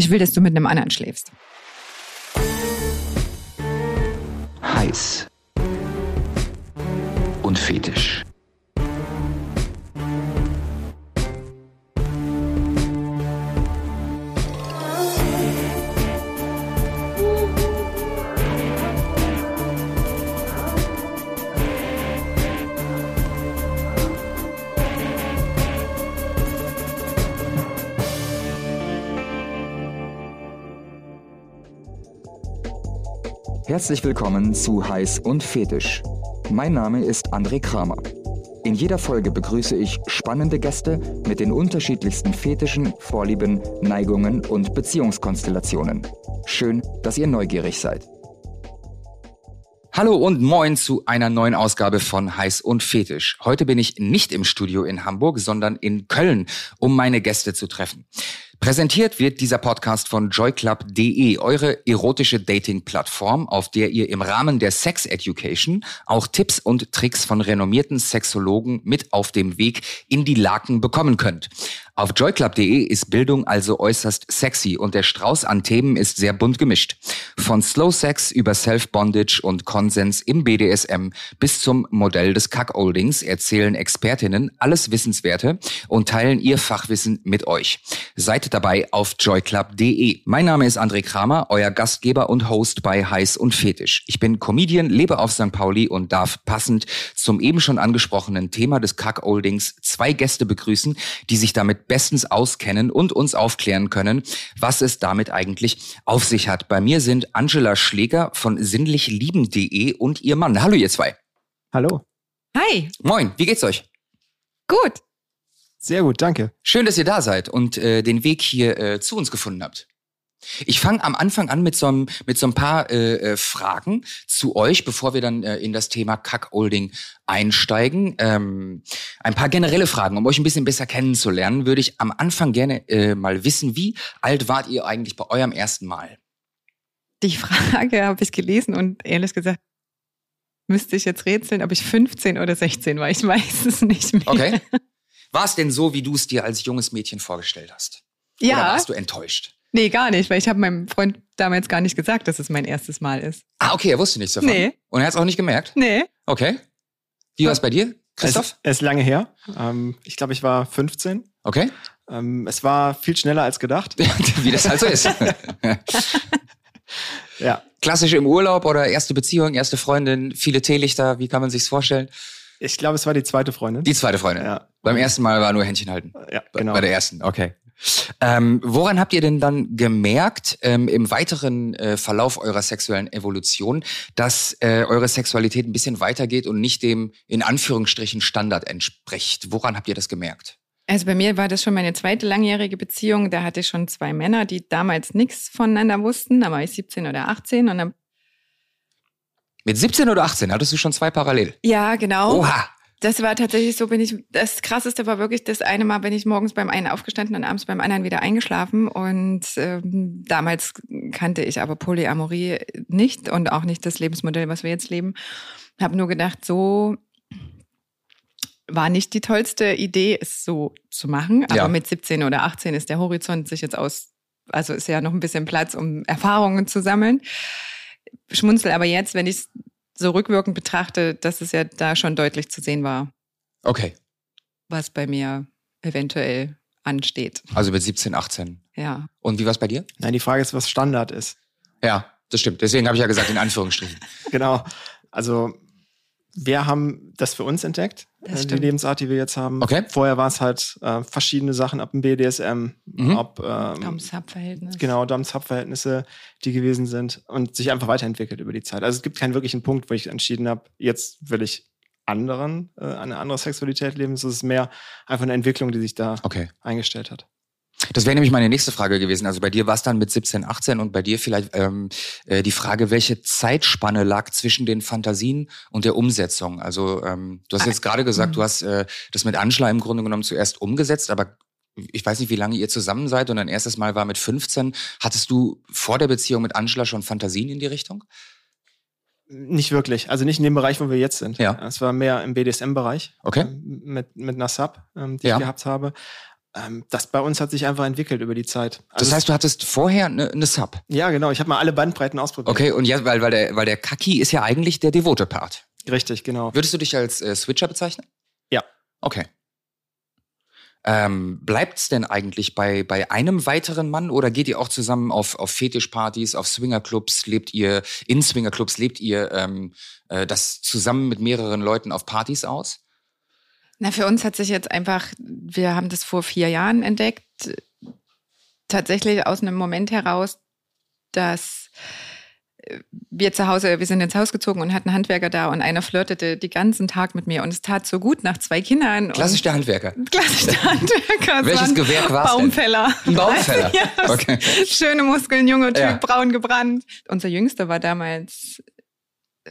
Ich will, dass du mit einem anderen schläfst. Heiß. Und fetisch. Herzlich willkommen zu Heiß und Fetisch. Mein Name ist André Kramer. In jeder Folge begrüße ich spannende Gäste mit den unterschiedlichsten Fetischen, Vorlieben, Neigungen und Beziehungskonstellationen. Schön, dass ihr neugierig seid. Hallo und moin zu einer neuen Ausgabe von Heiß und Fetisch. Heute bin ich nicht im Studio in Hamburg, sondern in Köln, um meine Gäste zu treffen. Präsentiert wird dieser Podcast von joyclub.de, eure erotische Dating-Plattform, auf der ihr im Rahmen der Sex Education auch Tipps und Tricks von renommierten Sexologen mit auf dem Weg in die Laken bekommen könnt. Auf joyclub.de ist Bildung also äußerst sexy und der Strauß an Themen ist sehr bunt gemischt. Von Slow Sex über Self-Bondage und Konsens im BDSM bis zum Modell des Cuckoldings erzählen Expertinnen alles Wissenswerte und teilen ihr Fachwissen mit euch. Seid dabei auf joyclub.de. Mein Name ist André Kramer, euer Gastgeber und Host bei Heiß und Fetisch. Ich bin Comedian, lebe auf St. Pauli und darf passend zum eben schon angesprochenen Thema des Cuckoldings zwei Gäste begrüßen, die sich damit bestens auskennen und uns aufklären können, was es damit eigentlich auf sich hat. Bei mir sind Angela Schläger von sinnlichlieben.de und ihr Mann. Hallo ihr zwei. Hallo. Hi. Moin, wie geht's euch? Gut. Sehr gut, danke. Schön, dass ihr da seid und äh, den Weg hier äh, zu uns gefunden habt. Ich fange am Anfang an mit so, einem, mit so ein paar äh, äh, Fragen zu euch, bevor wir dann äh, in das Thema Cuckolding einsteigen. Ähm, ein paar generelle Fragen, um euch ein bisschen besser kennenzulernen, würde ich am Anfang gerne äh, mal wissen, wie alt wart ihr eigentlich bei eurem ersten Mal? Die Frage habe ich gelesen und ehrlich gesagt müsste ich jetzt rätseln, ob ich 15 oder 16 war. Ich weiß es nicht mehr. Okay. War es denn so, wie du es dir als junges Mädchen vorgestellt hast? Ja. Oder warst du enttäuscht? Nee, gar nicht, weil ich habe meinem Freund damals gar nicht gesagt, dass es mein erstes Mal ist. Ah, okay, er wusste nichts davon. Nee. Und er hat es auch nicht gemerkt? Nee. Okay. Wie war es bei dir, Christoph? Es, es ist lange her. Ähm, ich glaube, ich war 15. Okay. Ähm, es war viel schneller als gedacht. wie das halt so ist. ja. Klassisch im Urlaub oder erste Beziehung, erste Freundin, viele Teelichter, wie kann man sich's vorstellen? Ich glaube, es war die zweite Freundin. Die zweite Freundin. Ja. Beim ersten Mal war nur Händchen halten. Ja, genau. Bei der ersten, okay. Ähm, woran habt ihr denn dann gemerkt ähm, im weiteren äh, Verlauf eurer sexuellen Evolution, dass äh, eure Sexualität ein bisschen weitergeht und nicht dem in Anführungsstrichen Standard entspricht? Woran habt ihr das gemerkt? Also bei mir war das schon meine zweite langjährige Beziehung. Da hatte ich schon zwei Männer, die damals nichts voneinander wussten. Da war ich 17 oder 18 und dann Mit 17 oder 18 hattest du schon zwei parallel? ja, genau. Oha! Das war tatsächlich so, bin ich, das krasseste war wirklich das eine Mal, bin ich morgens beim einen aufgestanden und abends beim anderen wieder eingeschlafen. Und ähm, damals kannte ich aber Polyamorie nicht und auch nicht das Lebensmodell, was wir jetzt leben. Habe nur gedacht, so war nicht die tollste Idee, es so zu machen. Aber Ja. mit 17 oder 18 ist der Horizont sich jetzt aus, also ist ja noch ein bisschen Platz, um Erfahrungen zu sammeln. Schmunzel aber jetzt, wenn ich es so rückwirkend betrachte, dass es ja da schon deutlich zu sehen war, Okay. was bei mir eventuell ansteht. Also mit 17, 18. Ja. Und wie war's bei dir? Nein, die Frage ist, was Standard ist. Ja, das stimmt. Deswegen habe ich ja gesagt, in Anführungsstrichen. Genau. Also, wir haben das für uns entdeckt, äh, die. Lebensart, die wir jetzt haben. Okay. Vorher war es halt äh, verschiedene Sachen ab dem BDSM, Mhm. ob ähm, Dom-Sub-Verhältnis. genau Dom-Sub-Verhältnisse, die gewesen sind und sich einfach weiterentwickelt über die Zeit. Also es gibt keinen wirklichen Punkt, wo ich entschieden habe, jetzt will ich anderen, äh, eine andere Sexualität leben. Es ist mehr einfach eine Entwicklung, die sich da Okay. eingestellt hat. Das wäre nämlich meine nächste Frage gewesen. Also bei dir war es dann mit 17, 18 und bei dir vielleicht ähm, äh, die Frage, welche Zeitspanne lag zwischen den Fantasien und der Umsetzung? Also ähm, du hast jetzt gerade gesagt, du hast äh, das mit Angela im Grunde genommen zuerst umgesetzt, aber ich weiß nicht, wie lange ihr zusammen seid und dein erstes Mal war mit 15. Hattest du vor der Beziehung mit Angela schon Fantasien in die Richtung? Nicht wirklich. Also nicht in dem Bereich, wo wir jetzt sind. Ja. Es war mehr im BDSM-Bereich. Okay. ähm, Mit, mit einer Sub, ähm, die Ja. ich gehabt habe. Ähm, das bei uns hat sich einfach entwickelt über die Zeit. Also das heißt, du hattest vorher eine, eine Sub? Ja, genau. Ich habe mal alle Bandbreiten ausprobiert. Okay, und ja, weil, weil, der, weil der Kaki ist ja eigentlich der devote Part. Richtig, genau. Würdest du dich als äh, Switcher bezeichnen? Ja. Okay. Ähm, Bleibt es denn eigentlich bei, bei einem weiteren Mann oder geht ihr auch zusammen auf, auf Fetischpartys, auf Swingerclubs? Lebt ihr in Swingerclubs? Lebt ihr ähm, äh, das zusammen mit mehreren Leuten auf Partys aus? Na, für uns hat sich jetzt einfach, wir haben das vor vier Jahren entdeckt, tatsächlich aus einem Moment heraus, dass wir zu Hause, wir sind ins Haus gezogen und hatten Handwerker da und einer flirtete den ganzen Tag mit mir und es tat so gut nach zwei Kindern. Klassisch der Handwerker. Klassisch der Handwerker. Welches Gewerk war es Baumfäller. Ein Baumfäller. ja, okay. Schöne Muskeln, junger Typ, ja. braun gebrannt. Unser Jüngster war damals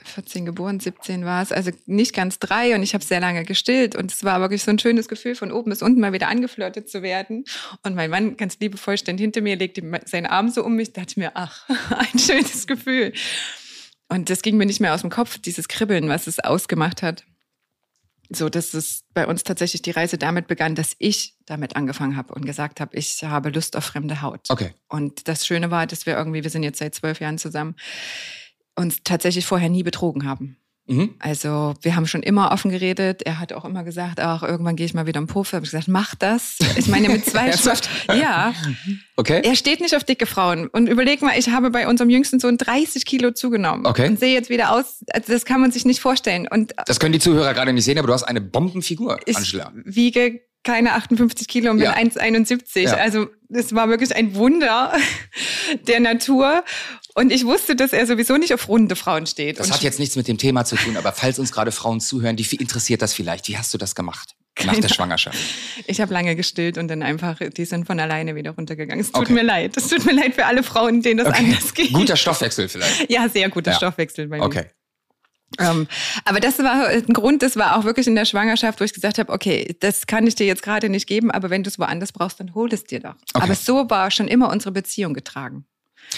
14 geboren, 17 war es, also nicht ganz drei und ich habe sehr lange gestillt und es war wirklich so ein schönes Gefühl, von oben bis unten mal wieder angeflirtet zu werden. Und mein Mann ganz liebevoll stand hinter mir, legte seinen Arm so um mich, dachte mir, ach, ein schönes Gefühl. Und das ging mir nicht mehr aus dem Kopf, dieses Kribbeln, was es ausgemacht hat. So, dass es bei uns tatsächlich die Reise damit begann, dass ich damit angefangen habe und gesagt habe, ich habe Lust auf fremde Haut. Okay. Und das Schöne war, dass wir irgendwie, wir sind jetzt seit zwölf Jahren zusammen, uns tatsächlich vorher nie betrogen haben. Mhm. Also wir haben schon immer offen geredet. Er hat auch immer gesagt, ach, irgendwann gehe ich mal wieder im Puff. Habe ich gesagt, mach das. Ich meine, mit zwei Schrift. Ja. Okay. Er steht nicht auf dicke Frauen. Und überleg mal, ich habe bei unserem jüngsten Sohn 30 Kilo zugenommen. Okay. Und sehe jetzt wieder aus, also das kann man sich nicht vorstellen. Und das können die Zuhörer gerade nicht sehen, aber du hast eine Bombenfigur, Angela. Ich wiege keine 58 Kilo und bin ja. 1,71. Ja. Also es war wirklich ein Wunder der Natur. Und ich wusste, dass er sowieso nicht auf runde Frauen steht. Das und hat jetzt nichts mit dem Thema zu tun, aber falls uns gerade Frauen zuhören, die interessiert das vielleicht. Wie hast du das gemacht? Nach der Schwangerschaft. Ich habe lange gestillt und dann einfach, die sind von alleine wieder runtergegangen. Es tut okay. mir leid. Es tut mir leid für alle Frauen, denen das okay. anders geht. Guter Stoffwechsel vielleicht. Ja, sehr guter ja. Stoffwechsel bei mir. Okay. Ähm, aber das war ein Grund, das war auch wirklich in der Schwangerschaft, wo ich gesagt habe, okay, das kann ich dir jetzt gerade nicht geben, aber wenn du es woanders brauchst, dann hol es dir doch. Okay. Aber so war schon immer unsere Beziehung getragen.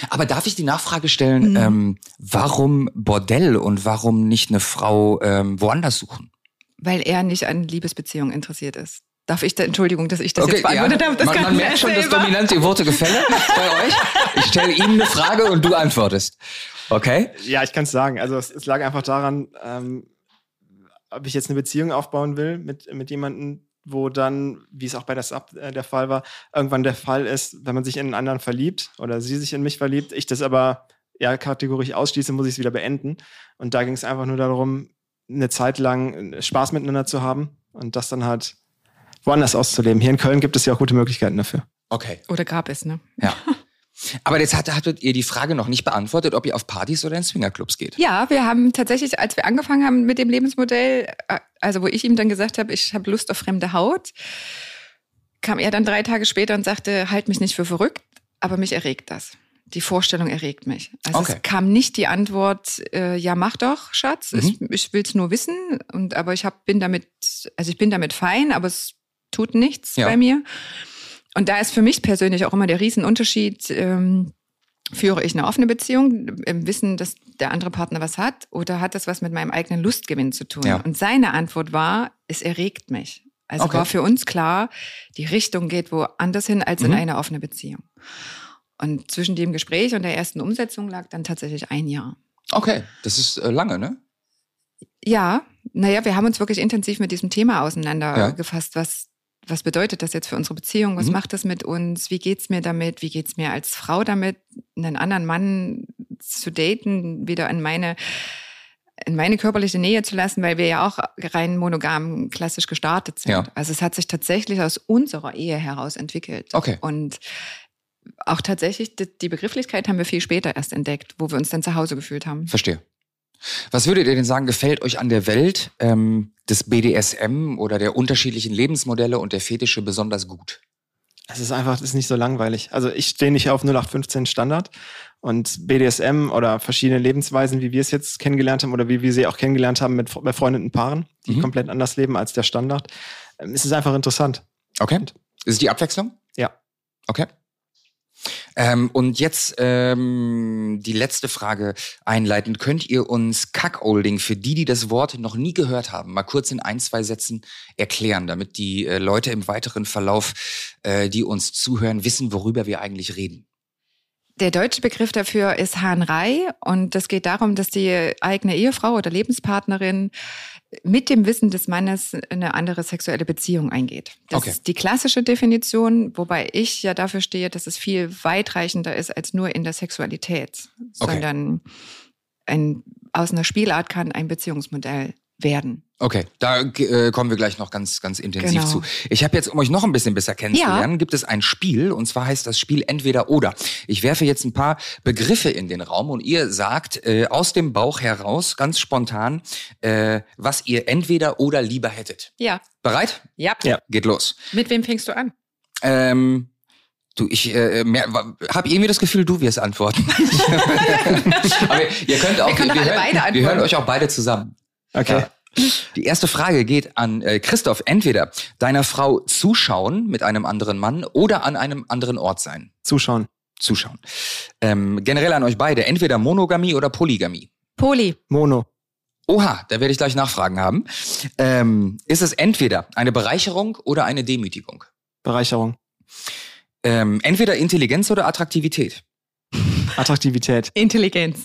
Aber darf ich die Nachfrage stellen, mhm. ähm, warum Bordell und warum nicht eine Frau ähm, woanders suchen? Weil er nicht an Liebesbeziehungen interessiert ist. Darf ich da, Entschuldigung, dass ich das okay, jetzt beantwortet ja, habe. Das man, man merkt schon das dominante Worte gefällt bei euch. Ich stelle ihm eine Frage und du antwortest. Okay? Ja, ich kann es sagen. Also es, es, lag einfach daran, ähm, ob ich jetzt eine Beziehung aufbauen will mit, mit jemandem, wo dann, wie es auch bei der Sub äh, der Fall war, irgendwann der Fall ist, wenn man sich in einen anderen verliebt oder sie sich in mich verliebt, ich das aber ja kategorisch ausschließe, muss ich es wieder beenden. Und da ging es einfach nur darum, eine Zeit lang äh, Spaß miteinander zu haben und das dann halt woanders auszuleben. Hier in Köln gibt es ja auch gute Möglichkeiten dafür. Okay. Oder gab es, ne? Ja. Aber jetzt hat, hattet ihr die Frage noch nicht beantwortet, ob ihr auf Partys oder in Swingerclubs geht. Ja, wir haben tatsächlich, als wir angefangen haben mit dem Lebensmodell, äh, also wo ich ihm dann gesagt habe, ich habe Lust auf fremde Haut, kam er dann drei Tage später und sagte, halt mich nicht für verrückt, aber mich erregt das. Die Vorstellung erregt mich. Also okay. es kam nicht die Antwort, äh, ja mach doch, Schatz, mhm. ich, ich will es nur wissen. Und aber ich hab, bin damit, also ich bin damit fein, aber es tut nichts ja. bei mir. Und da ist für mich persönlich auch immer der Riesenunterschied, ähm, führe ich eine offene Beziehung im Wissen, dass der andere Partner was hat oder hat das was mit meinem eigenen Lustgewinn zu tun? Ja. Und seine Antwort war, es erregt mich. Also okay. war für uns klar, die Richtung geht woanders hin als mhm. in eine offene Beziehung. Und zwischen dem Gespräch und der ersten Umsetzung lag dann tatsächlich ein Jahr. Okay, das ist äh, lange, ne? Ja, naja, wir haben uns wirklich intensiv mit diesem Thema auseinandergefasst, ja. was was bedeutet das jetzt für unsere Beziehung? Was mhm. macht das mit uns? Wie geht's mir damit? Wie geht's mir als Frau damit, einen anderen Mann zu daten, wieder in meine in meine körperliche Nähe zu lassen, weil wir ja auch rein monogam klassisch gestartet sind. Ja. Also es hat sich tatsächlich aus unserer Ehe heraus entwickelt. Okay. Und auch tatsächlich die Begrifflichkeit haben wir viel später erst entdeckt, wo wir uns dann zu Hause gefühlt haben. Verstehe. Was würdet ihr denn sagen, gefällt euch an der Welt ähm, des BDSM oder der unterschiedlichen Lebensmodelle und der Fetische besonders gut? Es ist einfach, es ist nicht so langweilig. Also ich stehe nicht auf 0815 Standard und BDSM oder verschiedene Lebensweisen, wie wir es jetzt kennengelernt haben oder wie wir sie auch kennengelernt haben mit befreundeten Paaren, die mhm. komplett anders leben als der Standard. Ähm, es ist einfach interessant. Okay. Und ist es die Abwechslung? Ja. Okay. Ähm, und jetzt ähm, die letzte Frage einleitend. Könnt ihr uns Cuckolding für die, die das Wort noch nie gehört haben, mal kurz in ein, zwei Sätzen erklären, damit die äh, Leute im weiteren Verlauf, äh, die uns zuhören, wissen, worüber wir eigentlich reden? Der deutsche Begriff dafür ist Hahnrei und das geht darum, dass die eigene Ehefrau oder Lebenspartnerin mit dem Wissen des Mannes eine andere sexuelle Beziehung eingeht. Das Okay. ist die klassische Definition, wobei ich ja dafür stehe, dass es viel weitreichender ist als nur in der Sexualität, Okay. sondern ein, aus einer Spielart kann ein Beziehungsmodell werden. Okay, da äh, kommen wir gleich noch ganz, ganz intensiv Genau. zu. Ich habe jetzt, um euch noch ein bisschen besser kennenzulernen, gibt es ein Spiel und zwar heißt das Spiel entweder oder. Ich werfe jetzt ein paar Begriffe in den Raum und ihr sagt äh, aus dem Bauch heraus ganz spontan, äh, was ihr entweder oder lieber hättet. Ja. Bereit? Ja. Ja. Geht los. Mit wem fängst du an? Ähm, du, ich äh, habe irgendwie das Gefühl, du wirst antworten. Aber ihr könnt auch, Wir alle hören, beide wir hören euch auch beide zusammen. Okay. Ja. Die erste Frage geht an äh, Christoph. Entweder deiner Frau zuschauen mit einem anderen Mann oder an einem anderen Ort sein. Zuschauen. Zuschauen. Ähm, generell an euch beide. Entweder Monogamie oder Polygamie. Poli. Mono. Oha, da werde ich gleich Nachfragen haben. Ähm, ist es entweder eine Bereicherung oder eine Demütigung? Bereicherung. Ähm, entweder Intelligenz oder Attraktivität. Attraktivität. Intelligenz.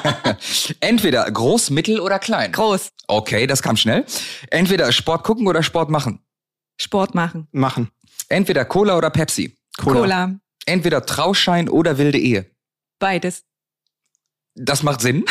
Entweder groß, mittel oder klein. Groß. Okay, das kam schnell. Entweder Sport gucken oder Sport machen. Sport machen. Machen. Entweder Cola oder Pepsi. Cola. Cola. Entweder Trauschein oder wilde Ehe. Beides. Das macht Sinn.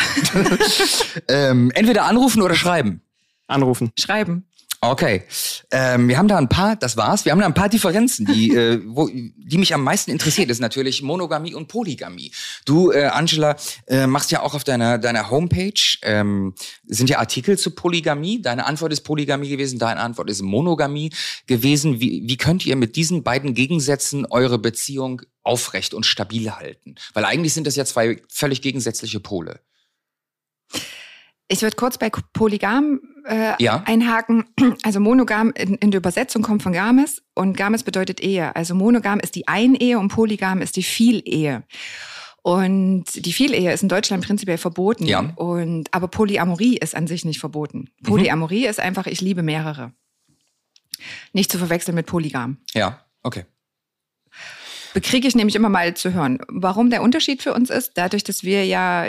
ähm, entweder anrufen oder schreiben. Anrufen. Schreiben. Okay. Ähm, wir haben da ein paar, das war's, wir haben da ein paar Differenzen, die, äh, wo, die mich am meisten interessiert, ist natürlich Monogamie und Polygamie. Du, äh, Angela, äh, machst ja auch auf deiner, deiner Homepage, ähm, sind ja Artikel zu Polygamie. Deine Antwort ist Polygamie gewesen, deine Antwort ist Monogamie gewesen. Wie, wie könnt ihr mit diesen beiden Gegensätzen eure Beziehung aufrecht und stabil halten? Weil eigentlich sind das ja zwei völlig gegensätzliche Pole. Ich würde kurz bei Polygam äh, Ja. einhaken. Also monogam in, in der Übersetzung kommt von Games und Games bedeutet Ehe. Also monogam ist die Ein-Ehe und Polygam ist die Vielehe. Und die Vielehe ist in Deutschland prinzipiell verboten. Ja. Und, aber Polyamorie ist an sich nicht verboten. Polyamorie ist einfach, ich liebe mehrere. Nicht zu verwechseln mit Polygam. Ja, okay. Bekriege ich nämlich immer mal zu hören. Warum der Unterschied für uns ist, dadurch, dass wir ja,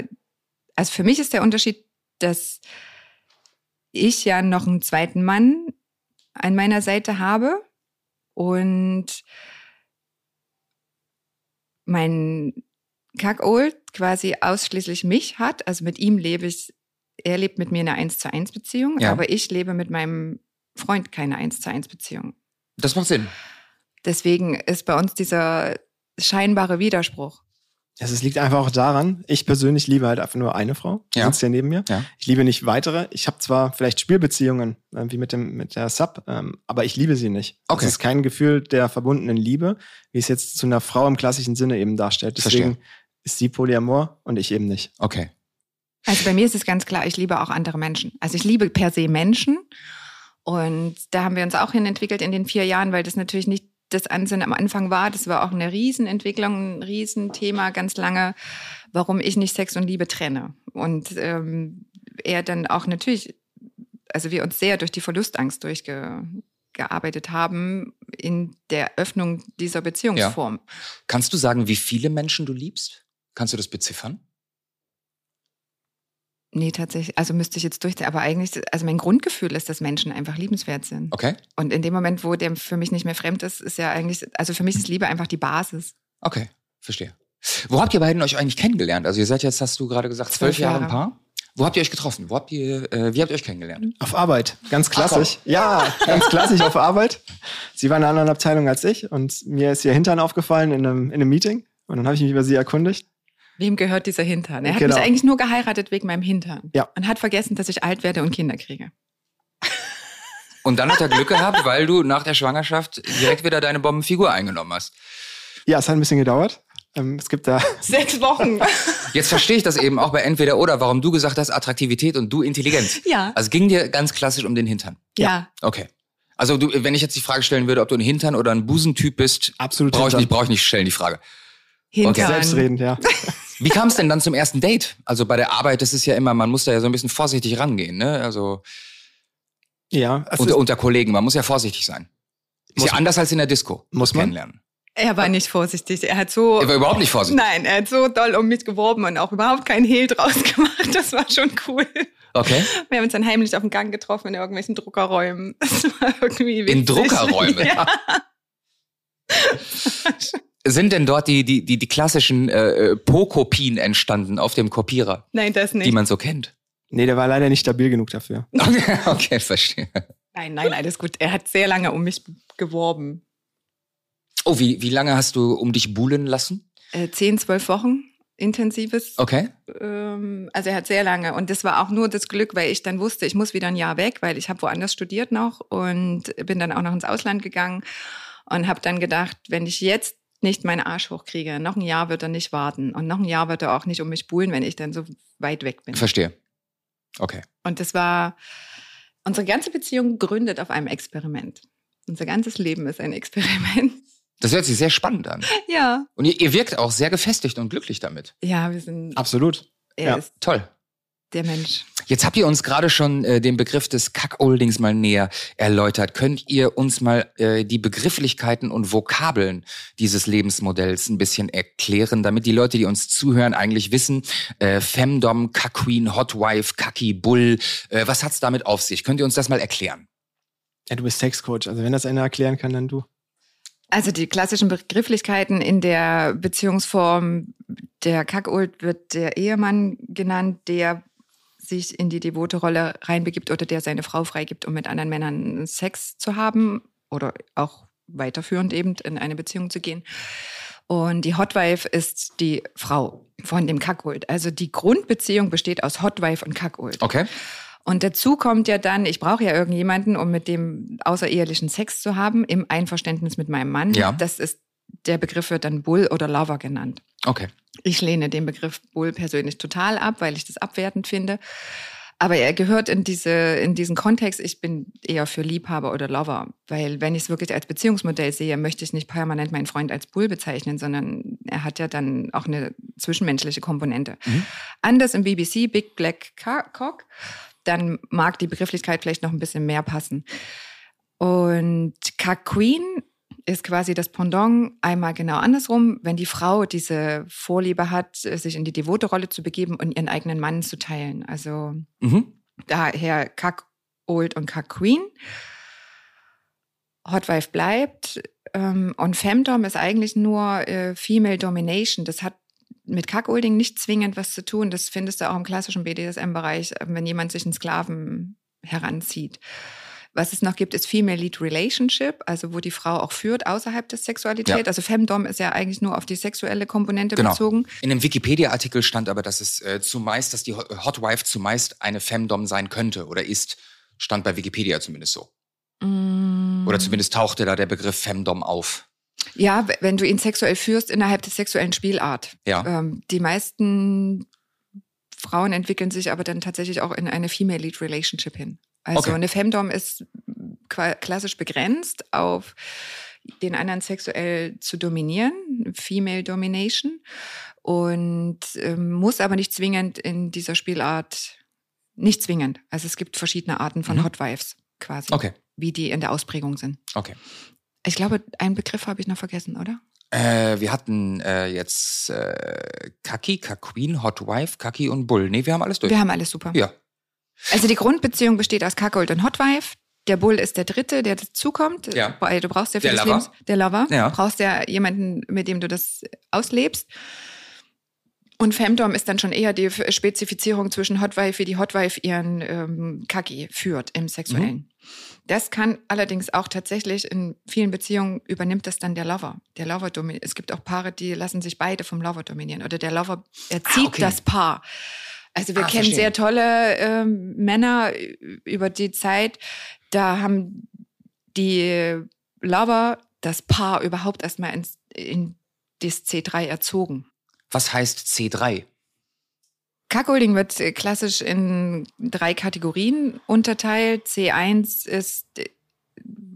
also für mich ist der Unterschied, dass ich ja noch einen zweiten Mann an meiner Seite habe und mein Kackold quasi ausschließlich mich hat. Also mit ihm lebe ich, er lebt mit mir eine 1 zu 1 Beziehung, Ja. aber ich lebe mit meinem Freund keine 1 zu 1 Beziehung. Das macht Sinn. Deswegen ist bei uns dieser scheinbare Widerspruch. Also es liegt einfach auch daran, ich persönlich liebe halt einfach nur eine Frau, die Ja. sitzt hier neben mir. Ja. Ich liebe nicht weitere. Ich habe zwar vielleicht Spielbeziehungen, äh, wie mit dem mit der Sub, ähm, aber ich liebe sie nicht. Okay. Das ist kein Gefühl der verbundenen Liebe, wie es jetzt zu einer Frau im klassischen Sinne eben darstellt. Deswegen Verstehe. ist sie Polyamor und ich eben nicht. Okay. Also bei mir ist es ganz klar, ich liebe auch andere Menschen. Also ich liebe per se Menschen. Und da haben wir uns auch hin entwickelt in den vier Jahren, weil das natürlich nicht das Ansinnen am Anfang war. Das war auch eine Riesenentwicklung, ein Riesenthema ganz lange, warum ich nicht Sex und Liebe trenne. Und ähm, er dann auch natürlich, also wir uns sehr durch die Verlustangst durchgearbeitet haben in der Öffnung dieser Beziehungsform. Kannst du sagen, wie viele Menschen du liebst? Kannst du das beziffern? Nee, tatsächlich. Also müsste ich jetzt durchziehen. Aber eigentlich, also mein Grundgefühl ist, dass Menschen einfach liebenswert sind. Okay. Und in dem Moment, wo der für mich nicht mehr fremd ist, ist ja eigentlich, also für mich ist Liebe einfach die Basis. Okay, verstehe. Wo habt ihr beiden euch eigentlich kennengelernt? Also ihr seid jetzt, hast du gerade gesagt, zwölf Zwölf Jahre ein. Paar. Wo habt ihr euch getroffen? Wo habt ihr, äh, wie habt ihr euch kennengelernt? Auf Arbeit, ganz klassisch. ja, ganz klassisch auf Arbeit. Sie war in einer anderen Abteilung als ich und mir ist ihr Hintern aufgefallen in einem, in einem Meeting und dann habe ich mich über sie erkundigt. Wem gehört dieser Hintern? Er hat Genau. mich eigentlich nur geheiratet wegen meinem Hintern. Ja. Und hat vergessen, dass ich alt werde und Kinder kriege. Und dann hat er Glück gehabt, weil du nach der Schwangerschaft direkt wieder deine Bombenfigur eingenommen hast. Ja, es hat ein bisschen gedauert. Ähm, es gibt da Sechs Wochen. Jetzt verstehe ich das eben auch bei entweder oder, warum du gesagt hast Attraktivität und du Intelligenz. ja. Also ging dir ganz klassisch um den Hintern. Ja. Okay. Also du, wenn ich jetzt die Frage stellen würde, ob du ein Hintern oder ein Busentyp bist, absolut brauche ich nicht, brauche ich nicht stellen die Frage. Hintern. Selbstredend, ja. Wie kam es denn dann zum ersten Date? Also bei der Arbeit ist es ja immer, man muss da ja so ein bisschen vorsichtig rangehen, ne? Also Ja, es unter, ist, unter Kollegen, man muss ja vorsichtig sein. Ist ja anders als in der Disco. Muss man? kennenlernen. Er war nicht vorsichtig. Er hat so. Er war überhaupt nicht vorsichtig. Nein, er hat so doll um mich geworben und auch überhaupt keinen Hehl draus gemacht. Das war schon cool. Okay. Wir haben uns dann heimlich auf dem Gang getroffen in irgendwelchen Druckerräumen. Das war irgendwie witzig. In Druckerräumen? Ja. Sind denn dort die, die, die, die klassischen äh, äh, Po-Kopien entstanden auf dem Kopierer, Nein, das die nicht. man so kennt? nee, der war leider nicht stabil genug dafür. Okay, okay, verstehe. Nein, nein, alles gut. Er hat sehr lange um mich geworben. Oh, wie, wie lange hast du um dich buhlen lassen? Äh, zehn, zwölf Wochen intensives. Okay. Ähm, also er hat sehr lange. Und das war auch nur das Glück, weil ich dann wusste, ich muss wieder ein Jahr weg, weil ich habe woanders studiert noch und bin dann auch noch ins Ausland gegangen und habe dann gedacht, wenn ich jetzt nicht meinen Arsch hochkriege, noch ein Jahr wird er nicht warten und noch ein Jahr wird er auch nicht um mich buhlen, wenn ich dann so weit weg bin. Verstehe. Okay. Und das war, unsere ganze Beziehung gründet auf einem Experiment. Unser ganzes Leben ist ein Experiment. Das hört sich sehr spannend an. Ja. Und ihr, ihr wirkt auch sehr gefestigt und glücklich damit. Ja, wir sind, Absolut. er ja. ist Toll. Der Mensch. Jetzt habt ihr uns gerade schon äh, den Begriff des Kackoldings mal näher erläutert. Könnt ihr uns mal äh, die Begrifflichkeiten und Vokabeln dieses Lebensmodells ein bisschen erklären, damit die Leute, die uns zuhören, eigentlich wissen, äh, Femdom, Cuckqueen, Hotwife, Kaki, Bull, äh, was hat's damit auf sich? Könnt ihr uns das mal erklären? ja, du bist Sexcoach. Also wenn das einer erklären kann, dann du. Also die klassischen Begrifflichkeiten in der Beziehungsform der Kackold wird der Ehemann genannt, der sich in die devote Rolle reinbegibt oder der seine Frau freigibt, um mit anderen Männern Sex zu haben oder auch weiterführend eben in eine Beziehung zu gehen. Und die Hotwife ist die Frau von dem Kackold. Also die Grundbeziehung besteht aus Hotwife und Kackold. Okay. Und dazu kommt ja dann, ich brauche ja irgendjemanden, um mit dem außerehelichen Sex zu haben, im Einverständnis mit meinem Mann. Ja. Das ist, der Begriff wird dann Bull oder Lover genannt. Okay. Ich lehne den Begriff Bull persönlich total ab, weil ich das abwertend finde. Aber er gehört in, diese, in diesen Kontext, ich bin eher für Liebhaber oder Lover. Weil wenn ich es wirklich als Beziehungsmodell sehe, möchte ich nicht permanent meinen Freund als Bull bezeichnen, sondern er hat ja dann auch eine zwischenmenschliche Komponente. Mhm. Anders im BBC, Big Black Cock, dann mag die Begrifflichkeit vielleicht noch ein bisschen mehr passen. Und Queen ist quasi das Pendant einmal genau andersrum, wenn die Frau diese Vorliebe hat, sich in die devote Rolle zu begeben und ihren eigenen Mann zu teilen. Also Mhm. daher Kack Old und Kack Queen. Hotwife bleibt. Ähm, und Femdom ist eigentlich nur äh, Female Domination. Das hat mit Cuckolding nicht zwingend was zu tun. Das findest du auch im klassischen BDSM-Bereich, äh, wenn jemand sich einen Sklaven heranzieht. Was es noch gibt, ist Female Lead Relationship, also wo die Frau auch führt außerhalb der Sexualität. Ja. Also Femdom ist ja eigentlich nur auf die sexuelle Komponente Genau. bezogen. In dem Wikipedia-Artikel stand aber, dass es äh, zumeist, dass die Ho- Hotwife zumeist eine Femdom sein könnte oder ist. Stand bei Wikipedia zumindest so. Mm. Oder zumindest tauchte da der Begriff Femdom auf. Ja, wenn du ihn sexuell führst innerhalb der sexuellen Spielart. Ja. Ähm, die meisten Frauen entwickeln sich aber dann tatsächlich auch in eine Female Lead Relationship hin. Also Okay. eine Femdom ist klassisch begrenzt auf den anderen sexuell zu dominieren, Female Domination, und ähm, muss aber nicht zwingend in dieser Spielart, nicht zwingend. Also es gibt verschiedene Arten von Mhm. Hotwives quasi, Okay, wie die in der Ausprägung sind. okay. Ich glaube, einen Begriff habe ich noch vergessen, oder? Äh, wir hatten äh, jetzt äh, Kaki, Queen, Hotwife, Kaki und Bull. Nee, wir haben alles durch. Wir haben alles super. ja. Also die Grundbeziehung besteht aus Cuckold und Hotwife. Der Bull ist der Dritte, der dazukommt. Ja. Du brauchst ja für Der das Lover. Lebens, der Lover. Ja. Du brauchst ja jemanden, mit dem du das auslebst. Und Femdom ist dann schon eher die Spezifizierung zwischen Hotwife, wie die Hotwife ihren ähm, Kaki führt im Sexuellen. Mhm. Das kann allerdings auch tatsächlich in vielen Beziehungen übernimmt das dann der Lover. Der Lover dominiert. Es gibt auch Paare, die lassen sich beide vom Lover dominieren. Oder der Lover erzieht Ah, okay. das Paar. Also wir Ah, kennen verstehe. sehr tolle ähm, Männer über die Zeit. Da haben die Lover das Paar überhaupt erstmal ins, in das C3 erzogen. Was heißt C3? Cuckolding wird äh, klassisch in drei Kategorien unterteilt. C1 ist äh,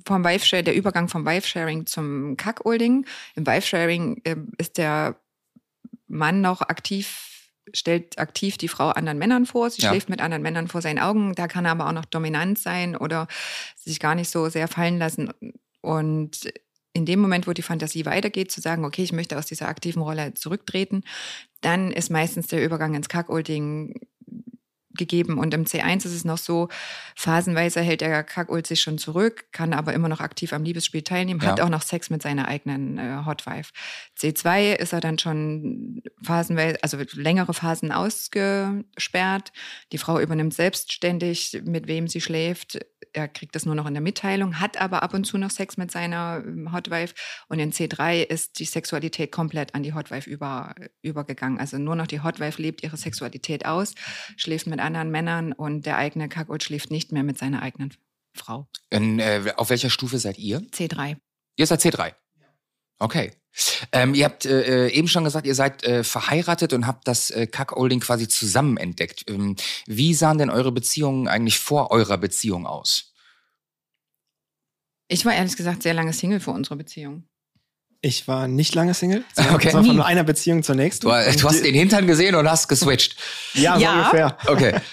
vom Wife der Übergang vom Wife-Sharing zum Cuckolding. Im Wife-Sharing äh, ist der Mann noch aktiv stellt aktiv die Frau anderen Männern vor, sie Ja. schläft mit anderen Männern vor seinen Augen, da kann er aber auch noch dominant sein oder sich gar nicht so sehr fallen lassen. Und in dem Moment, wo die Fantasie weitergeht, zu sagen, okay, ich möchte aus dieser aktiven Rolle zurücktreten, dann ist meistens der Übergang ins Kackolding gegeben. Und im C1 ist es noch so, phasenweise hält der Kackult sich schon zurück, kann aber immer noch aktiv am Liebesspiel teilnehmen, hat Ja. auch noch Sex mit seiner eigenen äh, Hotwife. C2 ist er dann schon phasenweise, also längere Phasen ausgesperrt. Die Frau übernimmt selbstständig, mit wem sie schläft. Er kriegt das nur noch in der Mitteilung, hat aber ab und zu noch Sex mit seiner ähm, Hotwife. Und in C3 ist die Sexualität komplett an die Hotwife über, übergegangen. Also nur noch die Hotwife lebt ihre Sexualität aus, schläft mit anderen Männern und der eigene Kackult schläft nicht mehr mit seiner eigenen Frau. In, äh, auf welcher Stufe seid ihr? C3. Ihr seid C3. Okay. Ähm, ihr habt äh, äh, eben schon gesagt, ihr seid äh, verheiratet und habt das äh, Cuckolding quasi zusammen entdeckt. Ähm, wie sahen denn eure Beziehungen eigentlich vor eurer Beziehung aus? Ich war ehrlich gesagt sehr lange Single vor unserer Beziehung. Ich war nicht lange Single. Okay. Das war von einer Beziehung zur nächsten. Du, äh, du hast den Hintern gesehen und hast geswitcht. Ja, so Ja. ungefähr. Okay.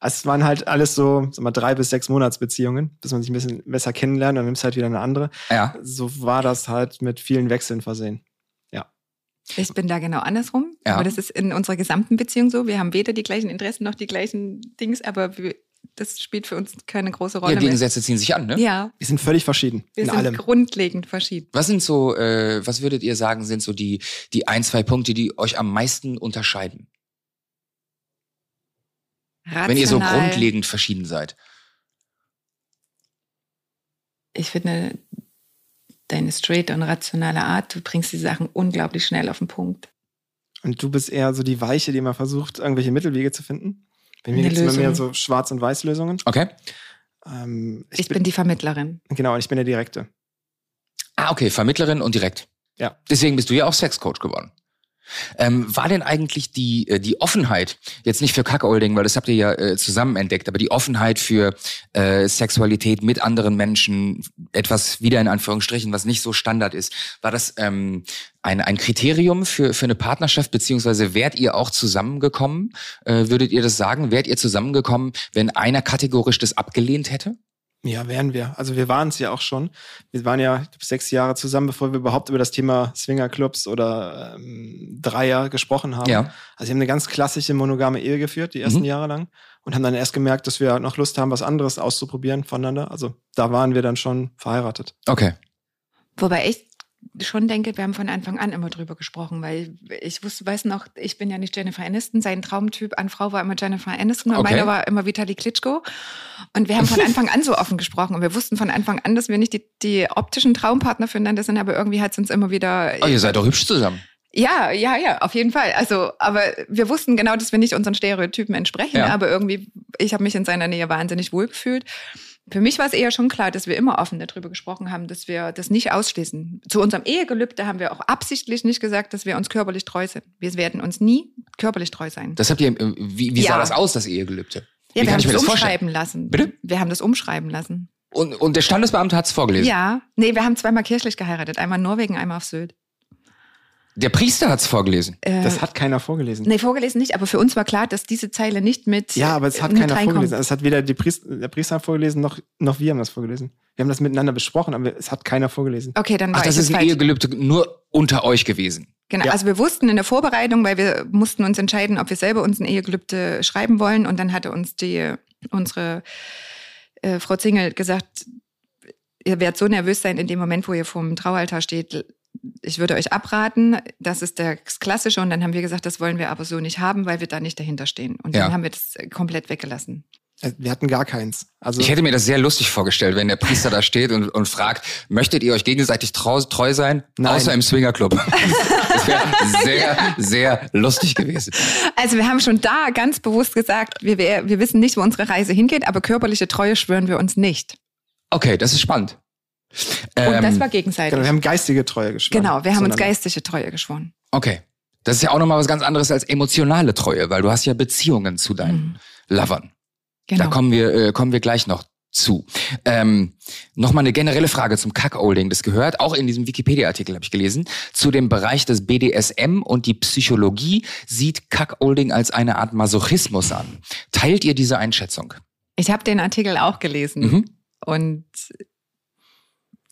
Es waren halt alles so, sag mal, drei bis sechs Monatsbeziehungen, bis man sich ein bisschen besser kennenlernt, dann nimmst halt wieder eine andere. Ja. So war das halt mit vielen Wechseln versehen. Ich bin da genau andersrum. Ja. Aber das ist in unserer gesamten Beziehung so. Wir haben weder die gleichen Interessen noch die gleichen Dings, aber wir, das spielt für uns keine große Ja, Rolle mehr. Gegensätze ziehen sich an, ne? Ja, Wir sind völlig verschieden. wir in sind allem. grundlegend verschieden. Was sind so, äh, was würdet ihr sagen, sind so die, die ein, zwei Punkte, die euch am meisten unterscheiden? Rational, Wenn ihr so grundlegend verschieden seid. Ich finde, deine straight und rationale Art, du bringst die Sachen unglaublich schnell auf den Punkt. Und du bist eher so die Weiche, die immer versucht, irgendwelche Mittelwege zu finden. Bei mir gibt es immer mehr so Schwarz- und Weiß-Lösungen. Okay. Ähm, Ich, bin die Vermittlerin. genau, und ich bin der Direkte. Ah, okay, Vermittlerin und direkt. Ja. Deswegen bist du ja auch Sexcoach geworden. Ähm, war denn eigentlich die, äh, die Offenheit, jetzt nicht für Cuckolding, weil das habt ihr ja äh, zusammen entdeckt, aber die Offenheit für äh, Sexualität mit anderen Menschen, etwas wieder in Anführungsstrichen, was nicht so Standard ist, war das ähm, ein, ein Kriterium für, für eine Partnerschaft, beziehungsweise wärt ihr auch zusammengekommen? Äh, würdet ihr das sagen? Wärt ihr zusammengekommen, wenn einer kategorisch das abgelehnt hätte? Ja, wären wir. Also wir waren es ja auch schon. Wir waren ja glaub, sechs Jahre zusammen, bevor wir überhaupt über das Thema Swingerclubs oder ähm, Dreier gesprochen haben. Ja. Also wir haben eine ganz klassische monogame Ehe geführt, die ersten Mhm. Jahre lang. Und haben dann erst gemerkt, dass wir noch Lust haben, was anderes auszuprobieren voneinander. Also da waren wir dann schon verheiratet. Okay. Wobei ich schon denke, wir haben von Anfang an immer drüber gesprochen, weil ich wusste, weiß noch, ich bin ja nicht Jennifer Aniston, sein Traumtyp an Frau war immer Jennifer Aniston und Okay. meiner war immer Vitali Klitschko. Und wir haben von Anfang an so offen gesprochen und wir wussten von Anfang an, dass wir nicht die, die optischen Traumpartner füreinander sind, aber irgendwie hat es uns immer wieder. Oh, ihr seid doch hübsch zusammen. Ja, ja, ja, auf jeden Fall. Also, aber wir wussten genau, dass wir nicht unseren Stereotypen entsprechen, Ja. aber irgendwie, ich habe mich in seiner Nähe wahnsinnig wohl gefühlt. Für mich war es eher schon klar, dass wir immer offen darüber gesprochen haben, dass wir das nicht ausschließen. Zu unserem Ehegelübde haben wir auch absichtlich nicht gesagt, dass wir uns körperlich treu sind. Wir werden uns nie körperlich treu sein. Das habt ihr, äh, wie, wie sah Ja. das aus, das Ehegelübde? ja, wie wir haben das vorstellen? umschreiben lassen. Bitte? Wir haben das umschreiben lassen. Und, und der Standesbeamte hat es vorgelesen. Ja, nee, wir haben zweimal kirchlich geheiratet. Einmal in Norwegen, einmal auf Sylt. Der Priester hat es vorgelesen. Äh, Das hat keiner vorgelesen. nee, vorgelesen nicht, aber für uns war klar, dass diese Zeile nicht mit Ja, aber es hat mit keiner reinkommt. vorgelesen. Es hat weder die Priester, der Priester vorgelesen, noch, noch wir haben das vorgelesen. Wir haben das miteinander besprochen, aber es hat keiner vorgelesen. Okay, dann war Ach, das ich ist ein falsch. Ehegelübde nur unter euch gewesen. Genau, Ja. also wir wussten in der Vorbereitung, weil wir mussten uns entscheiden, ob wir selber uns ein Ehegelübde schreiben wollen. Und dann hatte uns die unsere äh, Frau Zingel gesagt, ihr werdet so nervös sein in dem Moment, wo ihr vorm Traualtar steht. Ich würde euch abraten, das ist das Klassische. Und dann haben wir gesagt, das wollen wir aber so nicht haben, weil wir da nicht dahinter stehen. Und Ja. dann haben wir das komplett weggelassen. Äh, Wir hatten gar keins. Also Ich hätte mir das sehr lustig vorgestellt, wenn der Priester da steht und, und fragt, möchtet ihr euch gegenseitig trau, treu sein? Nein. Außer im Swingerclub. Das wäre sehr, sehr lustig gewesen. Also wir haben schon da ganz bewusst gesagt, wir, wir wissen nicht, wo unsere Reise hingeht, aber körperliche Treue schwören wir uns nicht. Okay, das ist spannend. Und Ähm, das war gegenseitig. genau, wir haben geistige Treue geschworen. Genau, wir haben uns geistige Treue geschworen. Okay. Das ist ja auch nochmal was ganz anderes als emotionale Treue, weil du hast ja Beziehungen zu deinen Mhm. Lovern. Genau. Da kommen wir, äh, kommen wir gleich noch zu. Ähm, Nochmal eine generelle Frage zum Cuckolding. Das gehört auch in diesem Wikipedia-Artikel, habe ich gelesen, zu dem Bereich des BDSM und die Psychologie sieht Cuckolding als eine Art Masochismus an. Teilt ihr diese Einschätzung? Ich habe den Artikel auch gelesen Mhm. und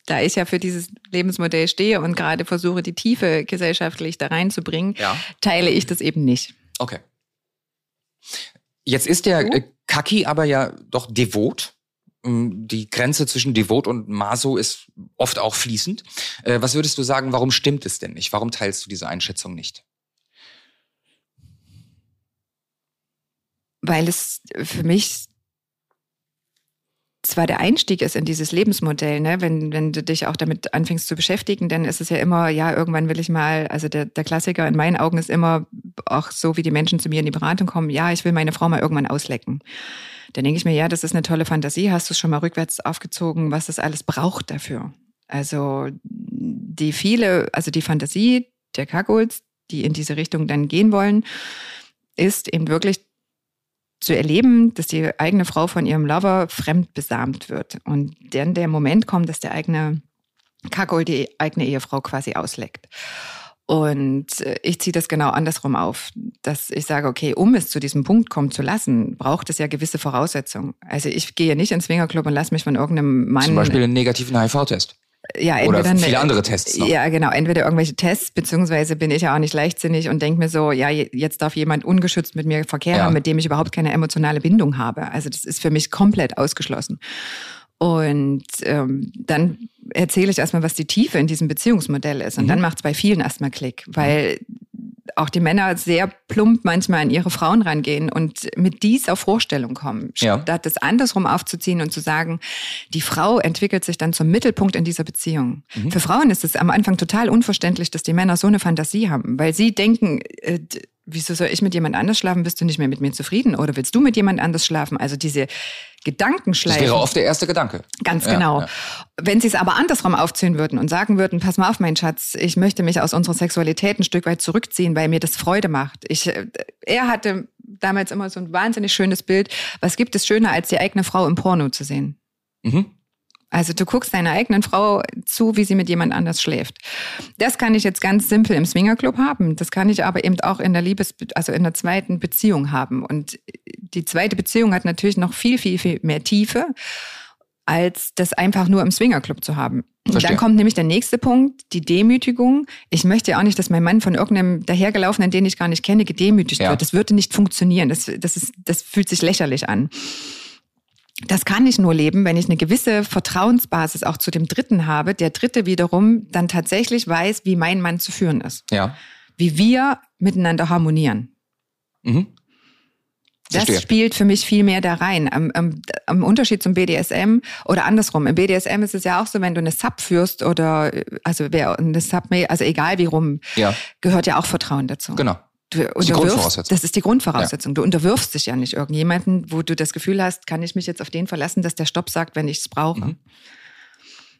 da ich ja für dieses Lebensmodell stehe und gerade versuche, die Tiefe gesellschaftlich da reinzubringen, Ja. teile ich das eben nicht. Okay. Jetzt ist der äh, Kaki aber ja doch devot. Mm, Die Grenze zwischen devot und Maso ist oft auch fließend. Äh, Was würdest du sagen, warum stimmt es denn nicht? Warum teilst du diese Einschätzung nicht? weil es für mich zwar der Einstieg ist in dieses Lebensmodell, ne? wenn, wenn du dich auch damit anfängst zu beschäftigen, dann ist es ja immer, ja, irgendwann will ich mal, also der, der Klassiker in meinen Augen ist immer auch so, wie die Menschen zu mir in die Beratung kommen, ja, ich will meine Frau mal irgendwann auslecken. Dann denke ich mir, ja, das ist eine tolle Fantasie, hast du schon mal rückwärts aufgezogen, was das alles braucht dafür. Also die viele, also die Fantasie der Kagols, die in diese Richtung dann gehen wollen, ist eben wirklich zu erleben, dass die eigene Frau von ihrem Lover fremd besamt wird. Und dann der Moment kommt, dass der eigene Kakol die eigene Ehefrau quasi ausleckt. Und äh, ich ziehe das genau andersrum auf, dass ich sage, okay, um es zu diesem Punkt kommen zu lassen, braucht es ja gewisse Voraussetzungen. Also ich gehe nicht ins Swingerclub und lasse mich von irgendeinem Mann Zum Beispiel einen negativen HIV-Test. Ja, Oder entweder viele andere Tests noch. Ja, genau. Entweder irgendwelche Tests, beziehungsweise bin ich ja auch nicht leichtsinnig und denke mir so, ja, je- jetzt darf jemand ungeschützt mit mir Verkehr Ja. haben, mit dem ich überhaupt keine emotionale Bindung habe. Also das ist für mich komplett ausgeschlossen. Und ähm, dann erzähle ich erstmal, was die Tiefe in diesem Beziehungsmodell ist. Und Mhm. dann macht es bei vielen erstmal Klick, weil auch die Männer sehr plump manchmal an ihre Frauen rangehen und mit dieser Vorstellung kommen, Ja. statt das andersrum aufzuziehen und zu sagen, die Frau entwickelt sich dann zum Mittelpunkt in dieser Beziehung. Mhm. Für Frauen ist es am Anfang total unverständlich, dass die Männer so eine Fantasie haben, weil sie denken, äh, wieso soll ich mit jemand anders schlafen? Bist du nicht mehr mit mir zufrieden oder willst du mit jemand anders schlafen? Also diese Das Gedankenschleifen. wäre oft der erste Gedanke. Ganz Ja, genau. ja. Wenn sie es aber andersrum aufziehen würden und sagen würden, pass mal auf, mein Schatz, ich möchte mich aus unserer Sexualität ein Stück weit zurückziehen, weil mir das Freude macht. Ich, äh, er hatte damals immer so ein wahnsinnig schönes Bild. Was gibt es schöner, als die eigene Frau im Porno zu sehen? Mhm. Also du guckst deiner eigenen Frau zu, wie sie mit jemand anders schläft. Das kann ich jetzt ganz simpel im Swingerclub haben. Das kann ich aber eben auch in der Liebes, also in der zweiten Beziehung haben. Und die zweite Beziehung hat natürlich noch viel, viel, viel mehr Tiefe, als das einfach nur im Swingerclub zu haben. Und Verstehe. dann kommt nämlich der nächste Punkt, die Demütigung. Ich möchte ja auch nicht, dass mein Mann von irgendeinem dahergelaufenen, den ich gar nicht kenne, gedemütigt Ja. wird. Das würde nicht funktionieren. Das, das, ist, das fühlt sich lächerlich an. Das kann ich nur leben, wenn ich eine gewisse Vertrauensbasis auch zu dem Dritten habe. Der Dritte wiederum dann tatsächlich weiß, wie mein Mann zu führen ist. Ja. Wie wir miteinander harmonieren. Mhm. Das Verstehe. spielt für mich viel mehr da rein. Am, am, am Unterschied zum BDSM oder andersrum. Im BDSM ist es ja auch so, wenn du eine Sub führst oder, also wer eine Sub, also egal wie rum, Ja, gehört ja auch Vertrauen dazu. genau. Du unterwirfst, das ist die Grundvoraussetzung. Du unterwirfst dich ja nicht irgendjemanden, wo du das Gefühl hast, kann ich mich jetzt auf den verlassen, dass der Stopp sagt, wenn ich es brauche. Mhm.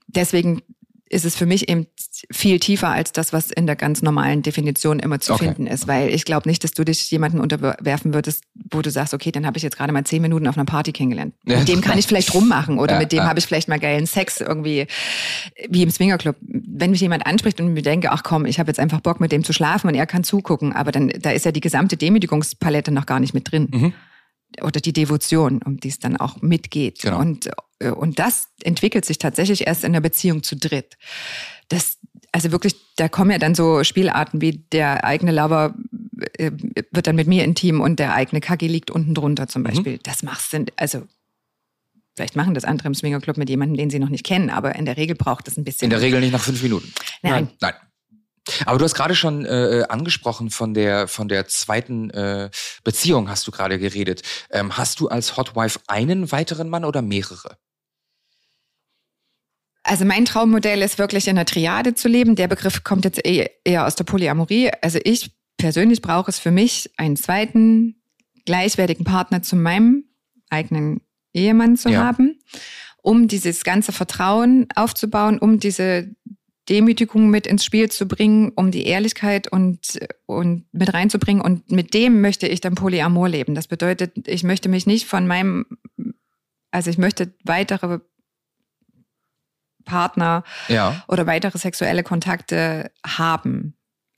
Deswegen ist es für mich eben viel tiefer als das, was in der ganz normalen Definition immer zu Okay. finden ist. Weil ich glaube nicht, dass du dich jemanden unterwerfen würdest, wo du sagst, okay, dann habe ich jetzt gerade mal zehn Minuten auf einer Party kennengelernt. Ja. Mit dem kann ich vielleicht rummachen oder Ja, mit dem ja. habe ich vielleicht mal geilen Sex irgendwie, wie im Swingerclub. Wenn mich jemand anspricht und mir denke, ach komm, ich habe jetzt einfach Bock mit dem zu schlafen und er kann zugucken, aber dann da ist ja die gesamte Demütigungspalette noch gar nicht mit drin. Mhm. Oder die Devotion, um die es dann auch mitgeht. Genau. Und, äh, und das entwickelt sich tatsächlich erst in der Beziehung zu dritt. Das, also wirklich, da kommen ja dann so Spielarten wie der eigene Lover äh, wird dann mit mir intim und der eigene Kaki liegt unten drunter zum Beispiel. Das machst du, also vielleicht machen das andere im Swingerclub mit jemandem, den sie noch nicht kennen, aber in der Regel braucht es ein bisschen. In der Regel nicht nach fünf Minuten. Nein. Nein. Aber du hast gerade schon äh, angesprochen von der von der zweiten äh, Beziehung hast du gerade geredet. Ähm, hast du als Hotwife einen weiteren Mann oder mehrere? Also mein Traummodell ist wirklich in der Triade zu leben. Der Begriff kommt jetzt eh- eher aus der Polyamorie. Also ich persönlich brauche es für mich, einen zweiten gleichwertigen Partner zu meinem eigenen Ehemann zu Ja. haben, um dieses ganze Vertrauen aufzubauen, um diese Demütigung mit ins Spiel zu bringen, um die Ehrlichkeit und, und mit reinzubringen. Und mit dem möchte ich dann Polyamor leben. Das bedeutet, ich möchte mich nicht von meinem Also ich möchte weitere Partner Ja. oder weitere sexuelle Kontakte haben.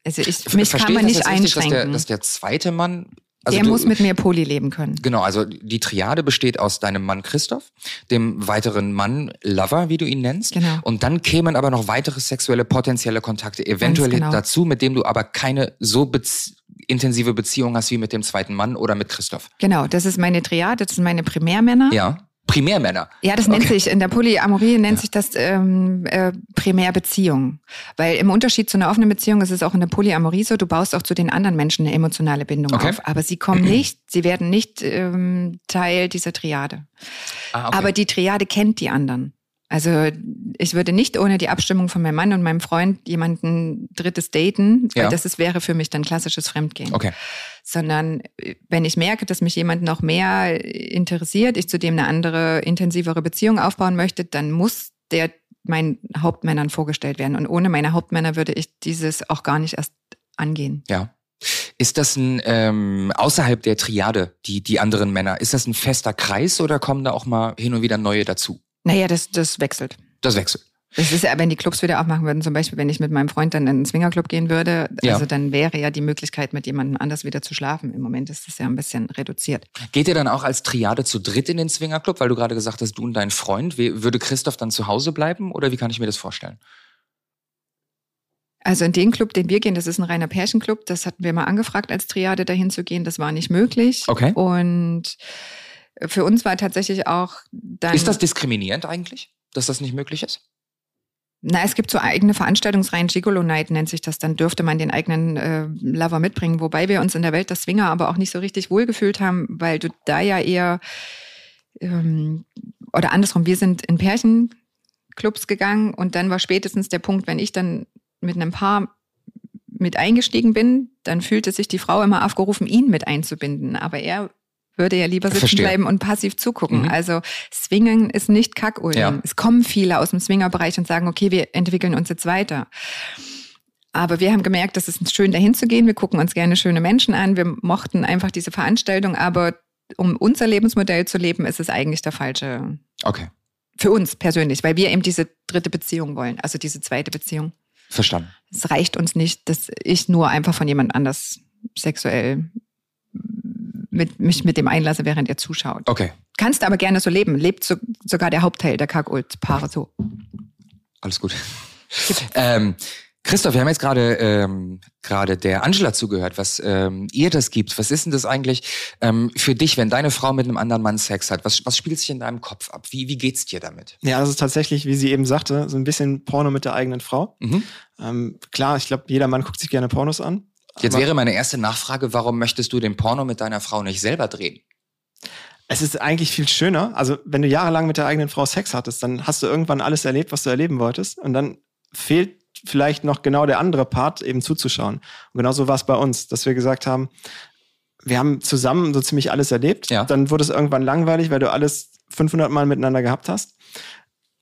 Also ich, mich Verstehe kann man ich nicht das jetzt richtig, dass der, einschränken. dass der zweite Mann. Also der du, muss mit mir poly leben können. Genau, also die Triade besteht aus deinem Mann Christoph, dem weiteren Mann Lover, wie du ihn nennst. Genau. Und dann kämen aber noch weitere sexuelle potenzielle Kontakte eventuell genau. dazu, mit dem du aber keine so bez intensive Beziehung hast wie mit dem zweiten Mann oder mit Christoph. Genau, das ist meine Triade, das sind meine Primärmänner. Ja. Primärmänner. Ja, das nennt Okay. sich, in der Polyamorie nennt sich das ähm, äh, Primärbeziehung. Weil im Unterschied zu einer offenen Beziehung ist es auch in der Polyamorie so, du baust auch zu den anderen Menschen eine emotionale Bindung Okay. auf. Aber sie kommen nicht, sie werden nicht ähm, Teil dieser Triade. Ah, okay. Aber die Triade kennt die anderen. Also ich würde nicht ohne die Abstimmung von meinem Mann und meinem Freund jemanden drittes daten, weil Ja. das ist, wäre für mich dann klassisches Fremdgehen okay. sondern äh, wenn ich merke, dass mich jemand noch mehr interessiert, ich zu dem eine andere, intensivere Beziehung aufbauen möchte, dann muss der meinen Hauptmännern vorgestellt werden. Und ohne meine Hauptmänner würde ich dieses auch gar nicht erst angehen. Ja. Ist das ein ähm, außerhalb der Triade, die die anderen Männer, ist das ein fester Kreis oder kommen da auch mal hin und wieder neue dazu? Naja, das, das wechselt. Das wechselt. Das ist ja, wenn die Clubs wieder aufmachen würden, zum Beispiel, wenn ich mit meinem Freund dann in einen Swingerclub gehen würde, Ja. also dann wäre ja die Möglichkeit, mit jemandem anders wieder zu schlafen. Im Moment ist das ja ein bisschen reduziert. Geht ihr dann auch als Triade zu dritt in den Swingerclub, weil du gerade gesagt hast, du und dein Freund? Würde Christoph dann zu Hause bleiben oder wie kann ich mir das vorstellen? Also in den Club, den wir gehen, das ist ein reiner Pärchenclub. Das hatten wir mal angefragt, als Triade dahin zu gehen. Das war nicht möglich. Okay. Und für uns war tatsächlich auch dann. Ist das diskriminierend eigentlich, dass das nicht möglich ist? Na, es gibt so eigene Veranstaltungsreihen, Gigolo Night nennt sich das. Dann dürfte man den eigenen äh, Lover mitbringen. Wobei wir uns in der Welt der Swinger aber auch nicht so richtig wohlgefühlt haben, weil du da ja eher ähm, oder andersrum, wir sind in Pärchenclubs gegangen und dann war spätestens der Punkt, wenn ich dann mit einem Paar mit eingestiegen bin, dann fühlte sich die Frau immer aufgerufen, ihn mit einzubinden. Aber er würde ja lieber sitzen Verstehe. bleiben und passiv zugucken. Mhm. Also Swingen ist nicht Kackulm. Ja. Es kommen viele aus dem Swingerbereich und sagen, okay, wir entwickeln uns jetzt weiter. Aber wir haben gemerkt, das ist schön, dahin zu gehen. Wir gucken uns gerne schöne Menschen an. Wir mochten einfach diese Veranstaltung, aber um unser Lebensmodell zu leben, ist es eigentlich der falsche Okay, für uns persönlich, weil wir eben diese dritte Beziehung wollen, also diese zweite Beziehung. verstanden. Es reicht uns nicht, dass ich nur einfach von jemand anders sexuell mit, mich mit dem einlasse, während er zuschaut. Okay, Kannst aber gerne so leben. Lebt so, sogar der Hauptteil der Kackult-Paare so. alles gut. ähm, Christoph, wir haben jetzt gerade ähm, gerade der Angela zugehört, was ähm, ihr das gibt. Was ist denn das eigentlich ähm, für dich, wenn deine Frau mit einem anderen Mann Sex hat? Was, was spielt sich in deinem Kopf ab? Wie, wie geht's dir damit? Ja, das ist tatsächlich, wie sie eben sagte, so ein bisschen Porno mit der eigenen Frau. Mhm. Ähm, klar, ich glaube, jeder Mann guckt sich gerne Pornos an. Jetzt wäre meine erste Nachfrage, warum möchtest du den Porno mit deiner Frau nicht selber drehen? es ist eigentlich viel schöner. Also, wenn du jahrelang mit der eigenen Frau Sex hattest, dann hast du irgendwann alles erlebt, was du erleben wolltest. Und dann fehlt vielleicht noch genau der andere Part, eben zuzuschauen. Und genauso war es bei uns, dass wir gesagt haben, wir haben zusammen so ziemlich alles erlebt. Ja. Dann wurde es irgendwann langweilig, weil du alles 500 Mal miteinander gehabt hast.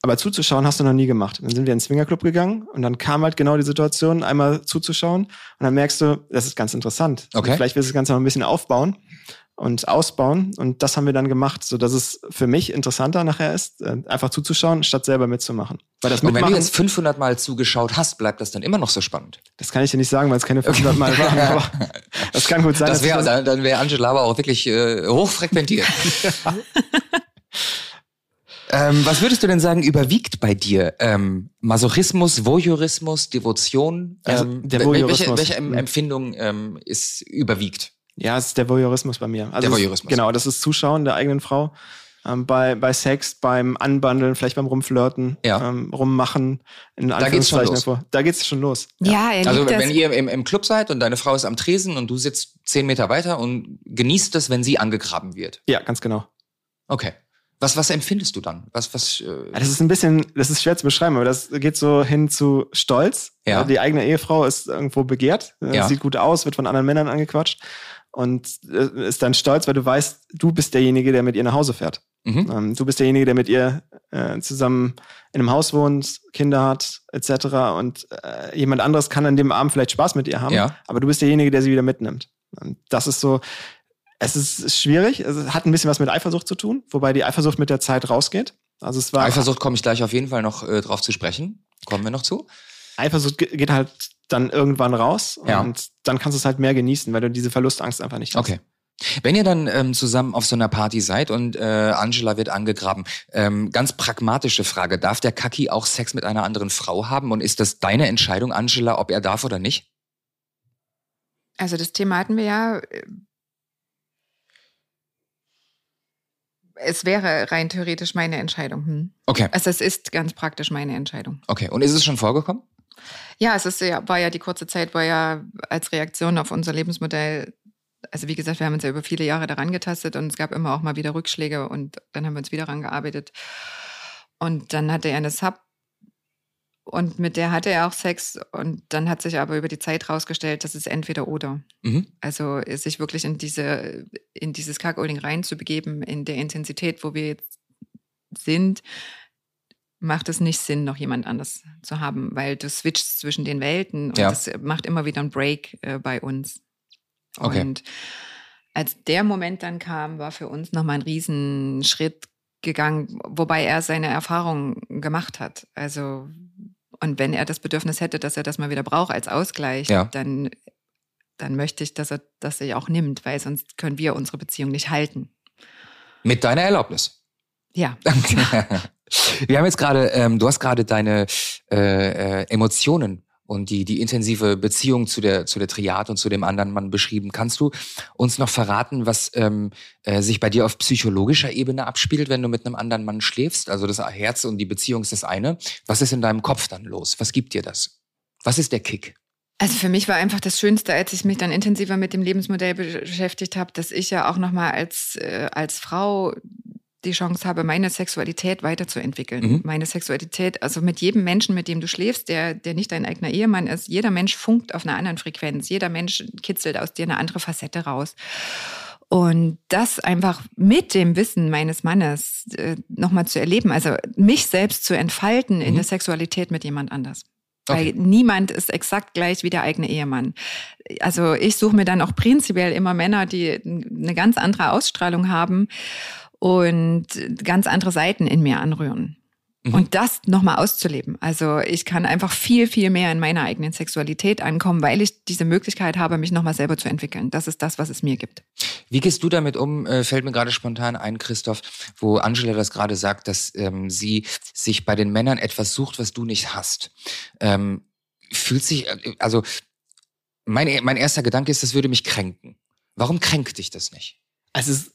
Aber zuzuschauen hast du noch nie gemacht. Dann sind wir in den Swingerclub gegangen und dann kam halt genau die Situation, einmal zuzuschauen. Und dann merkst du, das ist ganz interessant. Okay. Vielleicht willst du das Ganze noch ein bisschen aufbauen und ausbauen. Und das haben wir dann gemacht, so dass es für mich interessanter nachher ist, äh, einfach zuzuschauen, statt selber mitzumachen. Weil das Und wenn du Mitmachen, jetzt 500 Mal zugeschaut hast, bleibt das dann immer noch so spannend. das kann ich dir nicht sagen, weil es keine 500 Mal waren, aber das kann gut sein. Das wär, dann dann wäre Angela aber auch wirklich äh, hochfrequentiert. ähm, was würdest du denn sagen, überwiegt bei dir ähm, Masochismus, Voyeurismus, Devotion? Also, der Voyeurismus. Welche, welche Mhm. Empfindung ähm, ist überwiegt? Ja, es ist der Voyeurismus bei mir. Also Der es- Voyeurismus. Genau, das ist Zuschauen der eigenen Frau. Ähm, bei, bei Sex, beim Anbandeln, vielleicht beim Rumflirten, Ja. ähm, Rummachen, in Da geht's schon los. hervor. Da geht's schon los. Ja, er Also wenn ihr im, im Club seid und deine Frau ist am Tresen und du sitzt zehn Meter weiter und genießt es, wenn sie angegraben wird. Ja, ganz genau. Okay. Was, was empfindest du dann? Was, was, äh, das ist ein bisschen, das ist schwer zu beschreiben, aber das geht so hin zu Stolz. Ja. Die eigene Ehefrau ist irgendwo begehrt, äh, Ja. sieht gut aus, wird von anderen Männern angequatscht und äh, ist dann stolz, weil du weißt, du bist derjenige, der mit ihr nach Hause fährt. mhm. Ähm, du bist derjenige, der mit ihr äh, zusammen in einem Haus wohnt, Kinder hat, etc. Und äh, jemand anderes kann an dem Abend vielleicht Spaß mit ihr haben, Ja. aber du bist derjenige, der sie wieder mitnimmt. Und das ist so, Es ist schwierig. Es hat ein bisschen was mit Eifersucht zu tun, wobei die Eifersucht mit der Zeit rausgeht. Also es war Eifersucht komme ich gleich auf jeden Fall noch äh, drauf zu sprechen. Kommen wir noch zu? Eifersucht geht halt dann irgendwann raus Ja. und dann kannst du es halt mehr genießen, weil du diese Verlustangst einfach nicht hast. Okay. Wenn ihr dann ähm, zusammen auf so einer Party seid und äh, Angela wird angegraben, ähm, ganz pragmatische Frage, darf der Kaki auch Sex mit einer anderen Frau haben und ist das deine Entscheidung, Angela, ob er darf oder nicht? Also das Thema hatten wir ja. Es wäre rein theoretisch meine Entscheidung. Hm. Okay, Also es ist ganz praktisch meine Entscheidung. okay. Und ist es schon vorgekommen? Ja, es ist war ja die kurze Zeit, wo ja als Reaktion auf unser Lebensmodell, also wie gesagt, wir haben uns ja über viele Jahre daran getastet und es gab immer auch mal wieder Rückschläge und dann haben wir uns wieder daran gearbeitet. Und dann hatte er eine Sub und mit der hatte er auch Sex und dann hat sich aber über die Zeit rausgestellt, dass es entweder oder. Mhm. Also sich wirklich in diese, in dieses Cuckolding reinzubegeben, in der Intensität, wo wir jetzt sind, macht es nicht Sinn, noch jemand anders zu haben, weil du switchst zwischen den Welten und Ja. das macht immer wieder einen Break äh, bei uns. Okay. Und als der Moment dann kam, war für uns nochmal ein Riesenschritt gegangen, wobei er seine Erfahrungen gemacht hat. Also, und wenn er das Bedürfnis hätte, dass er das mal wieder braucht als Ausgleich, Ja. dann, dann möchte ich, dass er das sich auch nimmt, weil sonst können wir unsere Beziehung nicht halten. Mit deiner Erlaubnis. Ja. Wir haben jetzt gerade, ähm, du hast gerade deine äh, äh, Emotionen und die, die intensive Beziehung zu der, zu der Triad und zu dem anderen Mann beschrieben. Kannst du uns noch verraten, was ähm, äh, sich bei dir auf psychologischer Ebene abspielt, wenn du mit einem anderen Mann schläfst? Also das Herz und die Beziehung ist das eine. Was ist in deinem Kopf dann los? Was gibt dir das? Was ist der Kick? Also für mich war einfach das Schönste, als ich mich dann intensiver mit dem Lebensmodell beschäftigt habe, dass ich ja auch nochmal als, äh, als Frau die Chance habe, meine Sexualität weiterzuentwickeln. Mhm. Meine Sexualität, also mit jedem Menschen, mit dem du schläfst, der, der nicht dein eigener Ehemann ist, jeder Mensch funkt auf einer anderen Frequenz. Jeder Mensch kitzelt aus dir eine andere Facette raus. Und das einfach mit dem Wissen meines Mannes äh, nochmal zu erleben, also mich selbst zu entfalten in Mhm. der Sexualität mit jemand anders. Okay. Weil niemand ist exakt gleich wie der eigene Ehemann. Also ich suche mir dann auch prinzipiell immer Männer, die eine ganz andere Ausstrahlung haben und ganz andere Seiten in mir anrühren. Mhm. Und das nochmal auszuleben. Also ich kann einfach viel, viel mehr in meiner eigenen Sexualität ankommen, weil ich diese Möglichkeit habe, mich nochmal selber zu entwickeln. Das ist das, was es mir gibt. Wie gehst du damit um? Äh, fällt mir gerade spontan ein, Christoph, wo Angela das gerade sagt, dass ähm, sie sich bei den Männern etwas sucht, was du nicht hast. Ähm, fühlt sich, äh, also mein, mein erster Gedanke ist, das würde mich kränken. Warum kränkt dich das nicht? Also es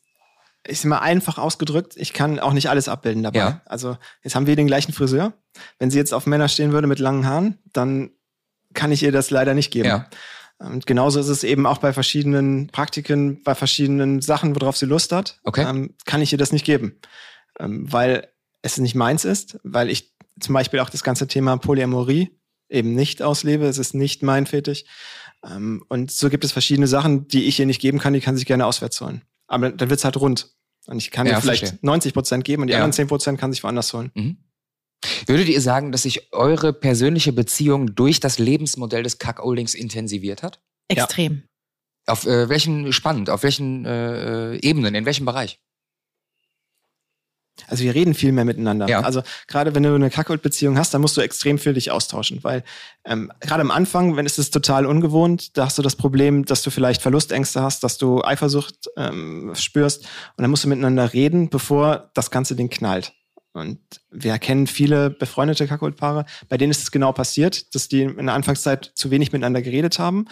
ist, ist immer einfach ausgedrückt, ich kann auch nicht alles abbilden dabei. Ja. Also jetzt haben wir den gleichen Friseur. Wenn sie jetzt auf Männer stehen würde mit langen Haaren, dann kann ich ihr das leider nicht geben. Ja. Und genauso ist es eben auch bei verschiedenen Praktiken, bei verschiedenen Sachen, worauf sie Lust hat, Okay. ähm, kann ich ihr das nicht geben. Ähm, weil es nicht meins ist, weil ich zum Beispiel auch das ganze Thema Polyamorie eben nicht auslebe. Es ist nicht mein Fetisch. Ähm, und so gibt es verschiedene Sachen, die ich ihr nicht geben kann, die kann sich gerne auswärts holen. Aber dann wird's halt rund. Und ich kann Ja, vielleicht verstehe. 90 Prozent geben und die Ja. anderen 10 Prozent kann sich woanders holen. Mhm. Würdet ihr sagen, dass sich eure persönliche Beziehung durch das Lebensmodell des Cuckoldings intensiviert hat? Ja. Extrem. Auf äh, welchen spannend, auf welchen äh, äh, Ebenen, in welchem Bereich? Also wir reden viel mehr miteinander. Ja. Also gerade wenn du eine Kackold-Beziehung hast, dann musst du extrem viel dich austauschen, weil ähm, gerade am Anfang, wenn es ist total ungewohnt, da hast du das Problem, dass du vielleicht Verlustängste hast, dass du Eifersucht ähm, spürst und dann musst du miteinander reden, bevor das ganze Ding knallt. Und wir kennen viele befreundete Kackold-Paare, bei denen ist es genau passiert, dass die in der Anfangszeit zu wenig miteinander geredet haben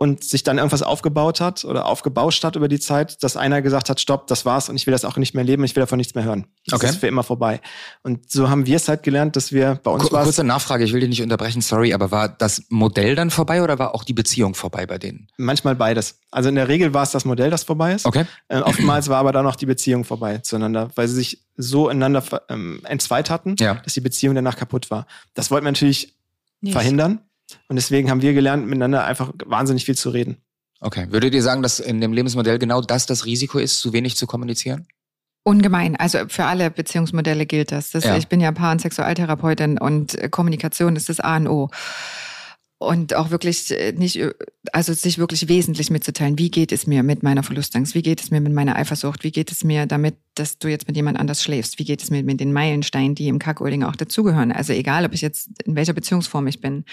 und sich dann irgendwas aufgebaut hat oder aufgebauscht hat über die Zeit, dass einer gesagt hat, stopp, das war's und ich will das auch nicht mehr leben, ich will davon nichts mehr hören. Das Okay. ist für immer vorbei. Und so haben wir es halt gelernt, dass wir bei uns Kur war kurze Nachfrage, ich will dich nicht unterbrechen, sorry, aber war das Modell dann vorbei oder war auch die Beziehung vorbei bei denen? manchmal beides. Also in der Regel war es das Modell, das vorbei ist. Okay. Äh, oftmals war aber dann auch die Beziehung vorbei zueinander, weil sie sich so ineinander ähm, entzweit hatten, Ja. dass die Beziehung danach kaputt war. Das wollten wir natürlich Nicht. verhindern. Und deswegen haben wir gelernt, miteinander einfach wahnsinnig viel zu reden. Okay. Würdet ihr sagen, dass in dem Lebensmodell genau das das Risiko ist, zu wenig zu kommunizieren? Ungemein. Also für alle Beziehungsmodelle gilt das. das Ja. Ich bin ja Paar- und Sexualtherapeutin und äh, Kommunikation ist das A und O. und auch wirklich äh, nicht, also sich wirklich wesentlich mitzuteilen. Wie geht es mir mit meiner Verlustangst? Wie geht es mir mit meiner Eifersucht? Wie geht es mir damit, dass du jetzt mit jemand anders schläfst? Wie geht es mir mit den Meilensteinen, die im Kackolding auch dazugehören? Also egal, ob ich jetzt in welcher Beziehungsform ich bin.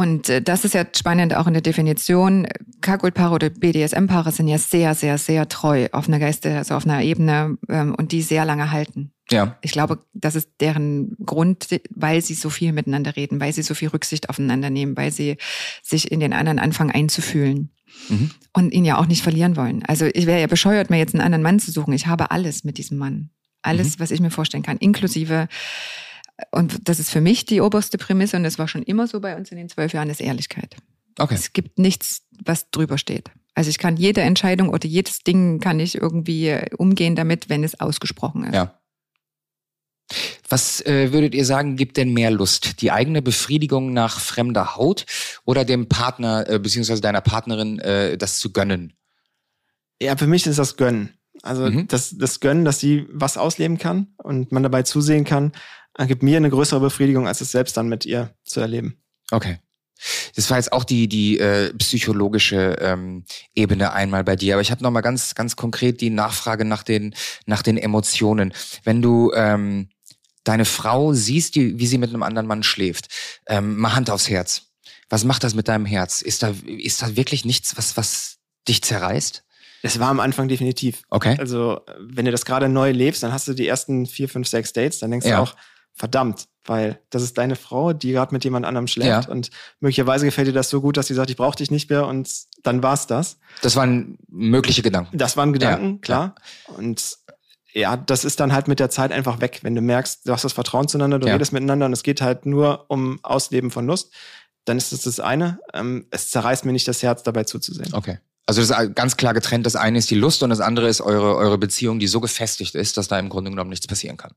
Und äh, das ist ja spannend auch in der Definition. Kakulpaare oder BDSM-Paare sind ja sehr, sehr, sehr treu auf einer Geiste, also auf einer Ebene ähm, und die sehr lange halten. Ja. Ich glaube, das ist deren Grund, weil sie so viel miteinander reden, weil sie so viel Rücksicht aufeinander nehmen, weil sie sich in den anderen anfangen einzufühlen. Mhm. Und ihn ja auch nicht verlieren wollen. Also ich wäre ja bescheuert, mir jetzt einen anderen Mann zu suchen. Ich habe alles mit diesem Mann. Alles, mhm. was ich mir vorstellen kann, inklusive und das ist für mich die oberste Prämisse und das war schon immer so bei uns in den zwölf Jahren, ist Ehrlichkeit. Okay. Es gibt nichts, was drüber steht. Also ich kann jede Entscheidung oder jedes Ding kann ich irgendwie umgehen damit, wenn es ausgesprochen ist. Ja. Was äh, würdet ihr sagen, gibt denn mehr Lust? Die eigene Befriedigung nach fremder Haut oder dem Partner äh, beziehungsweise deiner Partnerin äh, das zu gönnen? Ja, für mich ist das Gönnen. Also mhm. das, das Gönnen, dass sie was ausleben kann und man dabei zusehen kann, gibt mir eine größere Befriedigung, als es selbst dann mit ihr zu erleben. Okay. Das war jetzt auch die die äh, psychologische ähm, Ebene einmal bei dir, aber ich habe noch mal ganz ganz konkret die Nachfrage nach den nach den Emotionen. Wenn du ähm, deine Frau siehst, die, wie sie mit einem anderen Mann schläft, ähm, mal Hand aufs Herz. Was macht das mit deinem Herz? Ist da ist da wirklich nichts, was was dich zerreißt? Es war am Anfang definitiv. Okay. Also wenn du das gerade neu lebst, dann hast du die ersten vier, fünf, sechs Dates, dann denkst ja. du auch, verdammt, weil das ist deine Frau, die gerade mit jemand anderem schläft ja. und möglicherweise gefällt dir das so gut, dass sie sagt, ich brauche dich nicht mehr und dann war's das. Das waren mögliche Gedanken. Das waren Gedanken, ja. klar. Ja. Und ja, das ist dann halt mit der Zeit einfach weg, wenn du merkst, du hast das Vertrauen zueinander, du redest miteinander und es geht halt nur um Ausleben von Lust, dann ist das das eine. Ähm, es zerreißt mir nicht das Herz, dabei zuzusehen. Okay. Also das ist ganz klar getrennt. Das eine ist die Lust und das andere ist eure, eure Beziehung, die so gefestigt ist, dass da im Grunde genommen nichts passieren kann.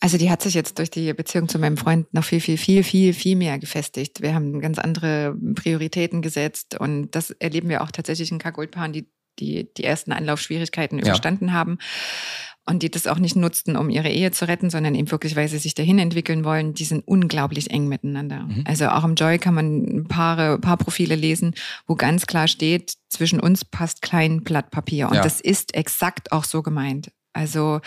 Also die hat sich jetzt durch die Beziehung zu meinem Freund noch viel, viel, viel, viel, viel mehr gefestigt. Wir haben ganz andere Prioritäten gesetzt und das erleben wir auch tatsächlich in Kagoldpaaren, die, die die ersten Anlaufschwierigkeiten ja. überstanden haben und die das auch nicht nutzten, um ihre Ehe zu retten, sondern eben wirklich, weil sie sich dahin entwickeln wollen. Die sind unglaublich eng miteinander. Mhm. Also auch im Joy kann man Paare, paar Profile lesen, wo ganz klar steht, zwischen uns passt kein Blatt Papier. Und ja. das ist exakt auch so gemeint. Also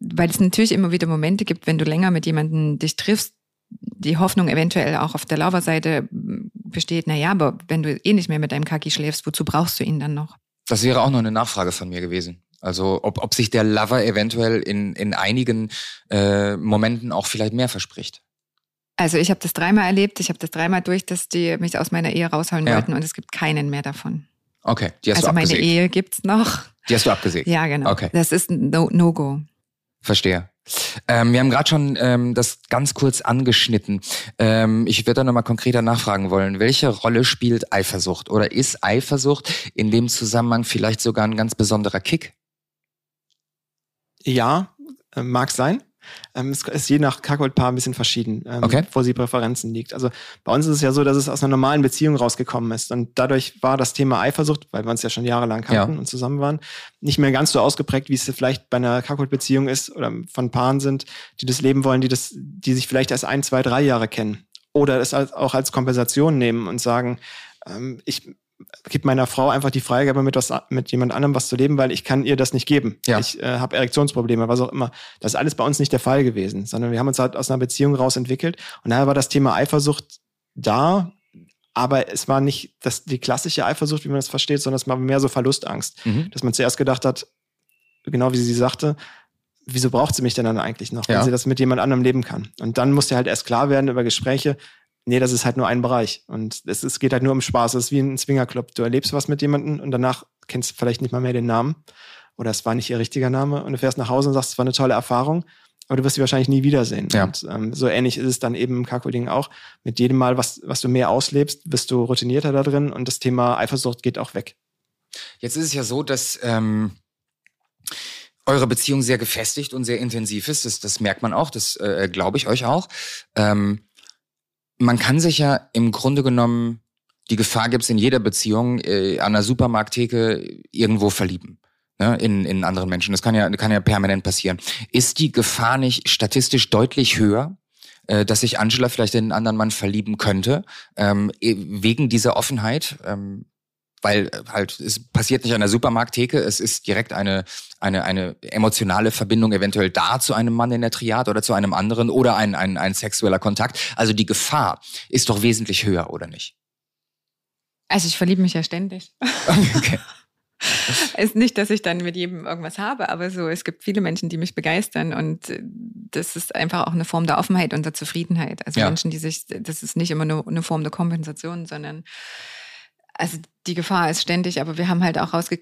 weil es natürlich immer wieder Momente gibt, wenn du länger mit jemandem dich triffst, die Hoffnung eventuell auch auf der Lover-Seite besteht, na ja, aber wenn du eh nicht mehr mit deinem Kaki schläfst, wozu brauchst du ihn dann noch? Das wäre auch noch eine Nachfrage von mir gewesen. Also ob, ob sich der Lover eventuell in, in einigen äh, Momenten auch vielleicht mehr verspricht. Also ich habe das dreimal erlebt, ich habe das dreimal durch, dass die mich aus meiner Ehe rausholen ja. wollten und es gibt keinen mehr davon. Okay, die hast also du abgesägt. Also meine Ehe gibt's noch. Die hast du abgesägt? Ja, genau. Okay. Das ist ein No-Go. No Verstehe. Ähm, wir haben gerade schon ähm, das ganz kurz angeschnitten. Ähm, ich würde da nochmal konkreter nachfragen wollen. Welche Rolle spielt Eifersucht? Oder ist Eifersucht in dem Zusammenhang vielleicht sogar ein ganz besonderer Kick? Ja, äh, mag sein. Ähm, es ist je nach Kackgoldpaar ein bisschen verschieden, ähm, okay. wo sie Präferenzen liegt. Also bei uns ist es ja so, dass es aus einer normalen Beziehung rausgekommen ist. Und dadurch war das Thema Eifersucht, weil wir uns ja schon jahrelang kannten ja. und zusammen waren, nicht mehr ganz so ausgeprägt, wie es vielleicht bei einer Kackgold-Beziehung ist oder von Paaren sind, die das leben wollen, die das, die sich vielleicht erst ein, zwei, drei Jahre kennen. Oder es auch als Kompensation nehmen und sagen, ähm, ich gebe meiner Frau einfach die Freigabe, mit, was, mit jemand anderem was zu leben, weil ich kann ihr das nicht geben. Ja. Ich äh, habe Erektionsprobleme, was auch immer. Das ist alles bei uns nicht der Fall gewesen, sondern wir haben uns halt aus einer Beziehung raus entwickelt. Und daher war das Thema Eifersucht da, aber es war nicht das, die klassische Eifersucht, wie man das versteht, sondern es war mehr so Verlustangst. Mhm. Dass man zuerst gedacht hat, genau wie sie sagte, wieso braucht sie mich denn dann eigentlich noch, wenn ja. sie das mit jemand anderem leben kann? Und dann musste halt erst klar werden über Gespräche, nee, das ist halt nur ein Bereich. Und es, es geht halt nur um Spaß. Es ist wie ein Swingerclub. Du erlebst was mit jemandem und danach kennst du vielleicht nicht mal mehr den Namen. Oder es war nicht ihr richtiger Name. Und du fährst nach Hause und sagst, es war eine tolle Erfahrung. Aber du wirst sie wahrscheinlich nie wiedersehen. Ja. Und ähm, so ähnlich ist es dann eben im Kakoding auch. Mit jedem Mal, was, was du mehr auslebst, bist du routinierter da drin und das Thema Eifersucht geht auch weg. Jetzt ist es ja so, dass ähm, eure Beziehung sehr gefestigt und sehr intensiv ist. Das, das merkt man auch, das äh, glaube ich euch auch. Ähm, man kann sich ja im Grunde genommen, die Gefahr gibt es in jeder Beziehung, äh, an der Supermarkttheke irgendwo verlieben. Ne, in, in anderen Menschen. Das kann ja, kann ja permanent passieren. Ist die Gefahr nicht statistisch deutlich höher, äh, dass sich Angela vielleicht in einen anderen Mann verlieben könnte, ähm, e, wegen dieser Offenheit. Ähm, weil äh, halt es passiert nicht an der Supermarkttheke, es ist direkt eine eine eine emotionale Verbindung eventuell da zu einem Mann in der Triad oder zu einem anderen oder ein ein, ein sexueller Kontakt. Also die Gefahr ist doch wesentlich höher, oder nicht? Also ich verliebe mich ja ständig. Okay. ist nicht, dass ich dann mit jedem irgendwas habe, aber so, es gibt viele Menschen, die mich begeistern und äh, das ist einfach auch eine Form der Offenheit und der Zufriedenheit. Also ja. Menschen, die sich, das ist nicht immer nur eine Form der Kompensation, sondern also die Gefahr ist ständig, aber wir haben halt auch rausge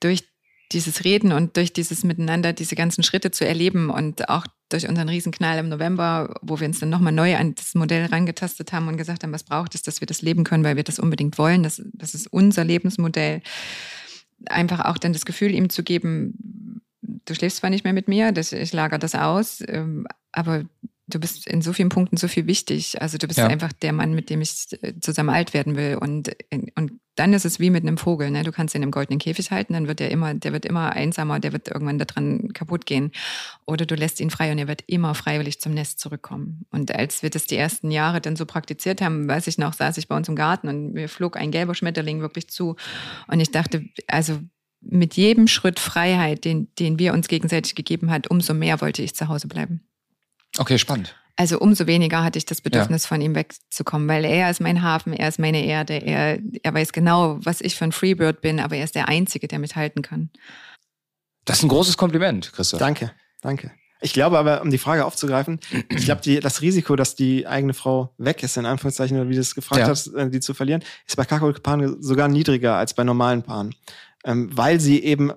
durch dieses Reden und durch dieses Miteinander diese ganzen Schritte zu erleben und auch durch unseren Riesenknall im November, wo wir uns dann nochmal neu an das Modell rangetastet haben und gesagt haben, was braucht es, dass wir das leben können, weil wir das unbedingt wollen. Das, das ist unser Lebensmodell. Einfach auch dann das Gefühl ihm zu geben, du schläfst zwar nicht mehr mit mir, das, ich lager das aus, ähm, aber du bist in so vielen Punkten so viel wichtig. Also du bist ja. einfach der Mann, mit dem ich äh, zusammen alt werden will. Und, und dann ist es wie mit einem Vogel. Ne? Du kannst ihn im goldenen Käfig halten, dann wird er immer, der wird immer einsamer, der wird irgendwann daran kaputt gehen. Oder du lässt ihn frei und er wird immer freiwillig zum Nest zurückkommen. Und als wir das die ersten Jahre dann so praktiziert haben, weiß ich noch, saß ich bei uns im Garten und mir flog ein gelber Schmetterling wirklich zu. Und ich dachte, also mit jedem Schritt Freiheit, den, den wir uns gegenseitig gegeben hat, umso mehr wollte ich zu Hause bleiben. Okay, spannend. Also umso weniger hatte ich das Bedürfnis, ja. von ihm wegzukommen, weil er ist mein Hafen, er ist meine Erde, er, er weiß genau, was ich für ein Freebird bin, aber er ist der Einzige, der mithalten kann. Das ist ein großes Kompliment, Christoph. Danke, danke. Ich glaube aber, um die Frage aufzugreifen, ich glaube, das Risiko, dass die eigene Frau weg ist, in Anführungszeichen, oder wie du es gefragt ja. hast, äh, die zu verlieren, ist bei Kakaopaaren sogar niedriger als bei normalen Paaren. Ähm, weil sie eben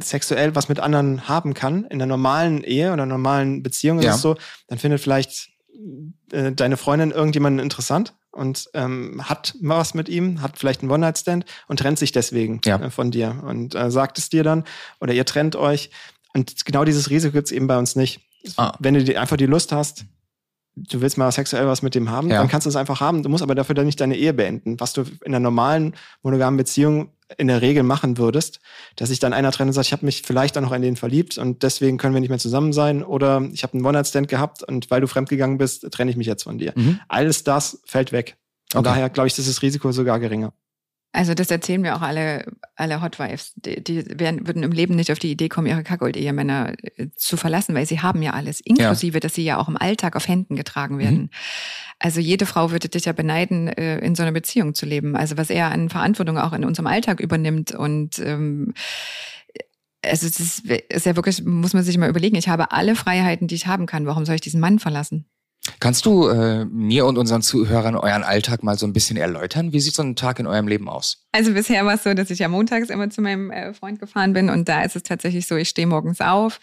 sexuell was mit anderen haben kann, in der normalen Ehe oder normalen Beziehung ist ja. es so, dann findet vielleicht äh, deine Freundin irgendjemanden interessant und ähm, hat was mit ihm, hat vielleicht einen One-Night-Stand und trennt sich deswegen ja. äh, von dir und äh, sagt es dir dann oder ihr trennt euch. Und genau dieses Risiko gibt es eben bei uns nicht. Ah. Wenn du die, einfach die Lust hast, du willst mal sexuell was mit dem haben, ja. dann kannst du es einfach haben. Du musst aber dafür dann nicht deine Ehe beenden. Was du in einer normalen monogamen Beziehung in der Regel machen würdest, dass sich dann einer trennt und sagt, ich habe mich vielleicht auch noch in den verliebt und deswegen können wir nicht mehr zusammen sein oder ich habe einen One-Night-Stand gehabt und weil du fremdgegangen bist, trenne ich mich jetzt von dir. Mhm. Alles das fällt weg. Von okay. daher glaube ich, ist das Risiko sogar geringer. Also das erzählen mir auch alle, alle Hotwives. Die, die werden, würden im Leben nicht auf die Idee kommen, ihre Kackold-Ehemänner äh, zu verlassen, weil sie haben ja alles. Inklusive, ja. dass sie ja auch im Alltag auf Händen getragen werden. Mhm. Also jede Frau würde dich ja beneiden, äh, in so einer Beziehung zu leben. Also was er an Verantwortung auch in unserem Alltag übernimmt und ähm, also es ist, ist ja wirklich, muss man sich mal überlegen, ich habe alle Freiheiten, die ich haben kann. Warum soll ich diesen Mann verlassen? Kannst du äh, mir und unseren Zuhörern euren Alltag mal so ein bisschen erläutern? Wie sieht so ein Tag in eurem Leben aus? Also bisher war es so, dass ich ja montags immer zu meinem äh, Freund gefahren bin und da ist es tatsächlich so, ich stehe morgens auf,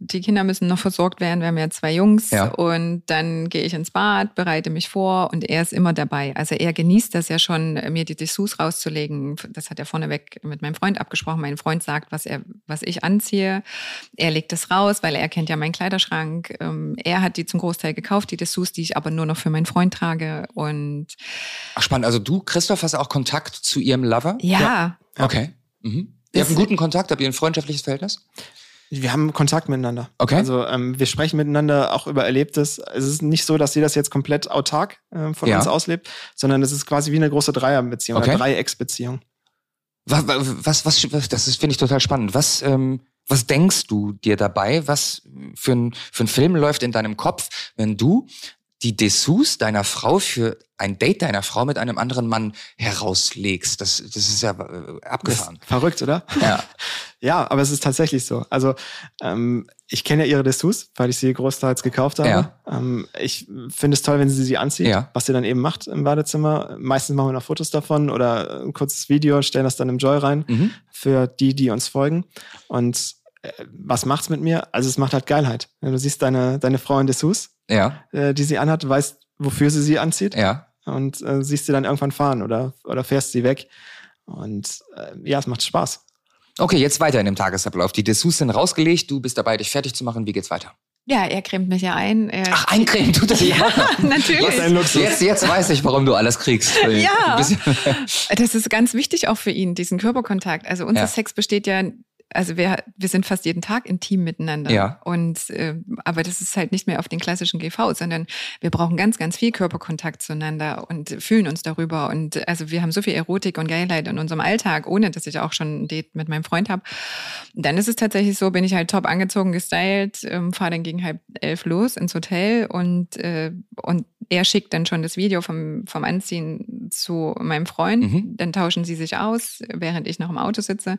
die Kinder müssen noch versorgt werden, wir haben ja zwei Jungs ja. und dann gehe ich ins Bad, bereite mich vor und er ist immer dabei. Also er genießt das ja schon, mir die Dessous rauszulegen. Das hat er vorneweg mit meinem Freund abgesprochen. Mein Freund sagt, was er, was ich anziehe. Er legt es raus, weil er kennt ja meinen Kleiderschrank. Ähm, er hat die zum Großteil gekauft, die Dessous, die ich aber nur noch für meinen Freund trage. Und Ach, spannend. Also du, Christoph, hast auch Kontakt zu ihrem Lover? Ja. ja. Okay. Mhm. Ihr habt einen guten Kontakt, habt ihr ein freundschaftliches Verhältnis? Wir haben Kontakt miteinander. Okay. Also ähm, wir sprechen miteinander auch über Erlebtes. Es ist nicht so, dass sie das jetzt komplett autark äh, von ja. uns auslebt, sondern es ist quasi wie eine große Dreierbeziehung, okay. eine Dreiecksbeziehung. Was, was, was, was das finde ich total spannend. Was, ähm, was denkst du dir dabei? Was für ein, für ein Film läuft in deinem Kopf, wenn du die Dessous deiner Frau für ein Date deiner Frau mit einem anderen Mann herauslegst. Das, das ist ja äh, abgefahren. verrückt, oder? Ja. ja, aber es ist tatsächlich so. Also ähm, ich kenne ja ihre Dessous, weil ich sie großteils gekauft habe. Ja. Ähm, ich finde es toll, wenn sie sie anzieht, ja. was sie dann eben macht im Badezimmer. Meistens machen wir noch Fotos davon oder ein kurzes Video, stellen das dann im Joy rein mhm. für die, die uns folgen. Und äh, was macht's mit mir? Also es macht halt Geilheit. Du siehst deine, deine Frau in Dessous ja. äh, die sie anhat, weißt, wofür sie sie anzieht. Ja. Und äh, siehst sie dann irgendwann fahren oder, oder fährst sie weg. Und äh, ja, es macht Spaß. Okay, jetzt weiter in dem Tagesablauf. Die Dessous sind rausgelegt, du bist dabei, dich fertig zu machen. Wie geht's weiter? Ja, er cremt mich ja ein. Er Ach, eincremen tut er ja, ja natürlich. Was ein Luxus. Jetzt, jetzt weiß ich, warum du alles kriegst. Ja, das ist ganz wichtig auch für ihn, diesen Körperkontakt. Also unser ja. Sex besteht ja also wir, wir sind fast jeden Tag intim miteinander. Ja. Und äh, aber das ist halt nicht mehr auf den klassischen GV, sondern wir brauchen ganz, ganz viel Körperkontakt zueinander und fühlen uns darüber. Und also wir haben so viel Erotik und Geilheit in unserem Alltag, ohne dass ich auch schon ein Date mit meinem Freund habe. Dann ist es tatsächlich so, bin ich halt top angezogen, gestylt, ähm, fahre dann gegen halb elf los ins Hotel und, äh, und er schickt dann schon das Video vom, vom Anziehen zu meinem Freund. Mhm. Dann tauschen sie sich aus, während ich noch im Auto sitze.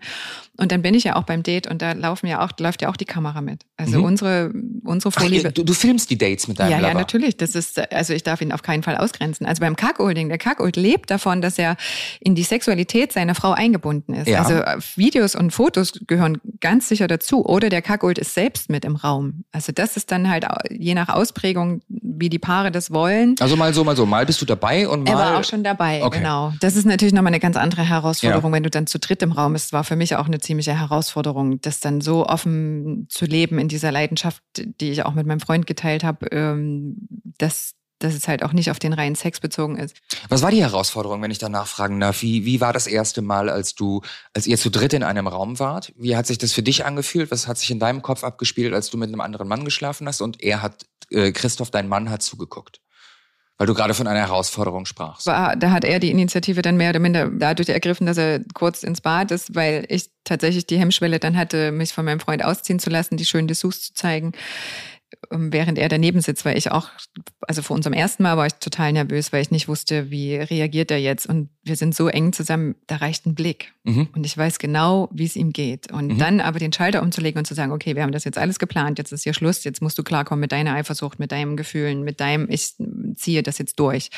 Und dann bin ich ja auch beim Date und da laufen ja auch, läuft ja auch die Kamera mit. Also Mhm. unsere, unsere Ach, Vorliebe. ihr- du, du filmst die Dates mit deinem Ja, ja, Lover. natürlich. Das ist, also ich darf ihn auf keinen Fall ausgrenzen. Also beim Cuckolding, der Cuckold lebt davon, dass er in die Sexualität seiner Frau eingebunden ist. Ja. Also äh, Videos und Fotos gehören ganz sicher dazu. Oder der Cuckold ist selbst mit im Raum. Also das ist dann halt je nach Ausprägung, wie die Paare das wollen. Also mal so, mal so. Mal bist du dabei und mal. Er war auch schon dabei, Okay. genau. Das ist natürlich nochmal eine ganz andere Herausforderung, wenn du dann zu dritt im Raum bist. War für mich auch eine ziemliche Herausforderung, das dann so offen zu leben in dieser Leidenschaft, die ich auch mit meinem Freund geteilt habe, ähm, dass, dass es halt auch nicht auf den reinen Sex bezogen ist. Was war die Herausforderung, wenn ich danach fragen darf? Wie, wie war das erste Mal, als du, als ihr zu dritt in einem Raum wart? Wie hat sich das für dich angefühlt? Was hat sich in deinem Kopf abgespielt, als du mit einem anderen Mann geschlafen hast und er hat, äh, Christoph, dein Mann, hat zugeguckt? Weil du gerade von einer Herausforderung sprachst. Da hat er die Initiative dann mehr oder minder dadurch ergriffen, dass er kurz ins Bad ist, weil ich tatsächlich die Hemmschwelle dann hatte, mich von meinem Freund ausziehen zu lassen, die schönen Dessous zu zeigen, während er daneben sitzt, weil ich auch, also vor unserem ersten Mal war ich total nervös, weil ich nicht wusste, wie reagiert er jetzt. Und wir sind so eng zusammen, da reicht ein Blick. Mhm. Und ich weiß genau, wie es ihm geht. Und Mhm. dann aber den Schalter umzulegen und zu sagen, okay, wir haben das jetzt alles geplant, jetzt ist hier Schluss, jetzt musst du klarkommen mit deiner Eifersucht, mit deinen Gefühlen, mit deinem, ich ziehe das jetzt durch.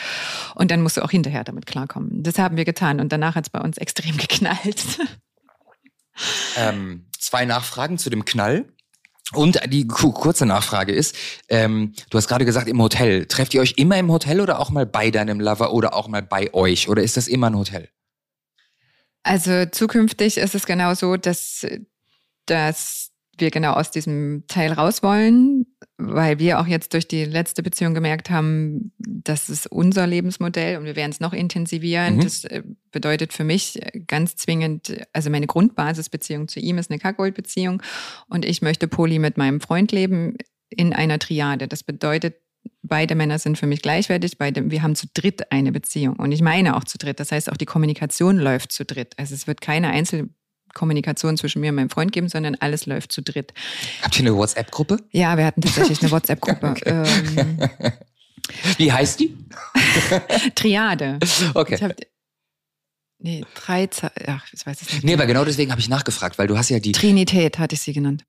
Und dann musst du auch hinterher damit klarkommen. Das haben wir getan. Und danach hat es bei uns extrem geknallt. Ähm, zwei Nachfragen zu dem Knall. Und die ku- kurze Nachfrage ist, ähm, du hast gerade gesagt, im Hotel. Trefft ihr euch immer im Hotel oder auch mal bei deinem Lover oder auch mal bei euch? Oder ist das immer ein Hotel? Also zukünftig ist es genau so, dass, dass wir genau aus diesem Teil raus wollen, weil wir auch jetzt durch die letzte Beziehung gemerkt haben, das ist unser Lebensmodell und wir werden es noch intensivieren. Mhm. Das äh, bedeutet für mich ganz zwingend, also meine Grundbasisbeziehung zu ihm ist eine Kackgold-Beziehung und ich möchte poly mit meinem Freund leben in einer Triade. Das bedeutet, beide Männer sind für mich gleichwertig, beide, wir haben zu dritt eine Beziehung und ich meine auch zu dritt. Das heißt, auch die Kommunikation läuft zu dritt. Also es wird keine Einzelkommunikation zwischen mir und meinem Freund geben, sondern alles läuft zu dritt. Habt ihr eine WhatsApp-Gruppe? Ja, wir hatten tatsächlich eine WhatsApp-Gruppe. Okay. Ähm, Wie heißt die? Triade. Okay. Ich hab, nee, drei, ach, ich weiß es nicht. Nee, aber genau deswegen habe ich nachgefragt, weil du hast ja die, Trinität hatte ich sie genannt.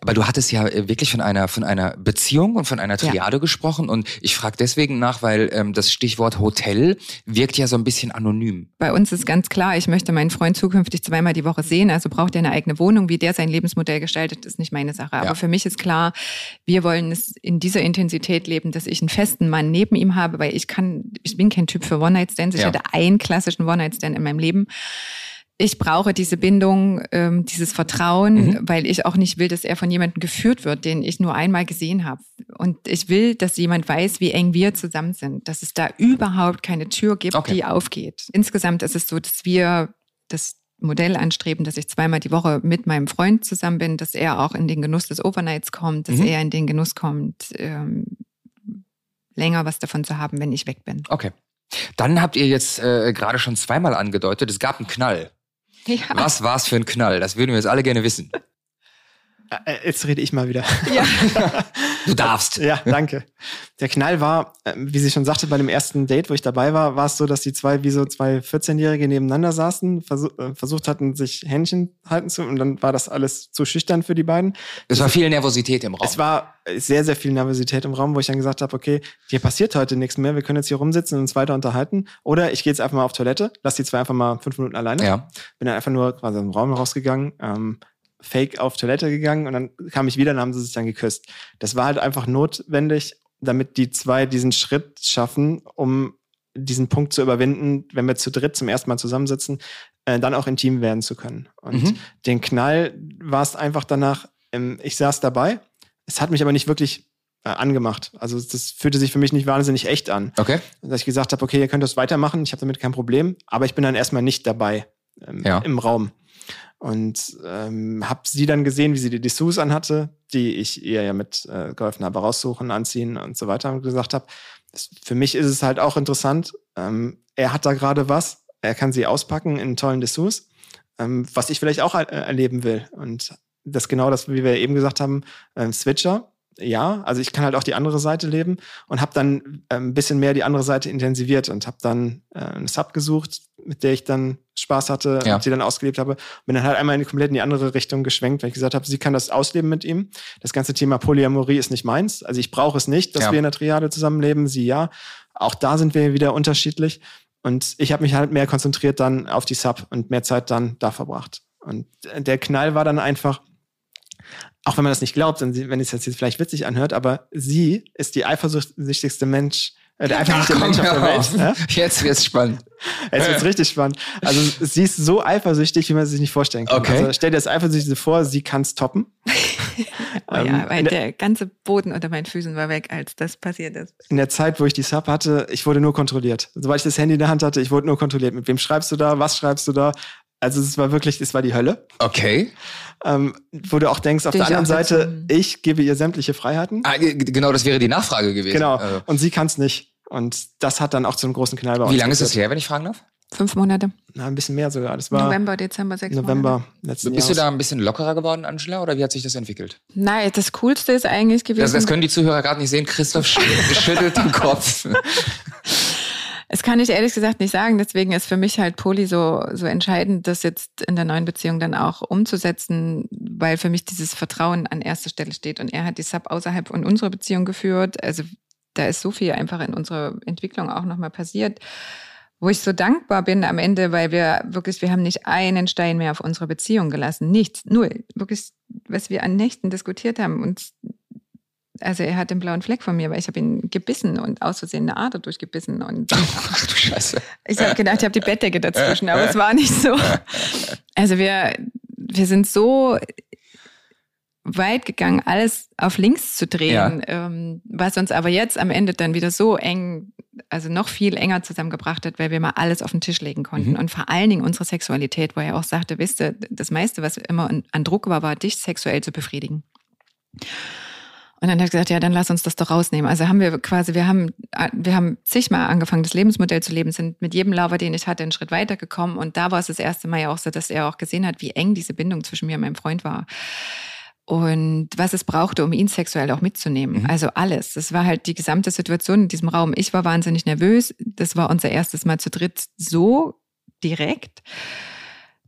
Aber du hattest ja äh, wirklich von einer von einer Beziehung und von einer Ja. Triade gesprochen und ich frage deswegen nach, weil ähm, das Stichwort Hotel wirkt ja so ein bisschen anonym. Bei uns ist ganz klar, ich möchte meinen Freund zukünftig zweimal die Woche sehen, also braucht er eine eigene Wohnung. Wie der sein Lebensmodell gestaltet, ist nicht meine Sache. Aber Ja. für mich ist klar, wir wollen es in dieser Intensität leben, dass ich einen festen Mann neben ihm habe, weil ich kann, ich bin kein Typ für One-Night-Stands. Ich Ja. hatte einen klassischen One-Night-Stand in meinem Leben. Ich brauche diese Bindung, ähm, dieses Vertrauen, Mhm. weil ich auch nicht will, dass er von jemandem geführt wird, den ich nur einmal gesehen habe. Und ich will, dass jemand weiß, wie eng wir zusammen sind, dass es da überhaupt keine Tür gibt, Okay. die aufgeht. Insgesamt ist es so, dass wir das Modell anstreben, dass ich zweimal die Woche mit meinem Freund zusammen bin, dass er auch in den Genuss des Overnights kommt, dass Mhm. er in den Genuss kommt, ähm, länger was davon zu haben, wenn ich weg bin. Okay. Dann habt ihr jetzt äh, gerade schon zweimal angedeutet, es gab einen Knall. Ja. Was war's für ein Knall? Das würden wir jetzt alle gerne wissen. Äh, Jetzt rede ich mal wieder. Ja. Du darfst. Ja, danke. Der Knall war, äh, wie sie schon sagte, bei dem ersten Date, wo ich dabei war, war es so, dass die zwei wie so zwei 14-Jährige nebeneinander saßen, versuch, äh, versucht hatten, sich Händchen halten zu und dann war das alles zu schüchtern für die beiden. Es war viel Nervosität im Raum. Es war sehr, sehr viel Nervosität im Raum, wo ich dann gesagt habe, okay, hier passiert heute nichts mehr, wir können jetzt hier rumsitzen und uns weiter unterhalten. Oder ich gehe jetzt einfach mal auf Toilette, lass die zwei einfach mal fünf Minuten alleine. ja. Bin dann einfach nur quasi aus dem Raum rausgegangen, ähm, fake auf Toilette gegangen und dann kam ich wieder und haben sie sich dann geküsst. Das war halt einfach notwendig, damit die zwei diesen Schritt schaffen, um diesen Punkt zu überwinden, wenn wir zu dritt zum ersten Mal zusammensitzen, äh, dann auch intim werden zu können. Und Mhm. den Knall war es einfach danach, ähm, ich saß dabei, es hat mich aber nicht wirklich äh, angemacht. Also das fühlte sich für mich nicht wahnsinnig echt an. Okay. Dass ich gesagt habe, okay, ihr könnt das weitermachen, ich habe damit kein Problem, aber ich bin dann erstmal nicht dabei ähm, Ja. im Raum. Und ähm, habe sie dann gesehen, wie sie die Dessous anhatte, die ich ihr ja mit äh, geholfen habe, raussuchen, anziehen und so weiter und gesagt habe, für mich ist es halt auch interessant, ähm, er hat da gerade was, er kann sie auspacken in tollen Dessous, ähm, was ich vielleicht auch er erleben will. Und das genau das, wie wir eben gesagt haben, ähm, Switcher, ja, also ich kann halt auch die andere Seite leben und habe dann äh, ein bisschen mehr die andere Seite intensiviert und habe dann äh, eine Sub gesucht, mit der ich dann Spaß hatte ja. und sie dann ausgelebt habe. Bin dann halt einmal in die komplett in die andere Richtung geschwenkt, weil ich gesagt habe, sie kann das ausleben mit ihm. Das ganze Thema Polyamorie ist nicht meins. Also ich brauche es nicht, dass ja. wir in der Triade zusammenleben. Sie ja. Auch da sind wir wieder unterschiedlich. Und ich habe mich halt mehr konzentriert dann auf die Sub und mehr Zeit dann da verbracht. Und der Knall war dann einfach, auch wenn man das nicht glaubt, wenn es jetzt vielleicht witzig anhört, aber sie ist die eifersüchtigste Mensch, äh, der eifersüchtigste Mensch auf der Welt. Ja? Jetzt wird's spannend. Jetzt wird's richtig spannend. Also sie ist so eifersüchtig, wie man sich nicht vorstellen kann. Okay. Also stell dir das Eifersüchtige vor, sie kann's toppen. oh ja, ähm, weil der ganze Boden unter meinen Füßen war weg, als das passiert ist. In der Zeit, wo ich die Sub hatte, ich wurde nur kontrolliert. Sobald ich das Handy in der Hand hatte, ich wurde nur kontrolliert. Mit wem schreibst du da? Was schreibst du da? Also es war wirklich, es war die Hölle. Okay. Ähm, wo du auch denkst, auf Dich der anderen Seite, ich gebe ihr sämtliche Freiheiten. Ah, genau, das wäre die Nachfrage gewesen. Genau. Also. Und sie kann es nicht. Und das hat dann auch zu einem großen Knall bei uns. Wie lange ist es her, wenn ich fragen darf? Fünf Monate. Na, ein bisschen mehr sogar. Das war November, Dezember, sechs November Monate. letzten Bist Jahres. du da ein bisschen lockerer geworden, Angela, oder wie hat sich das entwickelt? Nein, das Coolste ist eigentlich gewesen. Das, das können die Zuhörer gerade nicht sehen. Christoph schüttelt den Kopf. Es kann ich ehrlich gesagt nicht sagen. Deswegen ist für mich halt Poli so, so entscheidend, das jetzt in der neuen Beziehung dann auch umzusetzen, weil für mich dieses Vertrauen an erster Stelle steht. Und er hat die Sub außerhalb von unserer Beziehung geführt. Also da ist so viel einfach in unserer Entwicklung auch nochmal passiert, wo ich so dankbar bin am Ende, weil wir wirklich, wir haben nicht einen Stein mehr auf unsere Beziehung gelassen. Nichts. Nur wirklich, was wir an Nächten diskutiert haben. Und also er hat den blauen Fleck von mir, weil ich habe ihn gebissen und aus Versehen eine Ader durchgebissen. Und Ach du Scheiße. Ich habe gedacht, ich habe die Bettdecke dazwischen, aber es war nicht so. Also wir, wir sind so weit gegangen, alles auf links zu drehen, ja. ähm, was uns aber jetzt am Ende dann wieder so eng, also noch viel enger zusammengebracht hat, weil wir mal alles auf den Tisch legen konnten. Mhm. Und vor allen Dingen unsere Sexualität, wo er auch sagte, wisst ihr, das meiste, was immer an Druck war, war, dich sexuell zu befriedigen. Und dann hat er gesagt, ja, dann lass uns das doch rausnehmen. Also haben wir quasi, wir haben, wir haben zigmal angefangen, das Lebensmodell zu leben, sind mit jedem Lover, den ich hatte, einen Schritt weitergekommen. Und da war es das erste Mal ja auch so, dass er auch gesehen hat, wie eng diese Bindung zwischen mir und meinem Freund war und was es brauchte, um ihn sexuell auch mitzunehmen. Mhm. Also alles. Das war halt die gesamte Situation in diesem Raum. Ich war wahnsinnig nervös. Das war unser erstes Mal zu dritt so direkt.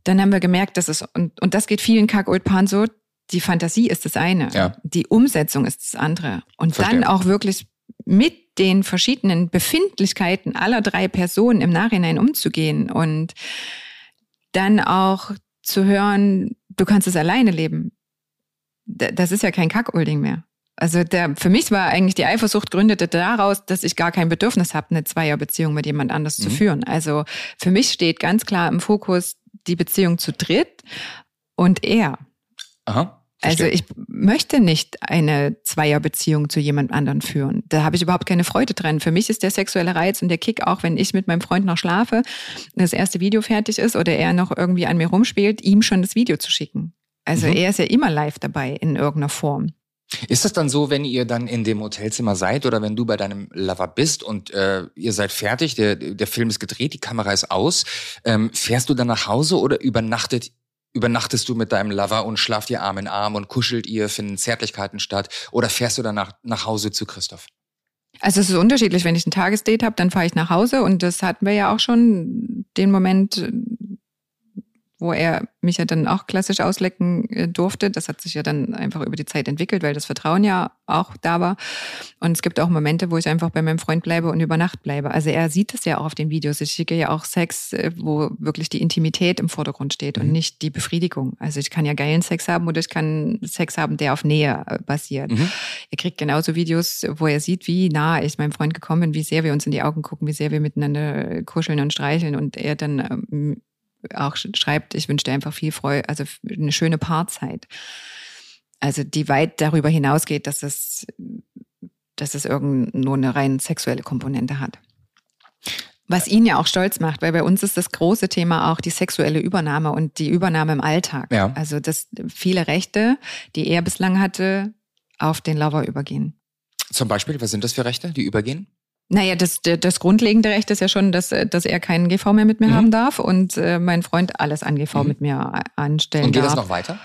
Dann haben wir gemerkt, dass es, und, und das geht vielen Kack-Old-Paaren so, die Fantasie ist das eine, ja. die Umsetzung ist das andere. Und Verstehe. dann auch wirklich mit den verschiedenen Befindlichkeiten aller drei Personen im Nachhinein umzugehen und dann auch zu hören, du kannst es alleine leben das ist ja kein Kackolding mehr. Also der, für mich war eigentlich die Eifersucht gründete daraus, dass ich gar kein Bedürfnis habe, eine Zweierbeziehung mit jemand anders mhm. zu führen. Also für mich steht ganz klar im Fokus die Beziehung zu dritt und er. Aha. Also ich möchte nicht eine Zweierbeziehung zu jemand anderen führen. Da habe ich überhaupt keine Freude dran. Für mich ist der sexuelle Reiz und der Kick auch, wenn ich mit meinem Freund noch schlafe, das erste Video fertig ist oder er noch irgendwie an mir rumspielt, ihm schon das Video zu schicken. Also mhm. er ist ja immer live dabei in irgendeiner Form. Ist das dann so, wenn ihr dann in dem Hotelzimmer seid oder wenn du bei deinem Lover bist und äh, ihr seid fertig, der, der Film ist gedreht, die Kamera ist aus, ähm, fährst du dann nach Hause oder übernachtet Übernachtest du mit deinem Lover und schlaft ihr Arm in Arm und kuschelt ihr, finden Zärtlichkeiten statt? Oder fährst du dann nach, nach Hause zu Christoph? Also es ist unterschiedlich. Wenn ich ein Tagesdate habe, dann fahre ich nach Hause und das hatten wir ja auch schon den Moment, wo er mich ja dann auch klassisch auslecken äh, durfte. Das hat sich ja dann einfach über die Zeit entwickelt, weil das Vertrauen ja auch da war. Und es gibt auch Momente, wo ich einfach bei meinem Freund bleibe und über Nacht bleibe. Also er sieht es ja auch auf den Videos. Ich schicke ja auch Sex, äh, wo wirklich die Intimität im Vordergrund steht und mhm. nicht die Befriedigung. Also ich kann ja geilen Sex haben oder ich kann Sex haben, der auf Nähe äh, basiert. Mhm. Er kriegt genauso Videos, wo er sieht, wie nah ich meinem Freund gekommen bin, wie sehr wir uns in die Augen gucken, wie sehr wir miteinander kuscheln und streicheln und er dann ähm, auch schreibt, ich wünsche dir einfach viel Freude, also eine schöne Paarzeit. Also die weit darüber hinausgeht, dass es, dass es irgend nur eine rein sexuelle Komponente hat. Was ihn ja auch stolz macht, weil bei uns ist das große Thema auch die sexuelle Übernahme und die Übernahme im Alltag. Ja. Also, dass viele Rechte, die er bislang hatte, auf den Lover übergehen. Zum Beispiel, was sind das für Rechte, die übergehen? Naja, das, das grundlegende Recht ist ja schon, dass, dass er keinen GV mehr mit mir Mhm. haben darf und äh, mein Freund alles an GV Mhm. mit mir anstellen Und geht darf. das noch weiter?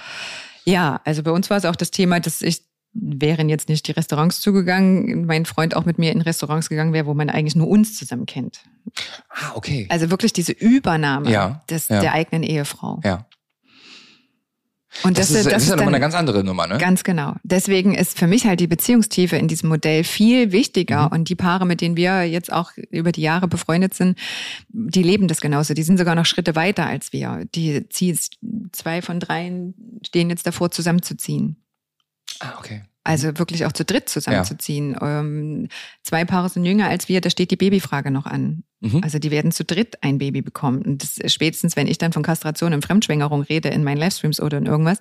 Ja, also bei uns war es auch das Thema, dass ich wären jetzt nicht die Restaurants zugegangen, mein Freund auch mit mir in Restaurants gegangen wäre, wo man eigentlich nur uns zusammen kennt. Ah, okay. Also wirklich diese Übernahme Ja, des, ja. der eigenen Ehefrau. ja. Und Das, das, ist, das ist ja nochmal eine ganz andere Nummer, ne? Ganz genau. Deswegen ist für mich halt die Beziehungstiefe in diesem Modell viel wichtiger. Mhm. Und die Paare, mit denen wir jetzt auch über die Jahre befreundet sind, die leben das genauso. Die sind sogar noch Schritte weiter als wir. Die ziehen zwei von dreien stehen jetzt davor, zusammenzuziehen. ah, okay. Also wirklich auch zu dritt zusammenzuziehen. Ähm, zwei Paare sind jünger als wir, da steht die Babyfrage noch an. Mhm. Also die werden zu dritt ein Baby bekommen. Und das ist spätestens, wenn ich dann von Kastration und Fremdschwängerung rede in meinen Livestreams oder in irgendwas,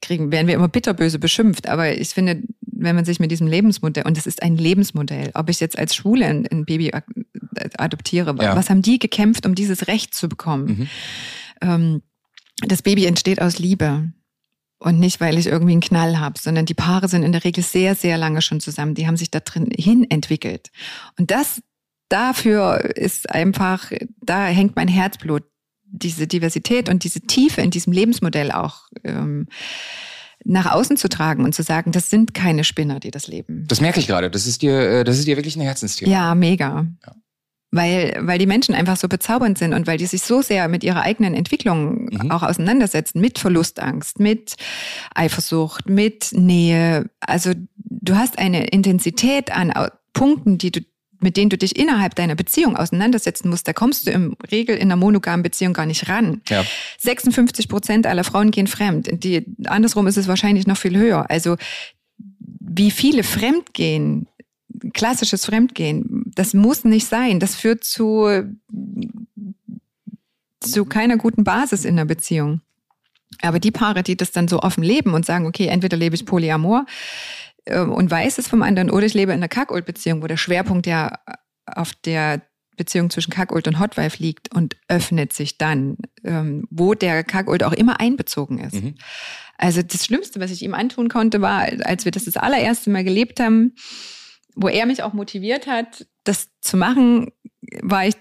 kriegen, werden wir immer bitterböse beschimpft. Aber ich finde, wenn man sich mit diesem Lebensmodell, und es ist ein Lebensmodell, ob ich jetzt als Schwule ein, ein Baby ak- adoptiere, Ja. was haben die gekämpft, um dieses Recht zu bekommen? Mhm. Ähm, das Baby entsteht aus Liebe. Und nicht, weil ich irgendwie einen Knall habe, sondern die Paare sind in der Regel sehr, sehr lange schon zusammen. Die haben sich da drin hin entwickelt. Und das dafür ist einfach, da hängt mein Herzblut, diese Diversität und diese Tiefe in diesem Lebensmodell auch ähm, nach außen zu tragen und zu sagen, das sind keine Spinner, die das leben. Das merke ich gerade. Das ist dir, äh, das ist dir wirklich ein Herzensthema. Ja, mega. Ja. Weil, weil die Menschen einfach so bezaubernd sind und weil die sich so sehr mit ihrer eigenen Entwicklung Mhm. auch auseinandersetzen, mit Verlustangst, mit Eifersucht, mit Nähe. Also du hast eine Intensität an Punkten, die du mit denen du dich innerhalb deiner Beziehung auseinandersetzen musst, da kommst du im Regel in einer monogamen Beziehung gar nicht ran. Ja. 56 Prozent aller Frauen gehen fremd. Die, andersrum ist es wahrscheinlich noch viel höher. Also wie viele Fremdgehen, klassisches Fremdgehen, das muss nicht sein. Das führt zu, zu keiner guten Basis in der Beziehung. Aber die Paare, die das dann so offen leben und sagen, okay, entweder lebe ich Polyamor äh, und weiß es vom anderen oder ich lebe in einer Kackult-Beziehung, wo der Schwerpunkt ja auf der Beziehung zwischen Kackult und Hotwife liegt und öffnet sich dann, ähm, wo der Kackult auch immer einbezogen ist. Mhm. Also das Schlimmste, was ich ihm antun konnte, war, als wir das das allererste Mal gelebt haben, wo er mich auch motiviert hat, das zu machen, war ich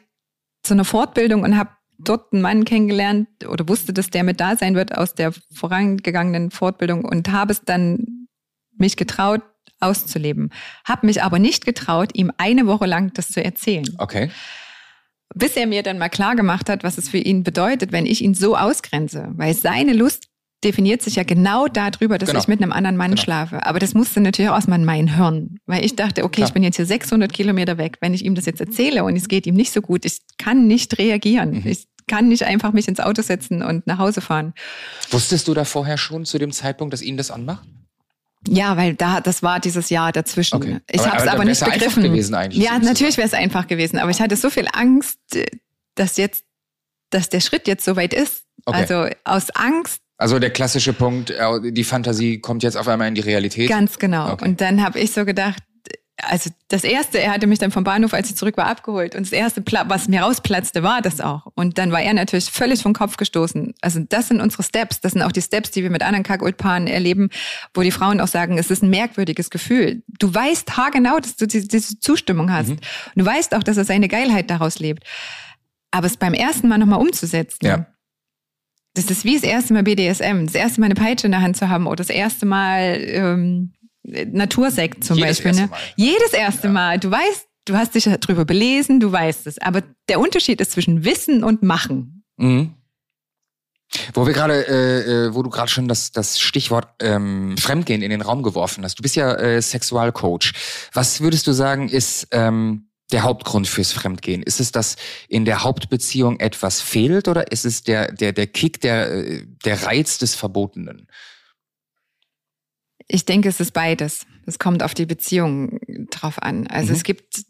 zu einer Fortbildung und habe dort einen Mann kennengelernt oder wusste, dass der mit da sein wird aus der vorangegangenen Fortbildung und habe es dann mich getraut auszuleben. Habe mich aber nicht getraut, ihm eine Woche lang das zu erzählen. Okay. Bis er mir dann mal klar gemacht hat, was es für ihn bedeutet, wenn ich ihn so ausgrenze. Weil seine Lust definiert sich ja genau darüber, dass Genau. ich mit einem anderen Mann Genau. schlafe. Aber das musste natürlich auch erstmal in mein Hirn. Weil ich dachte, okay, Klar. ich bin jetzt hier 600 Kilometer weg. Wenn ich ihm das jetzt erzähle und es geht ihm nicht so gut, ich kann nicht reagieren. Mhm. Ich kann nicht einfach mich ins Auto setzen und nach Hause fahren. Wusstest du da vorher schon zu dem Zeitpunkt, dass ihn das anmacht? Ja, weil da, das war dieses Jahr dazwischen. Okay. Ich habe es aber aber, nicht ja einfach begriffen. gewesen eigentlich, ja, natürlich wäre es einfach gewesen, aber ich hatte so viel Angst, dass jetzt, dass der Schritt jetzt so weit ist. Okay. Also aus Angst, Also der klassische Punkt, äh, die Fantasie kommt jetzt auf einmal in die Realität. ganz genau. Okay. Und dann habe ich so gedacht, also das erste, er hatte mich dann vom Bahnhof, als ich zurück war, abgeholt. Und das erste, was mir rausplatzte, war das auch. Und dann war er natürlich völlig vom Kopf gestoßen. Also das sind unsere Steps. Das sind auch die Steps, die wir mit anderen Kackultpaaren erleben, wo die Frauen auch sagen, es ist ein merkwürdiges Gefühl. Du weißt haargenau, dass du diese, diese Zustimmung hast. Mhm. Und du weißt auch, dass er seine Geilheit daraus lebt. Aber es beim ersten Mal nochmal umzusetzen. Ja. Das ist wie das erste Mal BDSM, das erste Mal eine Peitsche in der Hand zu haben oder das erste Mal ähm, Natursekt zum Jedes Beispiel. ne? Mal. Jedes erste Mal. Du weißt, du hast dich darüber belesen, du weißt es. Aber der Unterschied ist zwischen Wissen und Machen. Mhm. Wo wir gerade, äh, äh, wo du gerade schon das, das Stichwort ähm, Fremdgehen in den Raum geworfen hast. Du bist ja äh, Sexualcoach. Was würdest du sagen, ist ähm, der Hauptgrund fürs Fremdgehen? Ist es, dass in der Hauptbeziehung etwas fehlt oder ist es der, der, der Kick, der, äh, der Reiz des Verbotenen? Ich denke, es ist beides. Es kommt auf die Beziehung drauf an. Also Mhm. es gibt,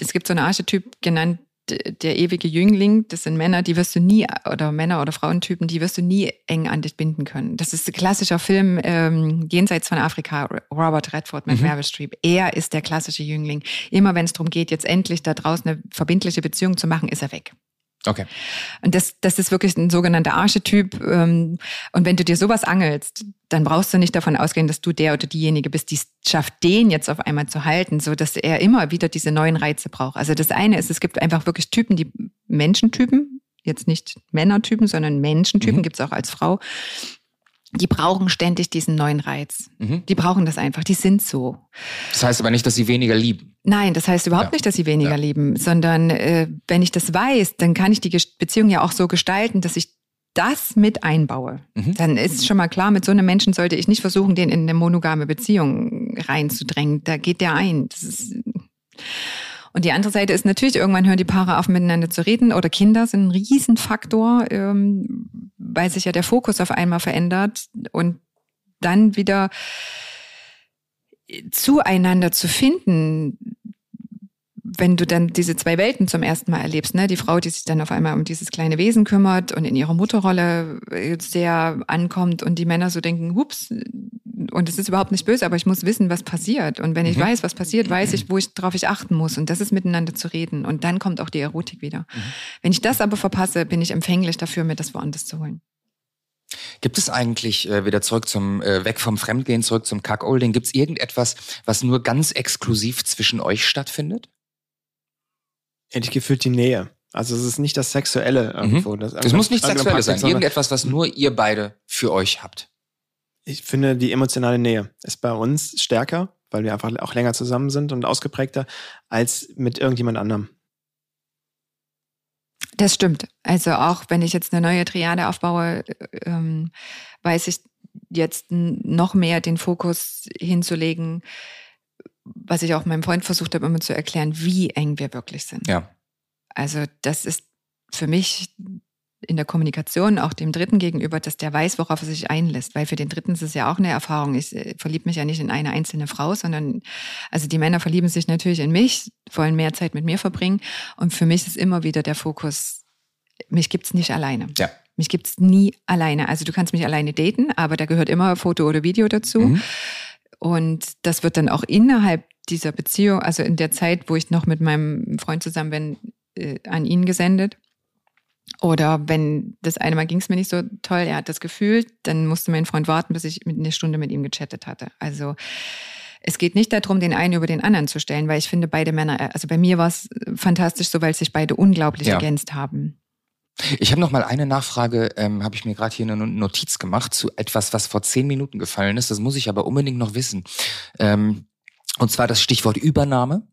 es gibt so einen Archetyp genannt, der ewige Jüngling, das sind Männer, die wirst du nie, oder Männer oder Frauentypen, die wirst du nie eng an dich binden können. Das ist ein klassischer Film, ähm, Jenseits von Afrika, Robert Redford mit mhm. Meryl Streep. Er ist der klassische Jüngling. Immer wenn es darum geht, jetzt endlich da draußen eine verbindliche Beziehung zu machen, ist er weg. Okay. Und das, das ist wirklich ein sogenannter Archetyp. Ähm, und wenn du dir sowas angelst, dann brauchst du nicht davon ausgehen, dass du der oder diejenige bist, die es schafft, den jetzt auf einmal zu halten, so dass er immer wieder diese neuen Reize braucht. Also das eine ist, es gibt einfach wirklich Typen, die Menschentypen, jetzt nicht Männertypen, sondern Menschentypen, mhm. gibt es auch als Frau, die brauchen ständig diesen neuen Reiz. Mhm. Die brauchen das einfach, die sind so. Das heißt aber nicht, dass sie weniger lieben. Nein, das heißt überhaupt ja. nicht, dass sie weniger ja. lieben, sondern äh, wenn ich das weiß, dann kann ich die Beziehung ja auch so gestalten, dass ich das mit einbaue. Mhm. Dann ist schon mal klar, mit so einem Menschen sollte ich nicht versuchen, den in eine monogame Beziehung reinzudrängen. Da geht der ein. Das ist und die andere Seite ist natürlich, irgendwann hören die Paare auf, miteinander zu reden. Oder Kinder sind ein Riesenfaktor, ähm, weil sich ja der Fokus auf einmal verändert. Und dann wieder zueinander zu finden, wenn du dann diese zwei Welten zum ersten Mal erlebst, ne? Die Frau, die sich dann auf einmal um dieses kleine Wesen kümmert und in ihrer Mutterrolle äh, sehr ankommt und die Männer so denken, hups, und es ist überhaupt nicht böse, aber ich muss wissen, was passiert. Und wenn ich mhm. weiß, was passiert, weiß ich, wo ich drauf ich achten muss. Und das ist miteinander zu reden. Und dann kommt auch die Erotik wieder. Mhm. Wenn ich das aber verpasse, bin ich empfänglich dafür, mir das woanders zu holen. Gibt es eigentlich äh, wieder zurück zum äh, weg vom Fremdgehen zurück zum Cuckolding? Gibt es irgendetwas, was nur ganz exklusiv zwischen euch stattfindet? Hätte ich gefühlt die Nähe. Also es ist nicht das Sexuelle mhm. irgendwo. Mhm. Das, es muss nicht sexuell sein. Irgendetwas, was nur ihr beide für euch habt. Ich finde, die emotionale Nähe ist bei uns stärker, weil wir einfach auch länger zusammen sind und ausgeprägter als mit irgendjemand anderem. Das stimmt. Also auch wenn ich jetzt eine neue Triade aufbaue, ähm, weiß ich jetzt noch mehr den Fokus hinzulegen, was ich auch meinem Freund versucht habe, immer zu erklären, wie eng wir wirklich sind. Ja. Also das ist für mich in der Kommunikation auch dem Dritten gegenüber, dass der weiß, worauf er sich einlässt. Weil für den Dritten ist es ja auch eine Erfahrung. Ich äh, verliebe mich ja nicht in eine einzelne Frau, sondern also die Männer verlieben sich natürlich in mich, wollen mehr Zeit mit mir verbringen. Und für mich ist immer wieder der Fokus, mich gibt's nicht alleine. Ja. Mich gibt's nie alleine. Also du kannst mich alleine daten, aber da gehört immer Foto oder Video dazu. Mhm. Und das wird dann auch innerhalb dieser Beziehung, also in der Zeit, wo ich noch mit meinem Freund zusammen bin, äh, an ihn gesendet. Oder wenn das eine Mal ging es mir nicht so toll, er hat das gefühlt, dann musste mein Freund warten, bis ich eine Stunde mit ihm gechattet hatte. Also es geht nicht darum, den einen über den anderen zu stellen, weil ich finde, beide Männer, also bei mir war es fantastisch so, weil sich beide unglaublich ja. ergänzt haben. Ich habe noch mal eine Nachfrage, ähm, habe ich mir gerade hier eine Notiz gemacht zu etwas, was vor zehn Minuten gefallen ist. Das muss ich aber unbedingt noch wissen. Ähm, und zwar das Stichwort Übernahme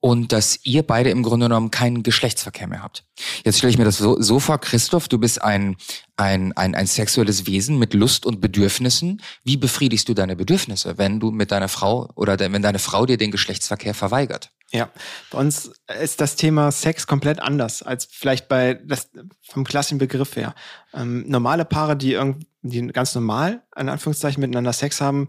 und dass ihr beide im Grunde genommen keinen Geschlechtsverkehr mehr habt. Jetzt stelle ich mir das so, so vor, Christoph, du bist ein, ein, ein, ein sexuelles Wesen mit Lust und Bedürfnissen. Wie befriedigst du deine Bedürfnisse, wenn du mit deiner Frau oder wenn deine Frau dir den Geschlechtsverkehr verweigert? Ja, bei uns ist das Thema Sex komplett anders als vielleicht bei das vom klassischen Begriff her. Ähm, normale Paare, die irgendwie die ganz normal in Anführungszeichen miteinander Sex haben,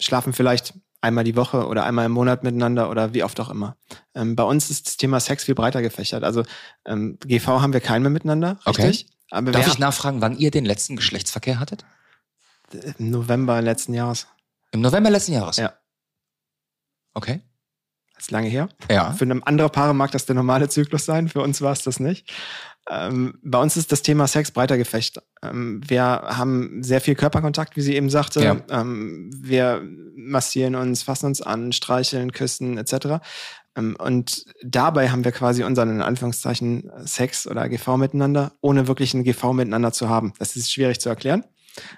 schlafen vielleicht einmal die Woche oder einmal im Monat miteinander oder wie oft auch immer. Ähm, bei uns ist das Thema Sex viel breiter gefächert. Also ähm, GV haben wir keinen mehr miteinander, richtig? Okay. Aber Darf ich nachfragen, wann ihr den letzten Geschlechtsverkehr hattet? Im November letzten Jahres. Im November letzten Jahres? Ja. Okay. Das ist lange her. Ja. Für andere Paare mag das der normale Zyklus sein, für uns war es das nicht. Ähm, bei uns ist das Thema Sex breiter gefecht. Ähm, wir haben sehr viel Körperkontakt, wie sie eben sagte. Ja. Ähm, wir massieren uns, fassen uns an, streicheln, küssen etc. Ähm, und dabei haben wir quasi unseren in Anführungszeichen Sex oder GV miteinander, ohne wirklich ein GV miteinander zu haben. Das ist schwierig zu erklären.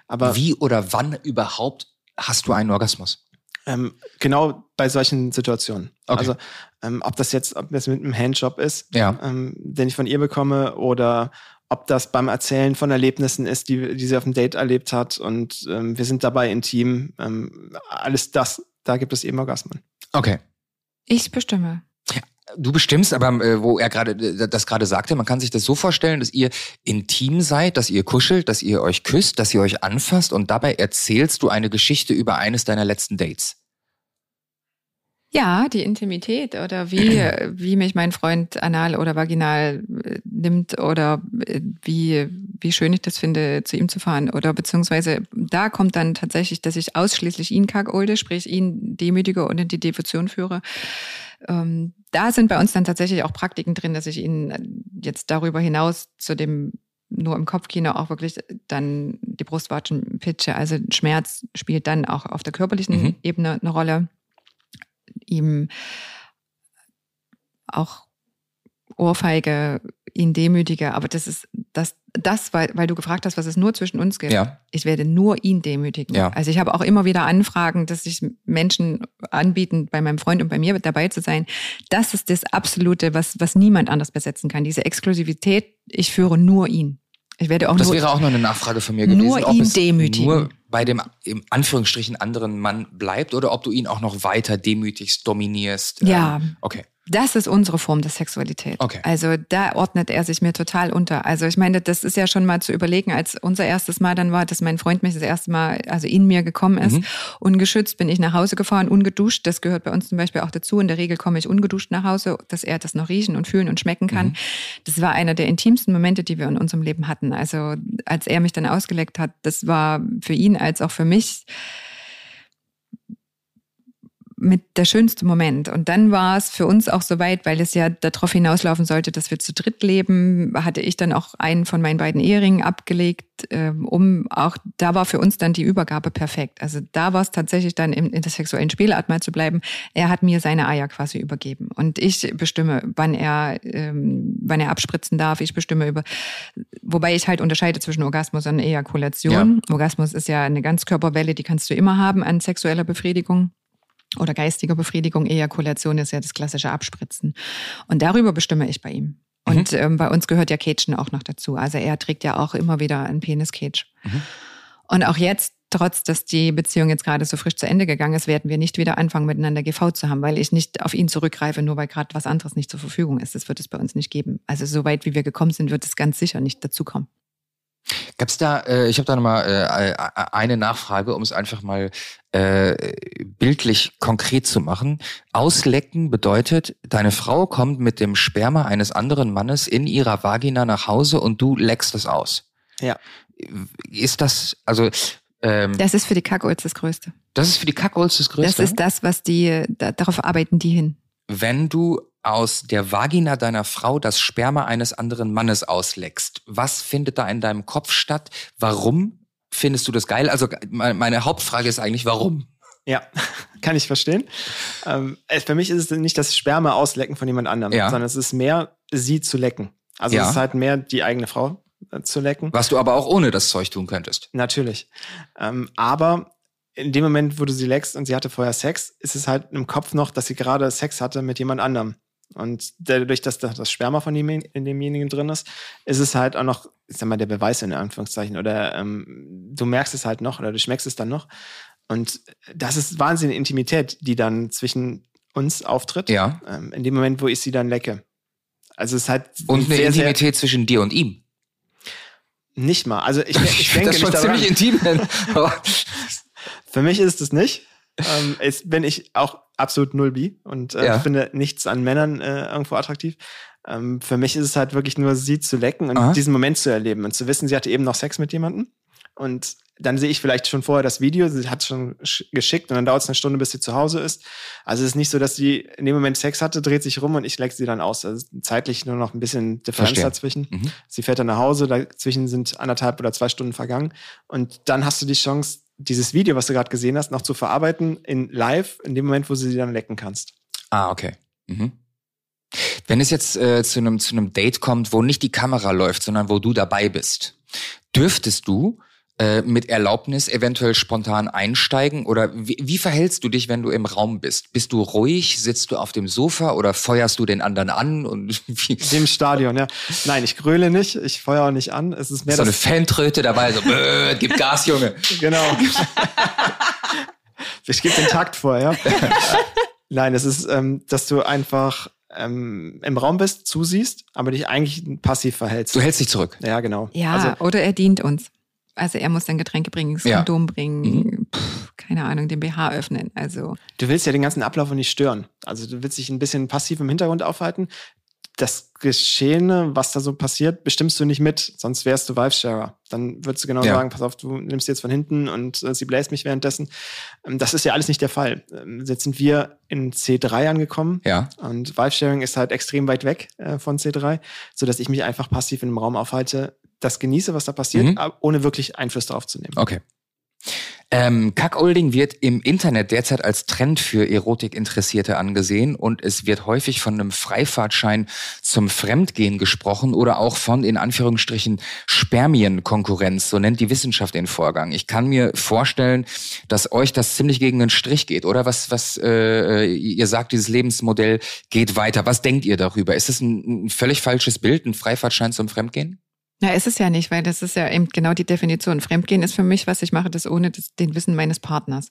Aber wie oder wann überhaupt hast du einen Orgasmus? Ähm, genau bei solchen Situationen. Okay. Also ähm, ob das jetzt, ob das mit einem Handjob ist, ja. ähm, den ich von ihr bekomme, oder ob das beim Erzählen von Erlebnissen ist, die, die sie auf dem Date erlebt hat und ähm, wir sind dabei intim. Ähm, alles das, da gibt es eben Orgasmen. Okay. Ich bestimme. Du bestimmst, aber äh, wo er gerade äh, das gerade sagte, man kann sich das so vorstellen, dass ihr intim seid, dass ihr kuschelt, dass ihr euch küsst, dass ihr euch anfasst und dabei erzählst du eine Geschichte über eines deiner letzten Dates. Ja, die Intimität oder wie, wie mich mein Freund anal oder vaginal äh, nimmt oder äh, wie, wie schön ich das finde, zu ihm zu fahren. Oder beziehungsweise da kommt dann tatsächlich, dass ich ausschließlich ihn kackolde, sprich ihn demütige und in die Devotion führe. Ähm, da sind bei uns dann tatsächlich auch Praktiken drin, dass ich ihn jetzt darüber hinaus zu dem nur im Kopfkino auch wirklich dann die Brustwatschen pitche. Also Schmerz spielt dann auch auf der körperlichen mhm. Ebene eine Rolle ihm auch Ohrfeige, ihn demütige, aber das ist das, das weil, weil du gefragt hast, was es nur zwischen uns gibt. Ja. Ich werde nur ihn demütigen. Ja. Also ich habe auch immer wieder Anfragen, dass sich Menschen anbieten, bei meinem Freund und bei mir dabei zu sein. Das ist das Absolute, was, was niemand anders besetzen kann. Diese Exklusivität, ich führe nur ihn. Ich werde auch das nur, wäre auch noch eine Nachfrage von mir gewesen. Nur ihn demütigen. Nur bei dem im Anführungsstrichen anderen Mann bleibt oder ob du ihn auch noch weiter demütigst, dominierst. Ja. Ähm, okay. Das ist unsere Form der Sexualität. Okay. Also da ordnet er sich mir total unter. Also ich meine, das ist ja schon mal zu überlegen, als unser erstes Mal dann war, dass mein Freund mich das erste Mal, also in mir gekommen ist. Mhm. Ungeschützt bin ich nach Hause gefahren, ungeduscht. Das gehört bei uns zum Beispiel auch dazu. In der Regel komme ich ungeduscht nach Hause, dass er das noch riechen und fühlen und schmecken kann. Mhm. Das war einer der intimsten Momente, die wir in unserem Leben hatten. Also als er mich dann ausgeleckt hat, das war für ihn als auch für mich mit der schönste Moment. Und dann war es für uns auch soweit, weil es ja darauf hinauslaufen sollte, dass wir zu dritt leben, hatte ich dann auch einen von meinen beiden Eheringen abgelegt, ähm, um auch, da war für uns dann die Übergabe perfekt. Also da war es tatsächlich dann in, in der sexuellen Spielart mal zu bleiben. Er hat mir seine Eier quasi übergeben. Und ich bestimme, wann er, ähm, wann er abspritzen darf. Ich bestimme über, wobei ich halt unterscheide zwischen Orgasmus und Ejakulation. Ja. Orgasmus ist ja eine Ganzkörperwelle, die kannst du immer haben an sexueller Befriedigung oder geistiger Befriedigung, Ejakulation ist ja das klassische Abspritzen. Und darüber bestimme ich bei ihm. Und mhm. ähm, bei uns gehört ja Cagen auch noch dazu. Also er trägt ja auch immer wieder ein Penis-Cage. Mhm. Und auch jetzt, trotz dass die Beziehung jetzt gerade so frisch zu Ende gegangen ist, werden wir nicht wieder anfangen, miteinander GV zu haben, weil ich nicht auf ihn zurückgreife, nur weil gerade was anderes nicht zur Verfügung ist. Das wird es bei uns nicht geben. Also so weit, wie wir gekommen sind, wird es ganz sicher nicht dazukommen. Gab es da, äh, ich habe da nochmal äh, eine Nachfrage, um es einfach mal äh, bildlich konkret zu machen. Auslecken bedeutet, deine Frau kommt mit dem Sperma eines anderen Mannes in ihrer Vagina nach Hause und du leckst es aus. Ja. Ist das, also ähm, das ist für die Kackolz das Größte. Das ist für die Kackolz das Größte? Das ist das, was die, da, darauf arbeiten die hin. Wenn du aus der Vagina deiner Frau das Sperma eines anderen Mannes ausleckst. Was findet da in deinem Kopf statt? Warum findest du das geil? Also meine Hauptfrage ist eigentlich, warum? Ja, kann ich verstehen. Ähm, für mich ist es nicht das Sperma auslecken von jemand anderem, ja. sondern es ist mehr, sie zu lecken. Also ja. es ist halt mehr die eigene Frau äh, zu lecken. Was du aber auch ohne das Zeug tun könntest. Natürlich. Ähm, aber in dem Moment, wo du sie leckst und sie hatte vorher Sex, ist es halt im Kopf noch, dass sie gerade Sex hatte mit jemand anderem. Und dadurch, dass das Sperma von dem, in demjenigen drin ist, ist es halt auch noch, ich sag mal, der Beweis in Anführungszeichen. Oder ähm, du merkst es halt noch oder du schmeckst es dann noch. Und das ist wahnsinnige Intimität, die dann zwischen uns auftritt. Ja. Ähm, in dem Moment, wo ich sie dann lecke. Also es ist halt. Und eine sehr, Intimität sehr, zwischen dir und ihm. Nicht mal. Also ich, ich, ich denke das schon ziemlich intim. Für mich ist es nicht ähm, ist, bin ich auch absolut null bi und äh, ja. finde nichts an Männern äh, irgendwo attraktiv. Ähm, für mich ist es halt wirklich nur, sie zu lecken und Aha. diesen Moment zu erleben und zu wissen, sie hatte eben noch Sex mit jemandem. Und dann sehe ich vielleicht schon vorher das Video, sie hat es schon geschickt und dann dauert es eine Stunde, bis sie zu Hause ist. Also es ist nicht so, dass sie in dem Moment Sex hatte, dreht sich rum und ich lecke sie dann aus. Also zeitlich nur noch ein bisschen Differenz Verstehen. dazwischen. Mhm. Sie fährt dann nach Hause, dazwischen sind anderthalb oder zwei Stunden vergangen. Und dann hast du die Chance, dieses Video, was du gerade gesehen hast, noch zu verarbeiten in live, in dem Moment, wo du sie dann lecken kannst. Ah, okay. Mhm. Wenn es jetzt äh, zu einem zu einem Date kommt, wo nicht die Kamera läuft, sondern wo du dabei bist, dürftest du äh, mit Erlaubnis eventuell spontan einsteigen? Oder wie, wie verhältst du dich, wenn du im Raum bist? Bist du ruhig? Sitzt du auf dem Sofa oder feuerst du den anderen an? Und wie? Dem Stadion, ja. Nein, ich gröle nicht, ich feuere auch nicht an. Es ist mehr so eine Fantröte dabei, so gib Gas, Junge. Genau. ich gebe den Takt vor, ja. Nein, es ist, ähm, dass du einfach ähm, im Raum bist, zusiehst, aber dich eigentlich passiv verhältst. Du hältst dich zurück. Ja, genau. Ja, also, oder er dient uns. Also er muss dann Getränke bringen, das ja. Kondom bringen, mhm. Pff, keine Ahnung, den BH öffnen. Also. Du willst ja den ganzen Ablauf nicht stören. Also du willst dich ein bisschen passiv im Hintergrund aufhalten. Das Geschehene, was da so passiert, bestimmst du nicht mit, sonst wärst du Vibe-Sharer. Dann würdest du genau ja. sagen, pass auf, du nimmst jetzt von hinten und äh, sie bläst mich währenddessen. Ähm, das ist ja alles nicht der Fall. Ähm, jetzt sind wir in C3 angekommen. Ja. Und Vibe-Sharing ist halt extrem weit weg äh, von C3, sodass ich mich einfach passiv in einem Raum aufhalte, das genieße, was da passiert, mhm. ohne wirklich Einfluss darauf zu nehmen. Okay. Ähm, Cuckolding wird im Internet derzeit als Trend für Erotikinteressierte angesehen und es wird häufig von einem Freifahrtschein zum Fremdgehen gesprochen oder auch von in Anführungsstrichen Spermienkonkurrenz, so nennt die Wissenschaft den Vorgang. Ich kann mir vorstellen, dass euch das ziemlich gegen den Strich geht, oder? Was, was äh, ihr sagt, dieses Lebensmodell geht weiter. Was denkt ihr darüber? Ist es ein, ein völlig falsches Bild, ein Freifahrtschein zum Fremdgehen? Ja, ist es ja nicht, weil das ist ja eben genau die Definition. Fremdgehen ist für mich, was ich mache, das ohne das, den Wissen meines Partners.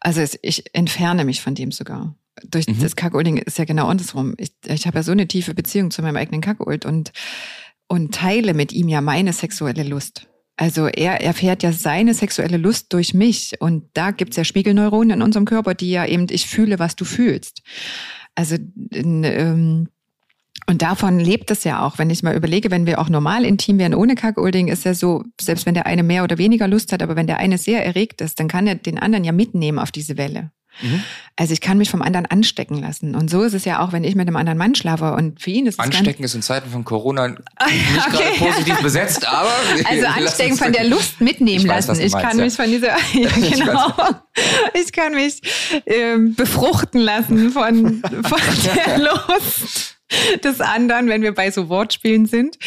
Also es, ich entferne mich von dem sogar. Durch mhm. das Kackolding ist ja genau andersrum. Ich, ich habe ja so eine tiefe Beziehung zu meinem eigenen Kackold und, und teile mit ihm ja meine sexuelle Lust. Also er erfährt ja seine sexuelle Lust durch mich. Und da gibt's ja Spiegelneuronen in unserem Körper, die ja eben, ich fühle, was du fühlst. Also ähm, und davon lebt es ja auch. Wenn ich mal überlege, wenn wir auch normal intim wären ohne Cuckolding, ist ja so, selbst wenn der eine mehr oder weniger Lust hat, aber wenn der eine sehr erregt ist, dann kann er den anderen ja mitnehmen auf diese Welle. Mhm. Also ich kann mich vom anderen anstecken lassen. Und so ist es ja auch, wenn ich mit einem anderen Mann schlafe. Und für ihn ist es Anstecken ist in Zeiten von Corona nicht okay. gerade positiv besetzt, aber also anstecken von der Lust mitnehmen weiß, lassen. Ich meinst, kann ja. mich von dieser ja, genau. Ich kann mich ähm, befruchten lassen von, von der Lust des anderen, wenn wir bei so Wortspielen sind.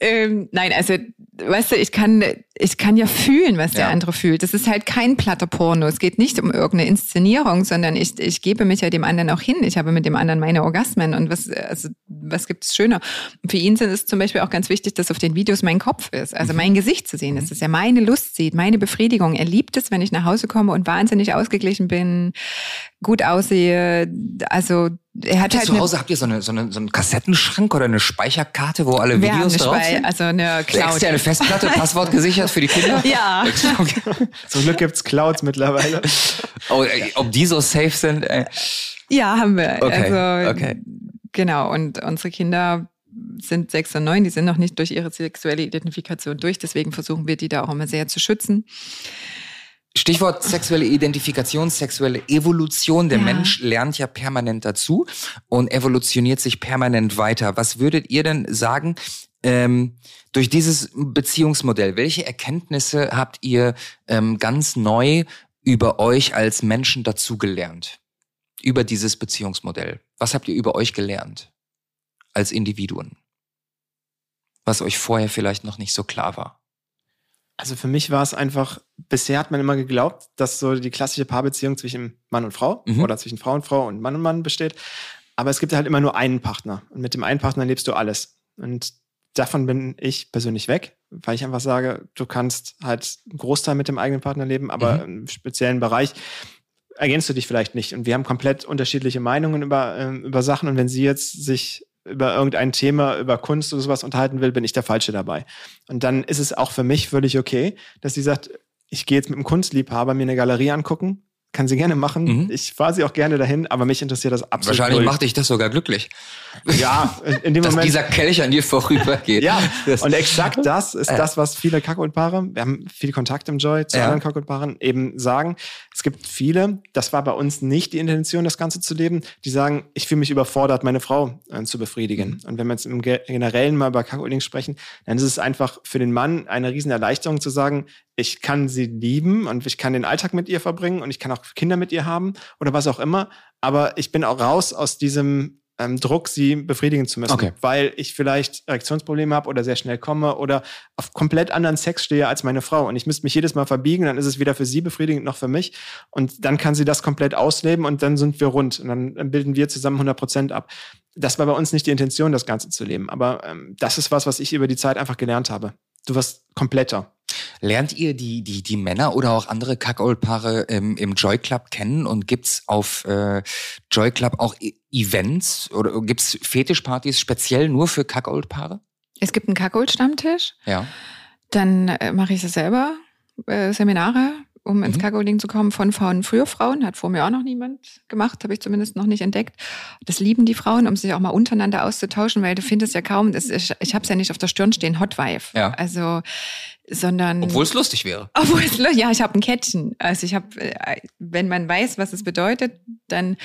Ähm, nein, also weißt du, ich kann, ich kann ja fühlen, was der ja. andere fühlt. Das ist halt kein platter Porno. Es geht nicht um irgendeine Inszenierung, sondern ich, ich gebe mich ja dem anderen auch hin. Ich habe mit dem anderen meine Orgasmen und was, also, was gibt es schöner? Und für ihn sind es zum Beispiel auch ganz wichtig, dass auf den Videos mein Kopf ist, also mein Gesicht zu sehen, dass es ja meine Lust sieht, meine Befriedigung. Er liebt es, wenn ich nach Hause komme und wahnsinnig ausgeglichen bin, gut aussehe. Also er hat habt halt zu Hause habt ihr so, eine, so, eine, so einen Kassettenschrank oder eine Speicherkarte, wo alle Wir Videos drauf sind? Also eine Cloud. Eine externe Festplatte, Passwort gesichert für die Kinder? Ja. Zum Glück gibt's Clouds mittlerweile. Oh, ob die so safe sind? Ey. Ja, haben wir. Okay. Also, okay. Genau. Und unsere Kinder sind sechs und neun, die sind noch nicht durch ihre sexuelle Identifikation durch. Deswegen versuchen wir die da auch immer sehr zu schützen. Stichwort sexuelle Identifikation, sexuelle Evolution. Der ja. Mensch lernt ja permanent dazu und evolutioniert sich permanent weiter. Was würdet ihr denn sagen, ähm, durch dieses Beziehungsmodell, welche Erkenntnisse habt ihr ähm, ganz neu über euch als Menschen dazugelernt? Über dieses Beziehungsmodell. Was habt ihr über euch gelernt? Als Individuen? Was euch vorher vielleicht noch nicht so klar war? Also für mich war es einfach, bisher hat man immer geglaubt, dass so die klassische Paarbeziehung zwischen Mann und Frau mhm. oder zwischen Frau und Frau und Mann und Mann besteht. Aber es gibt halt immer nur einen Partner. Und mit dem einen Partner lebst du alles. Und davon bin ich persönlich weg, weil ich einfach sage, du kannst halt einen Großteil mit dem eigenen Partner leben, aber mhm. im speziellen Bereich ergänzt du dich vielleicht nicht. Und wir haben komplett unterschiedliche Meinungen über, äh, über Sachen. Und wenn sie jetzt sich über irgendein Thema, über Kunst oder sowas unterhalten will, bin ich der Falsche dabei. Und dann ist es auch für mich völlig okay, dass sie sagt, ich gehe jetzt mit einem Kunstliebhaber mir eine Galerie angucken kann sie gerne machen. Mhm. Ich fahre sie auch gerne dahin, aber mich interessiert das absolut. Wahrscheinlich macht dich das sogar glücklich. Ja, in dem Dass Moment. dieser Kelch an dir vorübergeht. ja, und exakt das ist das, was viele Kack-und-Paare, wir haben viel Kontakt im Joy zu ja. anderen Kack-und-Paaren, eben sagen. Es gibt viele, das war bei uns nicht die Intention, das Ganze zu leben, die sagen, ich fühle mich überfordert, meine Frau äh, zu befriedigen. Mhm. Und wenn wir jetzt im Generellen mal über kack sprechen, dann ist es einfach für den Mann eine riesen Erleichterung zu sagen, ich kann sie lieben und ich kann den Alltag mit ihr verbringen und ich kann auch Kinder mit ihr haben oder was auch immer. Aber ich bin auch raus aus diesem ähm, Druck, sie befriedigen zu müssen, okay. weil ich vielleicht Erektionsprobleme habe oder sehr schnell komme oder auf komplett anderen Sex stehe als meine Frau. Und ich müsste mich jedes Mal verbiegen, dann ist es weder für sie befriedigend noch für mich. Und dann kann sie das komplett ausleben und dann sind wir rund und dann bilden wir zusammen 100 Prozent ab. Das war bei uns nicht die Intention, das Ganze zu leben. Aber ähm, das ist was, was ich über die Zeit einfach gelernt habe. Du wirst kompletter. Lernt ihr die, die, die Männer oder auch andere Kackold-Paare im, im Joy Club kennen und gibt's auf äh, Joy Club auch e Events oder gibt's Fetischpartys speziell nur für Kackold-Paare? Es gibt einen Kackold-Stammtisch. Ja. Dann äh, mache ich es selber, äh, Seminare um ins Mhm. Cuckolding zu kommen von Frauen, früher Frauen, hat vor mir auch noch niemand gemacht, habe ich zumindest noch nicht entdeckt. Das lieben die Frauen, um sich auch mal untereinander auszutauschen, weil du findest ja kaum, das ist, ich habe es ja nicht auf der Stirn stehen, Hot Wife. Ja. Also, sondern. Obwohl es lustig wäre. Obwohl es, ja, ich habe ein Kettchen. Also ich habe, wenn man weiß, was es bedeutet, dann